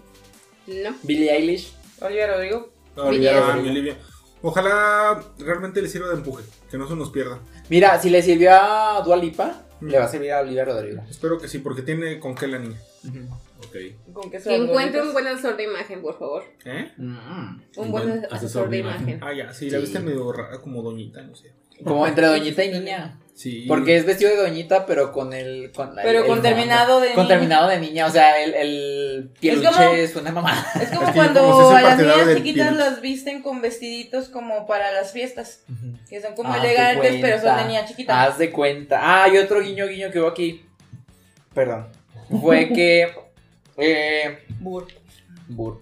Speaker 4: No.
Speaker 3: Billie Eilish.
Speaker 2: Olivia Rodrigo.
Speaker 4: Olivia
Speaker 3: Rodrigo.
Speaker 5: Olivia. Ojalá realmente le sirva de empuje. Que no se nos pierda.
Speaker 3: Mira, si le sirvió a Dua Lipa,
Speaker 5: Mm.
Speaker 3: le va a servir a Olivia Rodrigo.
Speaker 5: Espero que sí, porque tiene con qué la niña.
Speaker 1: Ok.
Speaker 2: Con queso
Speaker 4: Que encuentre un buen asesor de imagen, por favor.
Speaker 5: ¿Eh?
Speaker 3: Mm.
Speaker 4: Un
Speaker 1: Un
Speaker 4: buen,
Speaker 1: buen
Speaker 4: asesor, de imagen.
Speaker 5: Ah, ya, sí, la
Speaker 3: Sí.
Speaker 5: viste medio rara, como doñita, no sé.
Speaker 3: Como entre doñita y niña.
Speaker 5: Sí.
Speaker 3: Porque es vestido de doñita, pero con el. Con la-
Speaker 2: Pero
Speaker 3: el-
Speaker 2: con
Speaker 3: el-
Speaker 2: terminado de
Speaker 3: Con
Speaker 2: niña.
Speaker 3: terminado de niña. O sea, el, el pieluche
Speaker 2: como-
Speaker 3: es una mamá.
Speaker 2: Es como
Speaker 5: Es que
Speaker 2: cuando
Speaker 5: como
Speaker 2: a las niñas chiquitas las visten con vestiditos como para las fiestas. Que son como
Speaker 3: Haz de
Speaker 2: elegantes, pero son de niña chiquita.
Speaker 3: Haz de cuenta. Ah, y otro guiño, guiño que hubo aquí. Perdón. Fue que. Eh,
Speaker 2: Burr.
Speaker 3: Burr.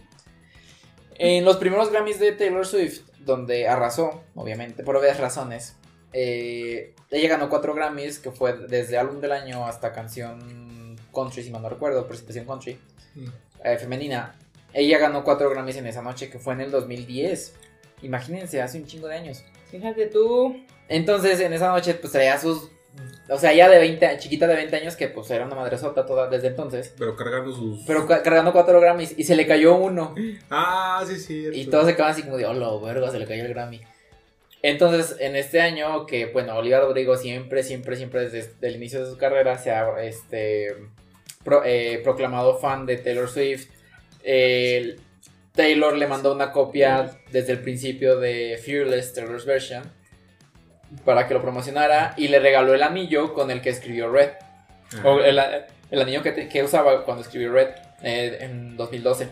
Speaker 3: En los primeros Grammys de Taylor Swift, donde arrasó, obviamente, por obvias razones, eh, ella ganó cuatro Grammys, que fue desde álbum del año hasta canción country, si mal no recuerdo, presentación country,
Speaker 5: Mm.
Speaker 3: eh, femenina. Ella ganó cuatro Grammys en esa noche, que fue en el 2010. Imagínense, hace un chingo de años.
Speaker 2: Fíjate tú.
Speaker 3: Entonces, en esa noche, pues traía sus. O sea, ya de 20, chiquita de 20 años, que pues era una madresota toda desde entonces.
Speaker 5: Pero cargando sus.
Speaker 3: Pero ca- cargando cuatro Grammys y se le cayó uno.
Speaker 5: Ah, sí, sí.
Speaker 3: Y todos se quedaban así como de, oh, verga, se le cayó el Grammy. Entonces, en este año, que bueno, Olivia Rodrigo siempre, siempre, siempre desde el inicio de su carrera se ha este, pro- eh, proclamado fan de Taylor Swift. Taylor le mandó una copia desde el principio de Fearless Taylor's Version para que lo promocionara y le regaló el anillo con el que escribió Red. O el, el anillo que, te- que usaba cuando escribió Red eh, en 2012.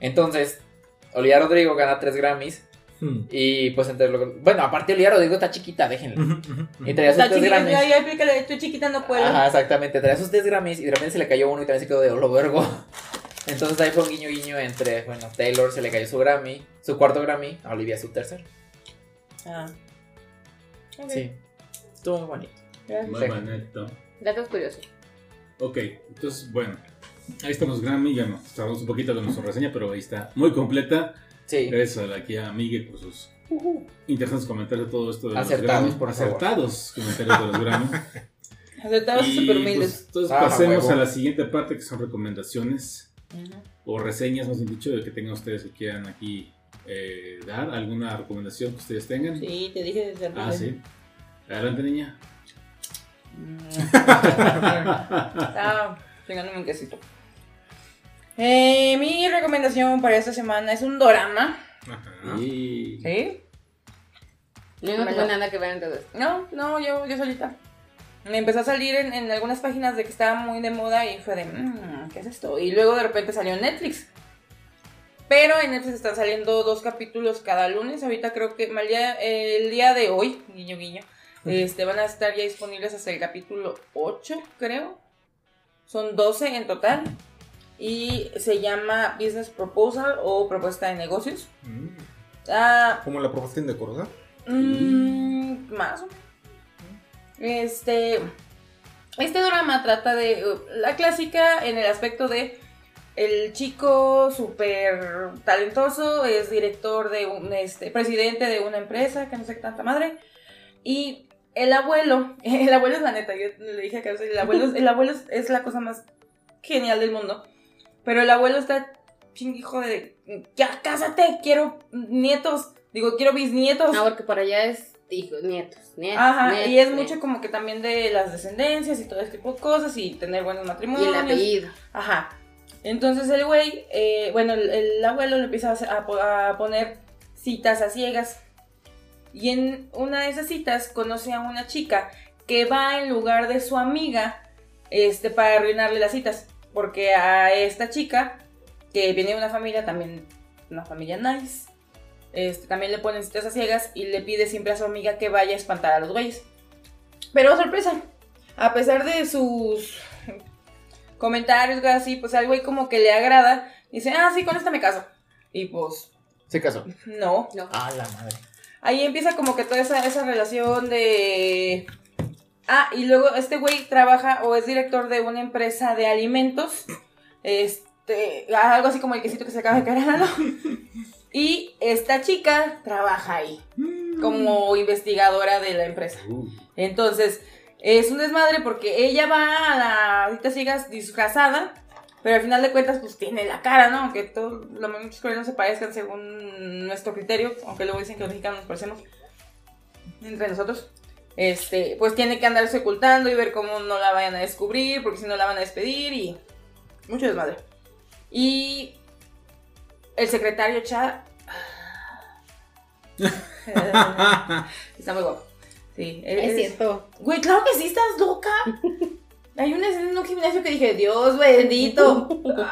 Speaker 3: Entonces, Olivia Rodrigo gana 3 Grammys
Speaker 5: Hmm.
Speaker 3: y pues entre lo Bueno, aparte Olivia Rodrigo está chiquita,
Speaker 5: ujú.
Speaker 3: Y traía sus
Speaker 2: Está
Speaker 3: 3
Speaker 2: chiquita,
Speaker 3: Grammys.
Speaker 2: ya, ya explícale, estoy chiquita, no puedo.
Speaker 3: Ajá, exactamente. Traía sus 3 Grammys y de repente se le cayó uno y también se quedó de lo vergo. Entonces ahí fue un guiño guiño entre, bueno, Taylor se le cayó su Grammy, su cuarto Grammy, a Olivia su tercer.
Speaker 2: Ah.
Speaker 3: Sí. Estuvo muy bonito.
Speaker 2: gracias.
Speaker 1: Muy
Speaker 3: Sí.
Speaker 1: bonito.
Speaker 4: Datos curiosos.
Speaker 1: Ok, entonces, bueno. Ahí están los Grammy, ya nos tardamos un poquito de nuestra reseña, pero ahí está muy completa.
Speaker 3: Sí.
Speaker 1: Gracias a la aquí a Miguel por sus interesantes comentarios de todo esto de
Speaker 3: Acertados,
Speaker 1: los Grammy.
Speaker 3: por favor.
Speaker 1: Acertados comentarios de los Grammy.
Speaker 2: Aceptados
Speaker 1: Y,
Speaker 2: super
Speaker 1: pues,
Speaker 2: humildes.
Speaker 1: entonces
Speaker 3: Ah,
Speaker 1: pasemos
Speaker 3: huevo.
Speaker 1: a la siguiente parte que son recomendaciones
Speaker 2: Ujú.
Speaker 1: o reseñas, más bien dicho, de que tengan ustedes que quieran aquí eh, dar alguna recomendación que ustedes tengan.
Speaker 2: Sí, te dije desde el
Speaker 1: Ah, sí. Adelante, niña.
Speaker 2: Estaba chingándome un quesito. Eh, mi recomendación para esta semana es un dorama.
Speaker 5: Ajá.
Speaker 1: Y...
Speaker 2: ¿Sí?
Speaker 4: No tengo
Speaker 2: Bueno.
Speaker 4: nada que ver en todo esto.
Speaker 2: No, no, yo, yo solita. Me empezó a salir en, en algunas páginas de que estaba muy de moda y fue de, "Mm, ¿qué es esto? Y luego de repente salió en Netflix. Pero en Netflix están saliendo dos capítulos cada lunes. Ahorita creo que el día, el día de hoy, guiño guiño, este, van a estar ya disponibles hasta el capítulo 8, creo. Son 12 en total. Y se llama Business Proposal o Propuesta de Negocios.
Speaker 5: Mm.
Speaker 2: Ah,
Speaker 5: ¿Cómo la propuesta indecorosa?
Speaker 2: Mm, más o menos. Este. Este drama trata de la clásica en el aspecto de el chico súper talentoso, es director de un, este, presidente de una empresa, que no sé qué tanta madre, y el abuelo, el abuelo es la neta, yo le dije a Carlos, el abuelo, es- el abuelo es, la cosa más genial del mundo, pero el abuelo está hijo de, ya cásate, quiero nietos, digo, quiero bisnietos.
Speaker 4: Ah, porque por allá es hijos, nietos, nietos.
Speaker 2: Ajá,
Speaker 4: nietos,
Speaker 2: y es
Speaker 4: nietos.
Speaker 2: mucho como que también de las descendencias y todo este tipo de cosas y tener buenos
Speaker 4: Y
Speaker 2: matrimonios.
Speaker 4: el apellido.
Speaker 2: Ajá. Entonces el güey, eh, bueno, el, el abuelo le empieza a poner citas a ciegas. Y en una de esas citas conoce a una chica que va en lugar de su amiga este, para arruinarle las citas. Porque a esta chica, que viene de una familia también, una familia nice, este, también le ponen citas a ciegas y le pide siempre a su amiga que vaya a espantar a los güeyes. Pero sorpresa, a pesar de sus comentarios, güey, así, pues al güey como que le agrada. Dice, ah, sí, con esta me caso. Y pues,
Speaker 3: Se casó.
Speaker 2: no.
Speaker 4: No.
Speaker 3: Ah, la madre.
Speaker 2: Ahí empieza como que toda esa, esa relación de... Ah, y luego este güey trabaja o es director de una empresa de alimentos. Este, algo así como el quesito que se acaba de caer al lado. Y esta chica trabaja ahí como investigadora de la empresa. Entonces, es un desmadre porque ella va a la cita ciegas disfrazada, pero al final de cuentas, pues tiene la cara, ¿no? Aunque todos los muchos coreanos se parezcan según nuestro criterio, aunque luego dicen que los mexicanos nos parecemos entre nosotros. Este, pues tiene que andarse ocultando y ver cómo no la vayan a descubrir, porque si no la van a despedir y mucho desmadre. Y el secretario Cha está muy guapo. Sí,
Speaker 4: Es cierto.
Speaker 2: Güey, claro que sí, estás loca. Hay una escena en un gimnasio que dije, Dios bendito.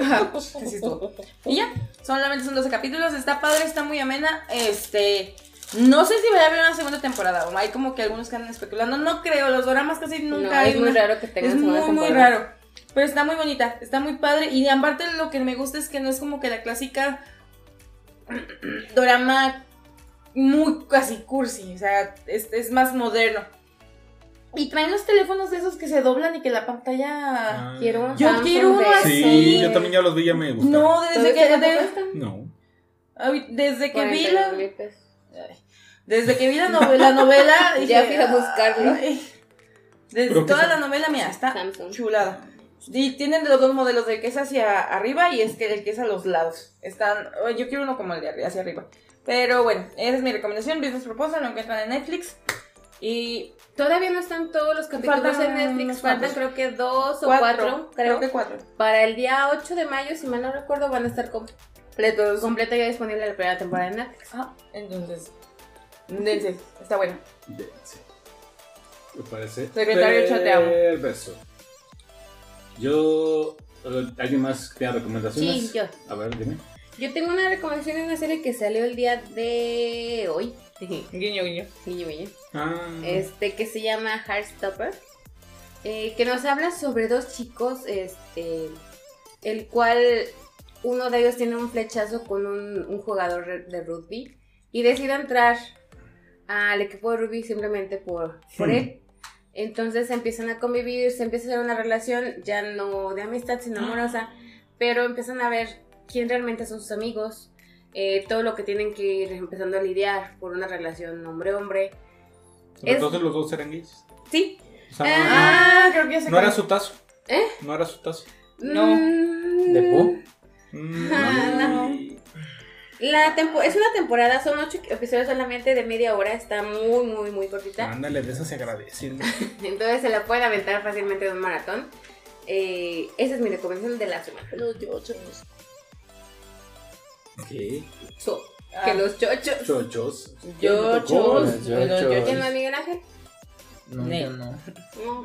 Speaker 2: Ajá, así estuvo. Y ya, solamente son 12 capítulos, está padre, está muy amena. Este, no sé si vaya a haber una segunda temporada, o hay como que algunos que andan especulando, no creo, los doramas casi nunca
Speaker 4: No,
Speaker 2: hay
Speaker 4: es muy
Speaker 2: una-
Speaker 4: raro que tengan
Speaker 2: es muy,
Speaker 4: segunda
Speaker 2: muy
Speaker 4: temporada.
Speaker 2: raro. Pero está muy bonita, está muy padre. Y aparte lo que me gusta es que no es como que la clásica drama muy casi cursi. O sea, es, es más moderno. Y traen los teléfonos de esos que se doblan y que la pantalla...
Speaker 5: Ah.
Speaker 4: Quiero un
Speaker 2: Yo
Speaker 4: Samsung
Speaker 2: quiero uno así.
Speaker 5: Sí, yo también ya los vi, ya me gustaron.
Speaker 2: No, desde
Speaker 4: ¿Todavía
Speaker 2: que, de-
Speaker 4: cuestan?
Speaker 5: No.
Speaker 2: ay, desde que vi
Speaker 4: 42
Speaker 2: la... Desde que vi la novela, la novela dije,
Speaker 4: Ya fui a buscarlo.
Speaker 2: ay. Desde
Speaker 5: Pero
Speaker 2: toda la novela, mira, está
Speaker 4: Samsung.
Speaker 2: chulada. Y tienen los dos modelos, el que es hacia arriba y es que el que es a los lados. Están, yo quiero uno como el de hacia arriba. Pero bueno, esa es mi recomendación, Business Proposal, lo encuentran en Netflix. Y
Speaker 4: Todavía no están todos los capítulos
Speaker 2: Faltan
Speaker 4: en Netflix, faltan creo que dos o
Speaker 2: cuatro,
Speaker 4: cuatro, creo.
Speaker 2: creo que cuatro.
Speaker 4: Para el día 8 de mayo, si mal no recuerdo, van a estar completos, completa ya disponible la primera temporada de Netflix.
Speaker 2: Ah, entonces. Dense, está bueno.
Speaker 1: Sí. Me parece.
Speaker 2: Secretario, te amo.
Speaker 1: Perverso. Yo. ¿Alguien más tiene recomendaciones?
Speaker 4: Sí, yo.
Speaker 1: A ver, dime.
Speaker 4: Yo tengo una recomendación de una serie que salió el día de hoy.
Speaker 2: Guiño, guiño.
Speaker 4: Guiño, guiño.
Speaker 5: Ah,
Speaker 4: este que se llama Heartstopper, eh, que nos habla sobre dos chicos, este, el cual uno de ellos tiene un flechazo con un, un jugador de rugby y decide entrar al equipo de rugby simplemente por, por
Speaker 5: Hmm.
Speaker 4: él. Entonces empiezan a convivir, se empieza a hacer una relación ya no de amistad sino amorosa, pero empiezan a ver quién realmente son sus amigos, eh, todo lo que tienen que ir empezando a lidiar por una relación hombre-hombre. es-
Speaker 5: entonces los dos eran gays.
Speaker 4: Sí,
Speaker 5: O sea,
Speaker 2: Ah, creo que ya
Speaker 5: no, era su tazo.
Speaker 4: ¿Eh?
Speaker 5: No era su tazo.
Speaker 2: No.
Speaker 3: ¿De Pooh?
Speaker 5: Mm,
Speaker 4: Ah, no. La tempo es una temporada, son ocho episodios solamente de media hora, está muy, muy, muy cortita.
Speaker 5: Ándale, de esas se agradece. ¿no?
Speaker 4: Entonces se la pueden aventar fácilmente de un maratón. Eh, esa es mi recomendación de la semana.
Speaker 1: ¿Qué?
Speaker 4: So,
Speaker 2: Ah.
Speaker 4: que los chochos.
Speaker 1: Chochos.
Speaker 3: Chochos.
Speaker 2: Los chochos.
Speaker 4: ¿Quién no, Miguel Ángel?
Speaker 3: No, yo no.
Speaker 4: No.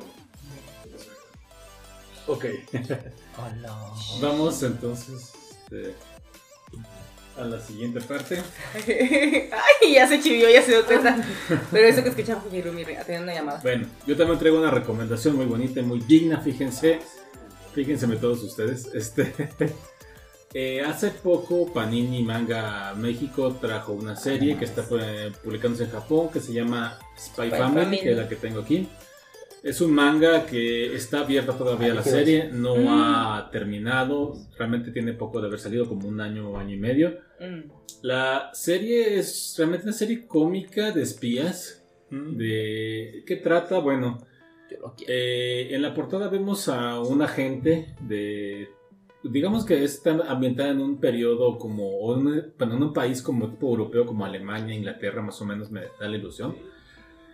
Speaker 1: Ok.
Speaker 3: Hola.
Speaker 1: Vamos entonces este, a la siguiente parte.
Speaker 2: Ay, ya se chivió, ya se dio cuenta. Pero eso que escuchamos, mi Rumi, teniendo una llamada.
Speaker 1: Bueno, yo también traigo una recomendación muy bonita y muy digna, fíjense. Fíjense todos ustedes. Este, eh, hace poco Panini Manga México trajo una serie que está eh, publicándose en Japón que se llama Spy,
Speaker 2: Spy
Speaker 1: Family,
Speaker 2: Family.
Speaker 1: que es la que tengo aquí. Es un manga que está abierta todavía
Speaker 3: Ah,
Speaker 1: la serie, no
Speaker 2: Mm.
Speaker 1: ha terminado, realmente tiene poco de haber salido, como un año o año y medio.
Speaker 2: Mm.
Speaker 1: La serie es realmente una serie cómica de espías.
Speaker 5: Mm.
Speaker 1: De ¿Qué trata? Bueno, eh, en la portada vemos a un agente de. Digamos que está ambientada en un periodo como. O en un, bueno, en un país como tipo europeo, como Alemania, Inglaterra, más o menos me da la ilusión.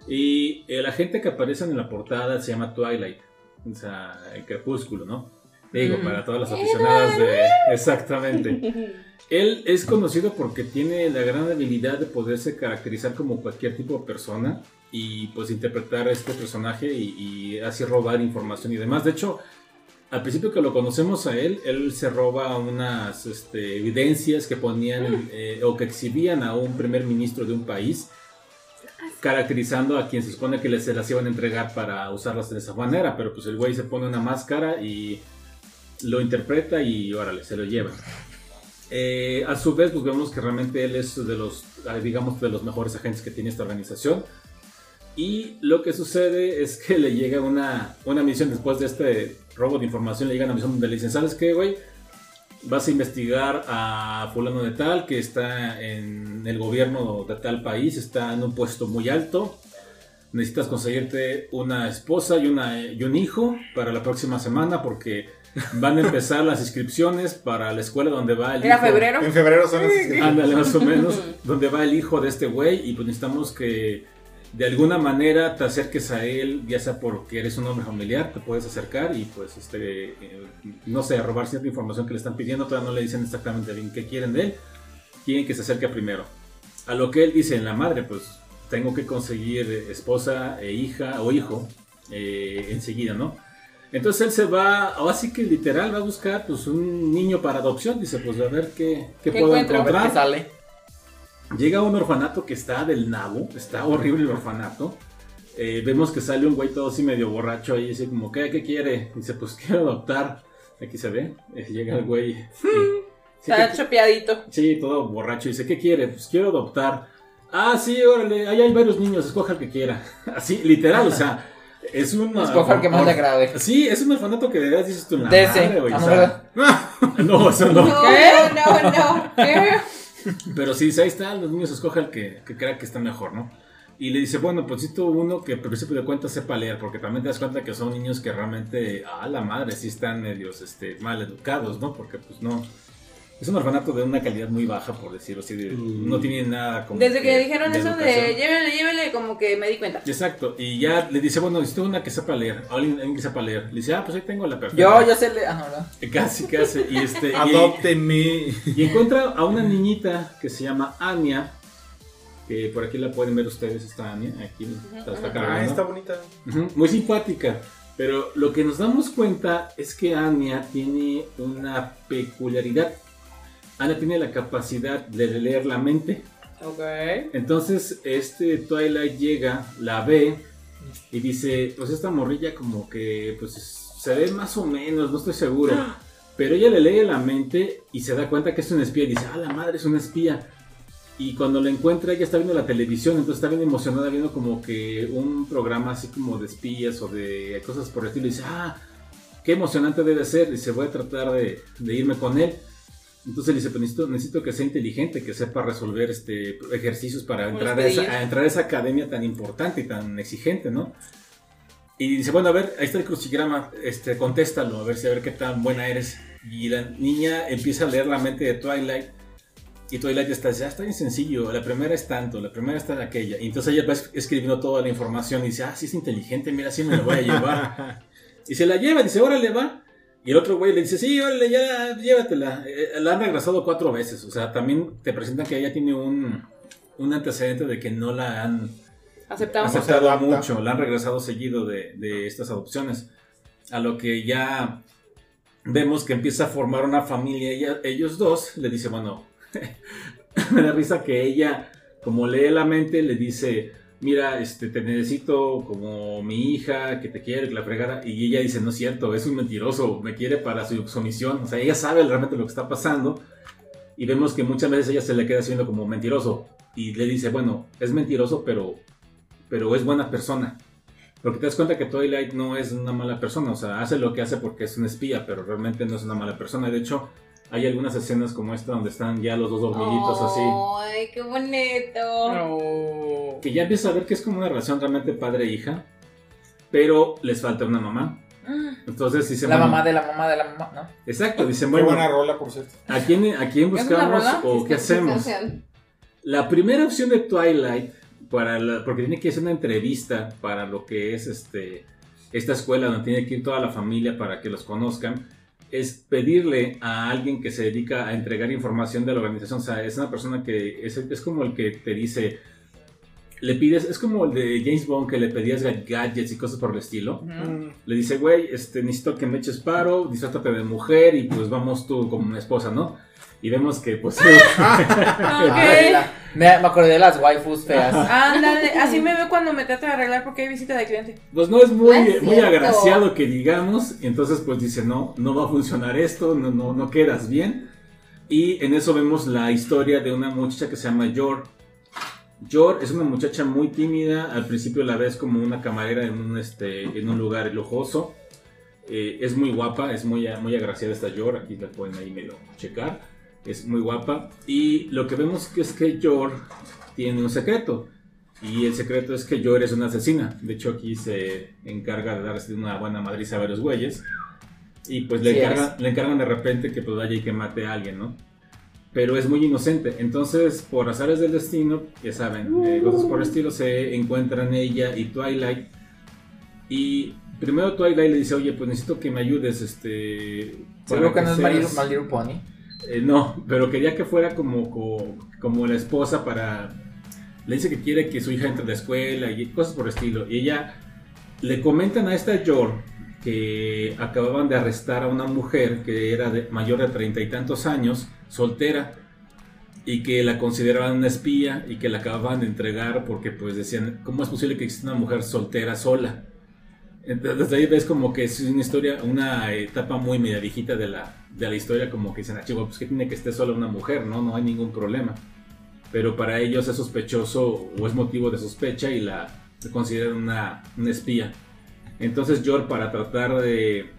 Speaker 1: Y el agente que aparece en la portada se llama Twilight. O sea, el crepúsculo, ¿no? Digo,
Speaker 2: Mm.
Speaker 1: para todas las aficionadas de. Exactamente. Él es conocido porque tiene la gran habilidad de poderse caracterizar como cualquier tipo de persona y pues interpretar a este personaje y, y así robar información y demás. De hecho, al principio que lo conocemos a él, él se roba unas este, evidencias que ponían eh, o que exhibían a un primer ministro de un país, caracterizando a quien se supone que les, se las iban a entregar para usarlas de esa manera, pero pues el güey se pone una máscara y lo interpreta y órale, se lo lleva. Eh, a su vez, pues vemos que realmente él es de los, eh, digamos, de los mejores agentes que tiene esta organización. Y lo que sucede es que le llega una, una misión después de este robo de información, le llega una misión donde le dicen, ¿sabes qué, güey? Vas a investigar a fulano de tal que está en el gobierno de tal país, está en un puesto muy alto. Necesitas conseguirte una esposa y, una, y un hijo para la próxima semana porque van a empezar las inscripciones para la escuela donde va el
Speaker 2: ¿Era
Speaker 1: hijo.
Speaker 2: febrero?
Speaker 5: En febrero son esas
Speaker 1: Ándale, más o menos. donde va el hijo de este güey y pues necesitamos que de alguna manera te acerques a él, ya sea porque eres un hombre familiar, te puedes acercar y pues este, eh, no sé, robar cierta información que le están pidiendo, todavía no le dicen exactamente bien qué quieren de él, quieren que se acerque primero. A lo que él dice en la madre, pues tengo que conseguir esposa e hija o hijo eh, enseguida, ¿no? Entonces él se va, o así que literal va a buscar pues un niño para adopción, dice pues a ver qué, qué
Speaker 2: ¿Qué
Speaker 1: puedo encontrar.
Speaker 3: qué sale.
Speaker 1: Llega a un orfanato que está del nabo, está horrible el orfanato. Eh, vemos que sale un güey todo así medio borracho ahí, dice como, ¿qué, qué quiere? Dice, pues quiero adoptar. Aquí se ve, eh, llega el güey. y- sí,
Speaker 2: Está
Speaker 1: ¿qué-
Speaker 2: chopeadito.
Speaker 1: sí, todo borracho, dice, ¿qué quiere? Pues quiero adoptar. Ah, sí, órale, ahí hay varios niños, escoja el que quiera. Así, literal, o sea, es un...
Speaker 3: Escoja el que más le agrade.
Speaker 1: Sí, es un orfanato que de verdad dices tú la madre, güey, o
Speaker 3: no,
Speaker 1: sea,
Speaker 3: ¿verdad?
Speaker 1: no, eso no.
Speaker 4: No,
Speaker 2: ¿Qué?
Speaker 4: no, no, no.
Speaker 2: ¿Qué?
Speaker 1: Pero sí, ahí está, los niños escoge el que, que crea que está mejor, ¿no? Y le dice, bueno, pues tuvo uno que al principio de cuentas sepa leer, porque también te das cuenta que son niños que realmente, a la madre, sí están medios este, mal educados, ¿no? Porque pues no, Es un orfanato de una calidad muy baja, por decirlo así. de-
Speaker 5: Mm.
Speaker 1: No tiene nada como.
Speaker 2: Desde que dijeron
Speaker 1: de
Speaker 2: eso
Speaker 1: educación.
Speaker 2: de llévele, llévele, como que me di cuenta.
Speaker 1: Exacto, y ya le dice, bueno, necesito una que sepa leer, alguien, alguien que sepa leer. Le dice, ah, pues ahí tengo la perfecta.
Speaker 3: Yo, yo sé leer. Ah, no.
Speaker 1: Casi, casi. Y, este,
Speaker 5: Adópteme.
Speaker 1: y encuentra a una niñita que se llama Anya, que por aquí la pueden ver ustedes, está Anya, aquí está, cargando.
Speaker 5: Ah, está bonita.
Speaker 1: Muy simpática. Pero lo que nos damos cuenta es que Anya tiene una peculiaridad. Anya tiene la capacidad de leer la mente.
Speaker 2: Ok.
Speaker 1: Entonces, este Twilight llega, la ve y dice, pues esta morrilla como que pues se ve más o menos, no estoy seguro. Pero ella le lee la mente y se da cuenta que es una espía y dice, ah, la madre es una espía. Y cuando la encuentra, ella está viendo la televisión, entonces está bien emocionada viendo como que un programa así como de espías o de cosas por el estilo. Y dice, ah, qué emocionante debe ser. Y se voy a tratar de, de irme con él. Entonces le dice, pues necesito, necesito que sea inteligente, que sepa resolver este ejercicios para
Speaker 2: Unos
Speaker 1: entrar a, esa, a entrar a esa academia tan importante y tan exigente, ¿no? Y dice, bueno, a ver, ahí está el crucigrama, este, contéstalo, a ver si a ver qué tan buena eres. Y la niña empieza a leer la mente de Twilight. Y Twilight está, dice, ah, está bien sencillo, la primera es tanto, la primera está en aquella. Y entonces ella va escribiendo toda la información y dice, ah, sí es inteligente, mira, sí me la voy a llevar. y se la lleva, dice, órale, va. Y el otro güey le dice, sí, órale, ya, llévatela. Eh, la han regresado cuatro veces. O sea, también te presentan que ella tiene un, un antecedente de que no la han
Speaker 2: Aceptamos.
Speaker 1: Aceptado mucho, la han regresado seguido de, de estas adopciones. A lo que ya vemos que empieza a formar una familia. Ella- ellos dos le dice, bueno, me da risa que ella, como lee la mente, le dice, mira, este, te necesito como mi hija, que te quiere, que la fregara. Y ella dice, no es cierto, es un mentiroso, me quiere para su, su misión. O sea, ella sabe realmente lo que está pasando. Y vemos que muchas veces ella se le queda haciendo como mentiroso. Y le dice, bueno, es mentiroso, pero, pero es buena persona. Porque te das cuenta que Twilight no es una mala persona. O sea, hace lo que hace porque es un espía, pero realmente no es una mala persona. De hecho, hay algunas escenas como esta donde están ya los dos dormiditos así.
Speaker 4: Ay, qué bonito.
Speaker 3: No.
Speaker 1: Que ya empieza a ver que es como una relación realmente padre-hija. Pero les falta una mamá. Entonces dice,
Speaker 3: La
Speaker 1: bueno,
Speaker 3: mamá de la mamá de la mamá, ¿no?
Speaker 1: Exacto, dicen,
Speaker 5: Qué
Speaker 1: bueno,
Speaker 5: buena rola, por cierto.
Speaker 1: ¿a quién, ¿a quién
Speaker 2: ¿Es una
Speaker 1: buscamos o qué hacemos? La primera opción de Twilight, para la- porque tiene que hacer una entrevista para lo que es este, esta escuela donde tiene que ir toda la familia para que los conozcan, es pedirle a alguien que se dedica a entregar información de la organización. O sea, es una persona que es, es como el que te dice, le pides, es como el de James Bond que le pedías ga- gadgets y cosas por el estilo. Le dice, güey, este, necesito que me eches paro, disfrútate de mujer y pues vamos tú como una esposa, ¿no? Y vemos que pues...
Speaker 3: Ay,
Speaker 2: Ok.
Speaker 3: la- me, me acordé de las waifus feas.
Speaker 2: Ándale, así me veo cuando me trata de arreglar porque hay visita de cliente.
Speaker 1: Pues no es muy,
Speaker 4: No es
Speaker 1: muy agraciado que digamos, y entonces pues dice, no, no va a funcionar esto, no, no, no quedas bien. Y en eso vemos la historia de una muchacha que se llama Yor. Yor es una muchacha muy tímida, al principio la ves como una camarera en un, este, en un lugar lujoso. Eh, es muy guapa, es muy, muy agraciada esta Yor, aquí la pueden ahí medio checar. Es muy guapa. Y lo que vemos que es que Yor tiene un secreto. Y el secreto es que Yor es una asesina. De hecho, aquí se encarga de darse una buena madriza a varios güeyes. Y pues le,
Speaker 3: Sí
Speaker 1: encargan, le encargan de repente que pues vaya y que mate a alguien, ¿no? Pero es muy inocente. Entonces, por azares del destino, ya saben, eh, cosas por el estilo, se encuentran ella y Twilight. Y primero Twilight le dice, oye, pues necesito que me ayudes, este...
Speaker 3: Seguro que no es My Little Pony.
Speaker 1: Eh, no, pero quería que fuera como, como, la esposa para... Le dice que quiere que su hija entre la escuela y cosas por el estilo. Y ella le comentan a esta Yor que acababan de arrestar a una mujer que era mayor de treinta y tantos años, soltera, y que la consideraban una espía y que la acababan de entregar porque pues decían, ¿cómo es posible que exista una mujer soltera sola? Entonces ahí ves como que es una historia, una etapa muy media de la, de la historia, como que dicen, ah, chico, pues que tiene que estar sola una mujer, ¿no? No hay ningún problema. Pero para ellos es sospechoso o es motivo de sospecha y la consideran una, una espía. Entonces Yor, para tratar de,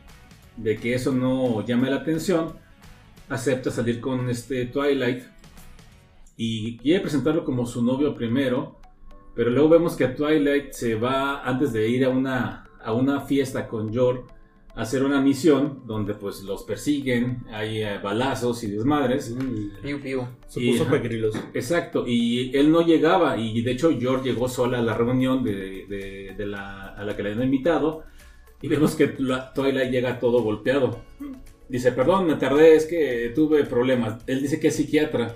Speaker 1: de que eso no llame la atención, acepta salir con este Twilight y quiere presentarlo como su novio primero, pero luego vemos que Twilight se va antes de ir a una, a una fiesta con Yor, hacer una misión donde pues los persiguen, hay eh, balazos y desmadres.
Speaker 3: Piu, piu.
Speaker 5: Se
Speaker 1: Y,
Speaker 5: puso
Speaker 1: ajá.
Speaker 5: pegriloso.
Speaker 1: Exacto, y él no llegaba, y de hecho George llegó sola a la reunión de, de- de la, a la que le habían invitado, y vemos que la- Twilight llega todo golpeado. Dice, perdón, me tardé, es que tuve problemas. Él dice que es psiquiatra,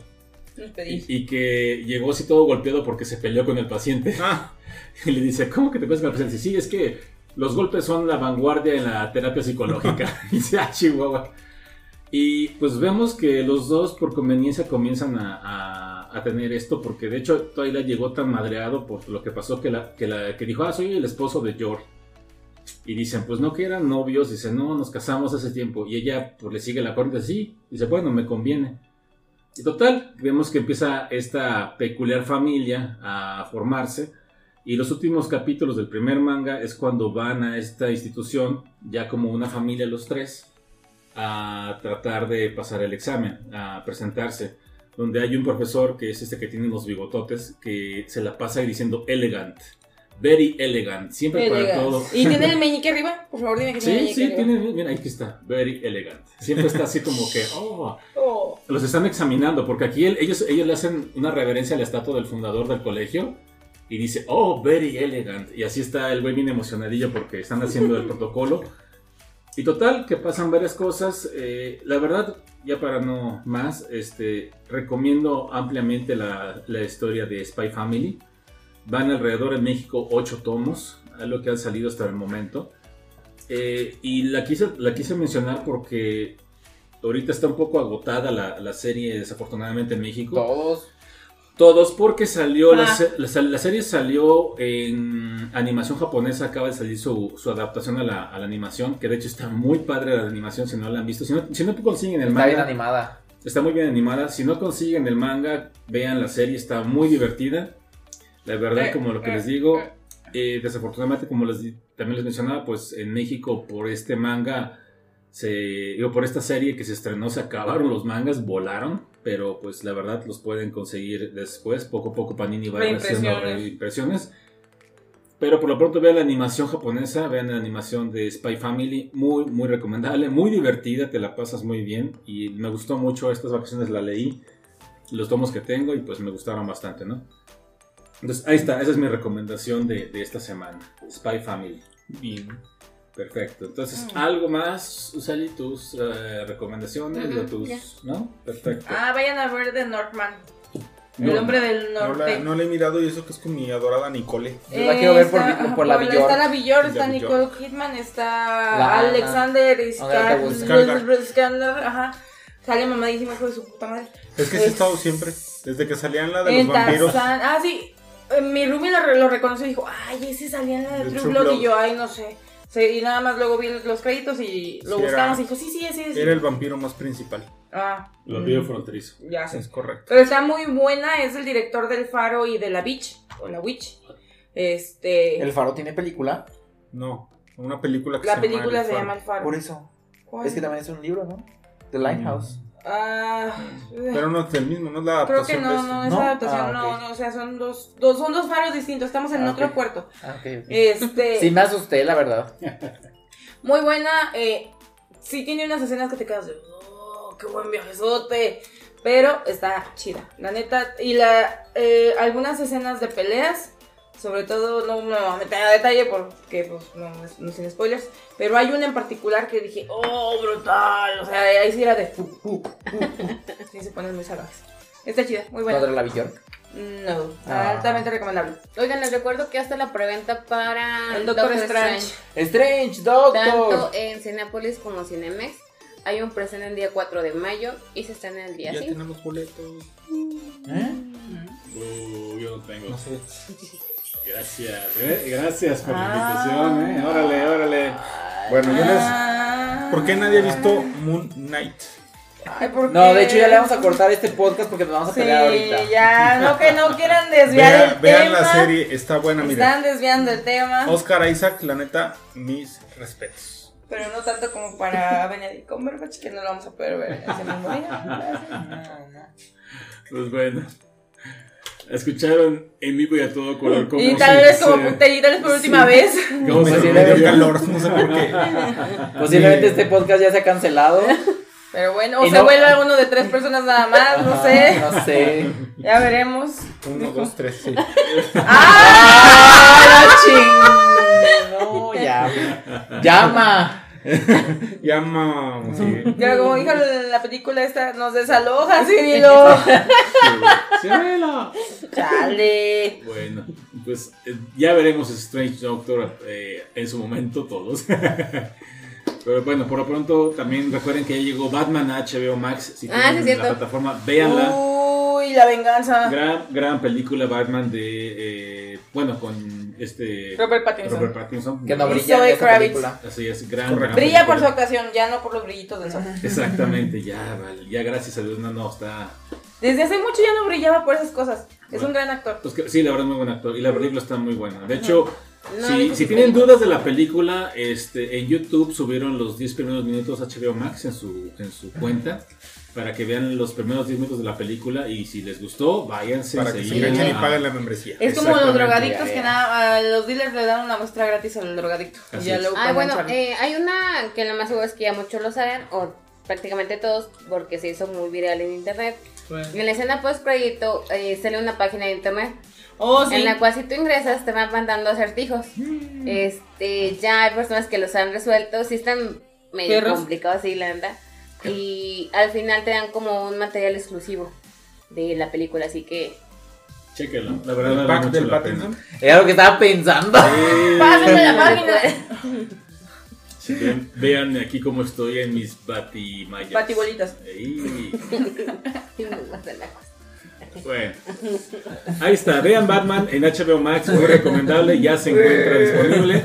Speaker 1: y que llegó así todo golpeado porque se peleó con el paciente.
Speaker 5: Ah,
Speaker 1: Y le dice, ¿cómo que te peleas con el paciente? Sí, es que los golpes son la vanguardia en la terapia psicológica. dice, ah, chihuahua. Y pues vemos que los dos por conveniencia comienzan a, a- a tener esto, porque de hecho Twilight llegó tan madreado por lo que pasó que, la, que, la, que dijo, ah, soy el esposo de George. Y dicen, pues no que eran novios, dice, no, nos casamos hace tiempo. Y ella pues le sigue la corriente, sí, dice, bueno, me conviene. Y total, vemos que empieza esta peculiar familia a formarse. Y los últimos capítulos del primer manga es cuando van a esta institución, ya como una familia los tres, a tratar de pasar el examen, a presentarse. Donde hay un profesor que es este que tiene los bigototes, que se la pasa diciendo elegant. Very elegant. Siempre para
Speaker 2: Elegante.
Speaker 1: todo.
Speaker 2: ¿Y tiene el meñique arriba? Por favor, dime que tiene el
Speaker 1: Sí,
Speaker 2: meñique
Speaker 1: sí,
Speaker 2: arriba.
Speaker 1: tiene, mira, aquí está, very elegant. Siempre está así como que, oh,
Speaker 2: Oh.
Speaker 1: los están examinando, porque aquí ellos, ellos le hacen una reverencia a la estatua del fundador del colegio y dice, oh, very elegant. Y así está el güey bien emocionadillo porque están haciendo el protocolo. Y total, que pasan varias cosas. eh, la verdad, ya para no más, este, recomiendo ampliamente la, la historia de Spy Family. Van alrededor en México ocho tomos, es lo que han salido hasta el momento. Eh, y la quise, la quise mencionar porque ahorita está un poco agotada la, la serie, desafortunadamente en México.
Speaker 3: Todos.
Speaker 1: Todos, porque salió, la,
Speaker 2: Ah.
Speaker 1: la, la serie salió en animación japonesa, acaba de salir su, su adaptación a la, a la animación, que de hecho está muy padre la animación si no la han visto. Si no, si no consiguen el
Speaker 3: Está bien
Speaker 1: manga,
Speaker 3: animada.
Speaker 1: está muy bien animada. Si no consiguen el manga, vean la serie, está muy divertida. La verdad,
Speaker 2: Eh,
Speaker 1: como lo que
Speaker 2: eh,
Speaker 1: les digo,
Speaker 2: eh.
Speaker 1: eh, desafortunadamente, como les, también les mencionaba, pues en México por este manga, se, digo, por esta serie que se estrenó, se acabaron los mangas, volaron, pero pues la verdad los pueden conseguir después, poco a poco Panini va haciendo
Speaker 2: Reimpresiones.
Speaker 1: Pero por lo pronto vean la animación japonesa, vean la animación de Spy Family, muy, muy recomendable, muy divertida, te la pasas muy bien y me gustó mucho, estas vacaciones la leí, los tomos que tengo y pues me gustaron bastante, ¿no? Entonces ahí está, esa es mi recomendación de, de esta semana, Spy Family.
Speaker 5: bien.
Speaker 1: Perfecto, entonces
Speaker 2: Mm.
Speaker 1: algo más, Usali, tus eh, recomendaciones,
Speaker 4: Ujú,
Speaker 1: o tus,
Speaker 4: ya.
Speaker 1: ¿no? Perfecto.
Speaker 2: Ah, vayan a ver The Northman. El
Speaker 1: No,
Speaker 2: hombre del
Speaker 5: No
Speaker 2: norte.
Speaker 5: la, no la he mirado y eso que es con mi adorada Nicole.
Speaker 3: Yo la quiero ver por,
Speaker 2: Está-
Speaker 3: por,
Speaker 2: ajá,
Speaker 3: la Villor.
Speaker 2: Está la Villor,
Speaker 5: La
Speaker 2: está
Speaker 5: Villor.
Speaker 2: Nicole Kidman, está
Speaker 3: La.
Speaker 2: Alexander
Speaker 5: Skarsgård.
Speaker 2: Skander, ajá. Sale mamadísimo hijo de su puta madre.
Speaker 5: Es que sí he estado siempre. Desde que salían la de los vampiros.
Speaker 2: Tarzán. Ah, sí. Eh, Mi Rumi lo, re- lo reconoció y dijo, ay, ese salía en la de
Speaker 5: De
Speaker 2: True
Speaker 5: True
Speaker 2: Blood.
Speaker 5: Blood.
Speaker 2: Y yo, ay, no sé. Sí, y nada más luego vi los créditos y lo
Speaker 5: Sí,
Speaker 2: buscamos
Speaker 5: era-
Speaker 2: y dijo, sí, sí, ese es.
Speaker 5: Era el vampiro más principal.
Speaker 2: Ah,
Speaker 1: Lo
Speaker 2: mm,
Speaker 1: vio fronterizo.
Speaker 2: Ya sé.
Speaker 5: Es correcto.
Speaker 2: Pero está muy buena, es el director del Faro y de la Beach, o la Witch. Este.
Speaker 3: ¿El Faro tiene película?
Speaker 5: No, una película que
Speaker 2: la
Speaker 5: se
Speaker 2: película
Speaker 5: llama El
Speaker 2: se
Speaker 5: Faro.
Speaker 2: llama El Faro.
Speaker 3: Por eso.
Speaker 2: ¿Cuál?
Speaker 3: Es que también es un libro, ¿no? The Lighthouse.
Speaker 2: Ah,
Speaker 5: Pero no es el mismo, no es la
Speaker 2: creo
Speaker 5: adaptación
Speaker 2: que
Speaker 5: de
Speaker 2: no,
Speaker 5: este.
Speaker 2: no es
Speaker 3: ¿No?
Speaker 2: adaptación,
Speaker 3: Ah,
Speaker 2: no,
Speaker 3: ok.
Speaker 2: no, o sea, son dos, dos, son dos faros distintos, estamos en
Speaker 3: Ah,
Speaker 2: otro
Speaker 3: ok.
Speaker 2: puerto.
Speaker 3: Ah, ok, ok.
Speaker 2: Este,
Speaker 3: Sí, me asusté, la verdad.
Speaker 2: muy buena, eh, sí tiene unas escenas que te quedas de, oh, qué buen viajezote, pero está chida, la neta, y la, eh, algunas escenas de peleas, sobre todo, no me voy a meter a detalle porque, pues, no, es- no sin spoilers, pero hay una en particular que dije, oh, brutal, o sea, ahí sí era de, uh, uh, uh, uh. sí se ponen muy salvajes. Está chida, muy buena.
Speaker 3: ¿Contra la Villor?
Speaker 2: No,
Speaker 3: Ah.
Speaker 2: altamente recomendable.
Speaker 4: Oigan, les recuerdo que hasta la preventa para
Speaker 2: El Doctor Strange.
Speaker 3: Strange, Doctor.
Speaker 4: Tanto en Cinepolis como Cinemex. Hay un presente el día 4 de mayo y se estrena el día
Speaker 5: Ya
Speaker 4: 5.
Speaker 5: tenemos boletos.
Speaker 3: ¿Eh?
Speaker 1: Uh, yo no tengo.
Speaker 3: No sé.
Speaker 1: Gracias, eh, gracias por la
Speaker 2: Ah.
Speaker 1: invitación, eh. Órale, órale.
Speaker 5: Bueno, yo les.
Speaker 2: Ah.
Speaker 5: ¿Por qué nadie ha visto Moon Knight?
Speaker 2: Ay, ¿por
Speaker 3: No, de hecho ya le vamos a cortar este podcast porque nos vamos a
Speaker 2: Sí,
Speaker 3: pelear ahorita.
Speaker 2: ya, no que no quieran desviar
Speaker 5: Vea-
Speaker 2: el
Speaker 5: vean
Speaker 2: tema.
Speaker 5: la serie, está buena, mira.
Speaker 2: Están desviando el tema,
Speaker 5: Oscar Isaac, la neta, mis respetos.
Speaker 2: pero no tanto como para Benedict Cumberbatch, que no lo vamos a poder ver ese mismo día.
Speaker 1: Pues bueno. Escucharon en vivo y a todo color. cómo
Speaker 2: Y tal vez como y tal vez por última vez.
Speaker 5: Me dio- calor, no sé por qué.
Speaker 3: Posiblemente este podcast ya se ha cancelado.
Speaker 2: Pero bueno, o
Speaker 3: Y
Speaker 2: se
Speaker 3: no-
Speaker 2: vuelve uno de tres personas nada más, no sé.
Speaker 3: No sé.
Speaker 2: Ya veremos.
Speaker 5: Uno, dos, tres, sí.
Speaker 3: ¡Ah, la ching! No, ya. Llama.
Speaker 5: Llama. Sí.
Speaker 2: Ya como dijo la película esta, nos desaloja, Cirilo.
Speaker 1: ¡Cielo!
Speaker 2: Chale.
Speaker 1: Bueno, pues eh, ya veremos Strange Doctor eh, en su momento todos. Pero bueno, por lo pronto también recuerden que ya llegó Batman a HBO Max. Si
Speaker 4: Ah,
Speaker 1: tienen
Speaker 4: sí, es
Speaker 1: la plataforma, véanla.
Speaker 2: Uy, la venganza.
Speaker 1: Gran, gran película Batman de, eh, bueno, con este
Speaker 2: Robert Pattinson.
Speaker 1: Robert Pattinson.
Speaker 3: Que no
Speaker 2: Y
Speaker 3: brilla en
Speaker 2: Kravitz.
Speaker 3: película.
Speaker 1: Así es, gran, gran
Speaker 2: Brilla por su
Speaker 1: película.
Speaker 2: ocasión, ya no por los brillitos del sol.
Speaker 1: Exactamente, ya, vale, ya gracias a Dios, no, no, está...
Speaker 2: Desde hace mucho ya no brillaba por esas cosas. Es
Speaker 1: Bueno.
Speaker 2: un gran actor.
Speaker 1: Pues que- sí, la verdad, muy buen actor. Y la película está muy buena. De hecho,
Speaker 4: No,
Speaker 1: si, si tienen dudas de la película, este, en YouTube subieron los 10 primeros minutos HBO Max en su, en su cuenta. Para que vean los primeros 10 minutos de la película. Y si les gustó, váyanse
Speaker 5: Para que se enganchen y paguen la membresía.
Speaker 2: Es como los drogadictos que nada, a los dealers le dan una muestra gratis al drogadicto. Y
Speaker 1: Así
Speaker 2: ya
Speaker 1: es.
Speaker 2: luego
Speaker 4: Ah, bueno, eh, hay una que lo más seguro es que ya muchos lo saben, o prácticamente todos, porque se hizo muy viral en internet. En la escena post crédito eh, sale una página de internet
Speaker 2: Oh, sí.
Speaker 4: en la cual si tú ingresas te van mandando acertijos. Este, ya hay personas que los han resuelto, sí están medio complicados, sí, la neta. Y al final te dan como un material exclusivo de la película, así que
Speaker 1: Chéquenlo. La verdad,
Speaker 5: El
Speaker 1: vale
Speaker 5: pack del. Pattinson.
Speaker 3: Era lo que estaba pensando.
Speaker 1: Sí.
Speaker 2: Pásenme la página.
Speaker 1: Sí, vean, vean aquí cómo estoy en mis batimayas.
Speaker 2: Batibolitas.
Speaker 1: Ey. Bueno, ahí está. Vean Batman en HBO Max, muy recomendable, ya se encuentra disponible.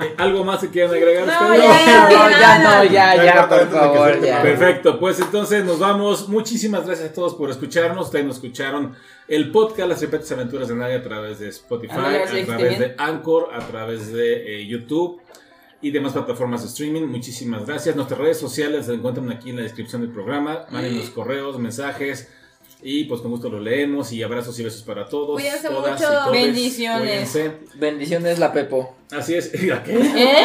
Speaker 1: Eh, ¿Algo más que quieran agregar?
Speaker 2: No,
Speaker 1: ustedes?
Speaker 2: ya,
Speaker 3: No, ya no, ya,
Speaker 5: Ya
Speaker 3: por favor.
Speaker 1: Perfecto, pues entonces nos vamos. Muchísimas gracias a todos por escucharnos. Ustedes nos escucharon el podcast Las Repetes Aventuras de Nadie a través de Spotify,
Speaker 2: Ándale,
Speaker 1: a través de Anchor, a través de eh, YouTube y demás plataformas de streaming. Muchísimas gracias. Nuestras redes sociales se encuentran aquí en la descripción del programa. Manden los correos, mensajes. Y pues con gusto lo leemos. Y abrazos y besos para todos.
Speaker 4: Cuídense
Speaker 1: todas
Speaker 4: mucho.
Speaker 1: y todes.
Speaker 2: Bendiciones.
Speaker 1: Cuídense.
Speaker 3: Bendiciones la Pepo.
Speaker 1: Así es. ¿A qué?
Speaker 2: ¿Eh?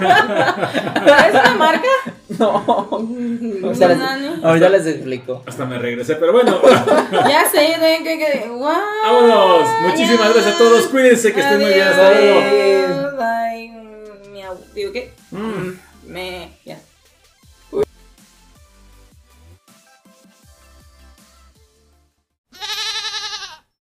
Speaker 2: ¿Es una marca?
Speaker 3: No. Ahorita les,
Speaker 2: Nani.
Speaker 3: ahorita les explico.
Speaker 1: Hasta me regresé, pero bueno.
Speaker 2: Ya sé, de que, que, wow.
Speaker 1: Vámonos. Muchísimas gracias a todos. Cuídense que estén muy bien. Hasta luego.
Speaker 2: Bye. Miau. ¿Digo qué?
Speaker 3: Mm.
Speaker 2: Me. Ya.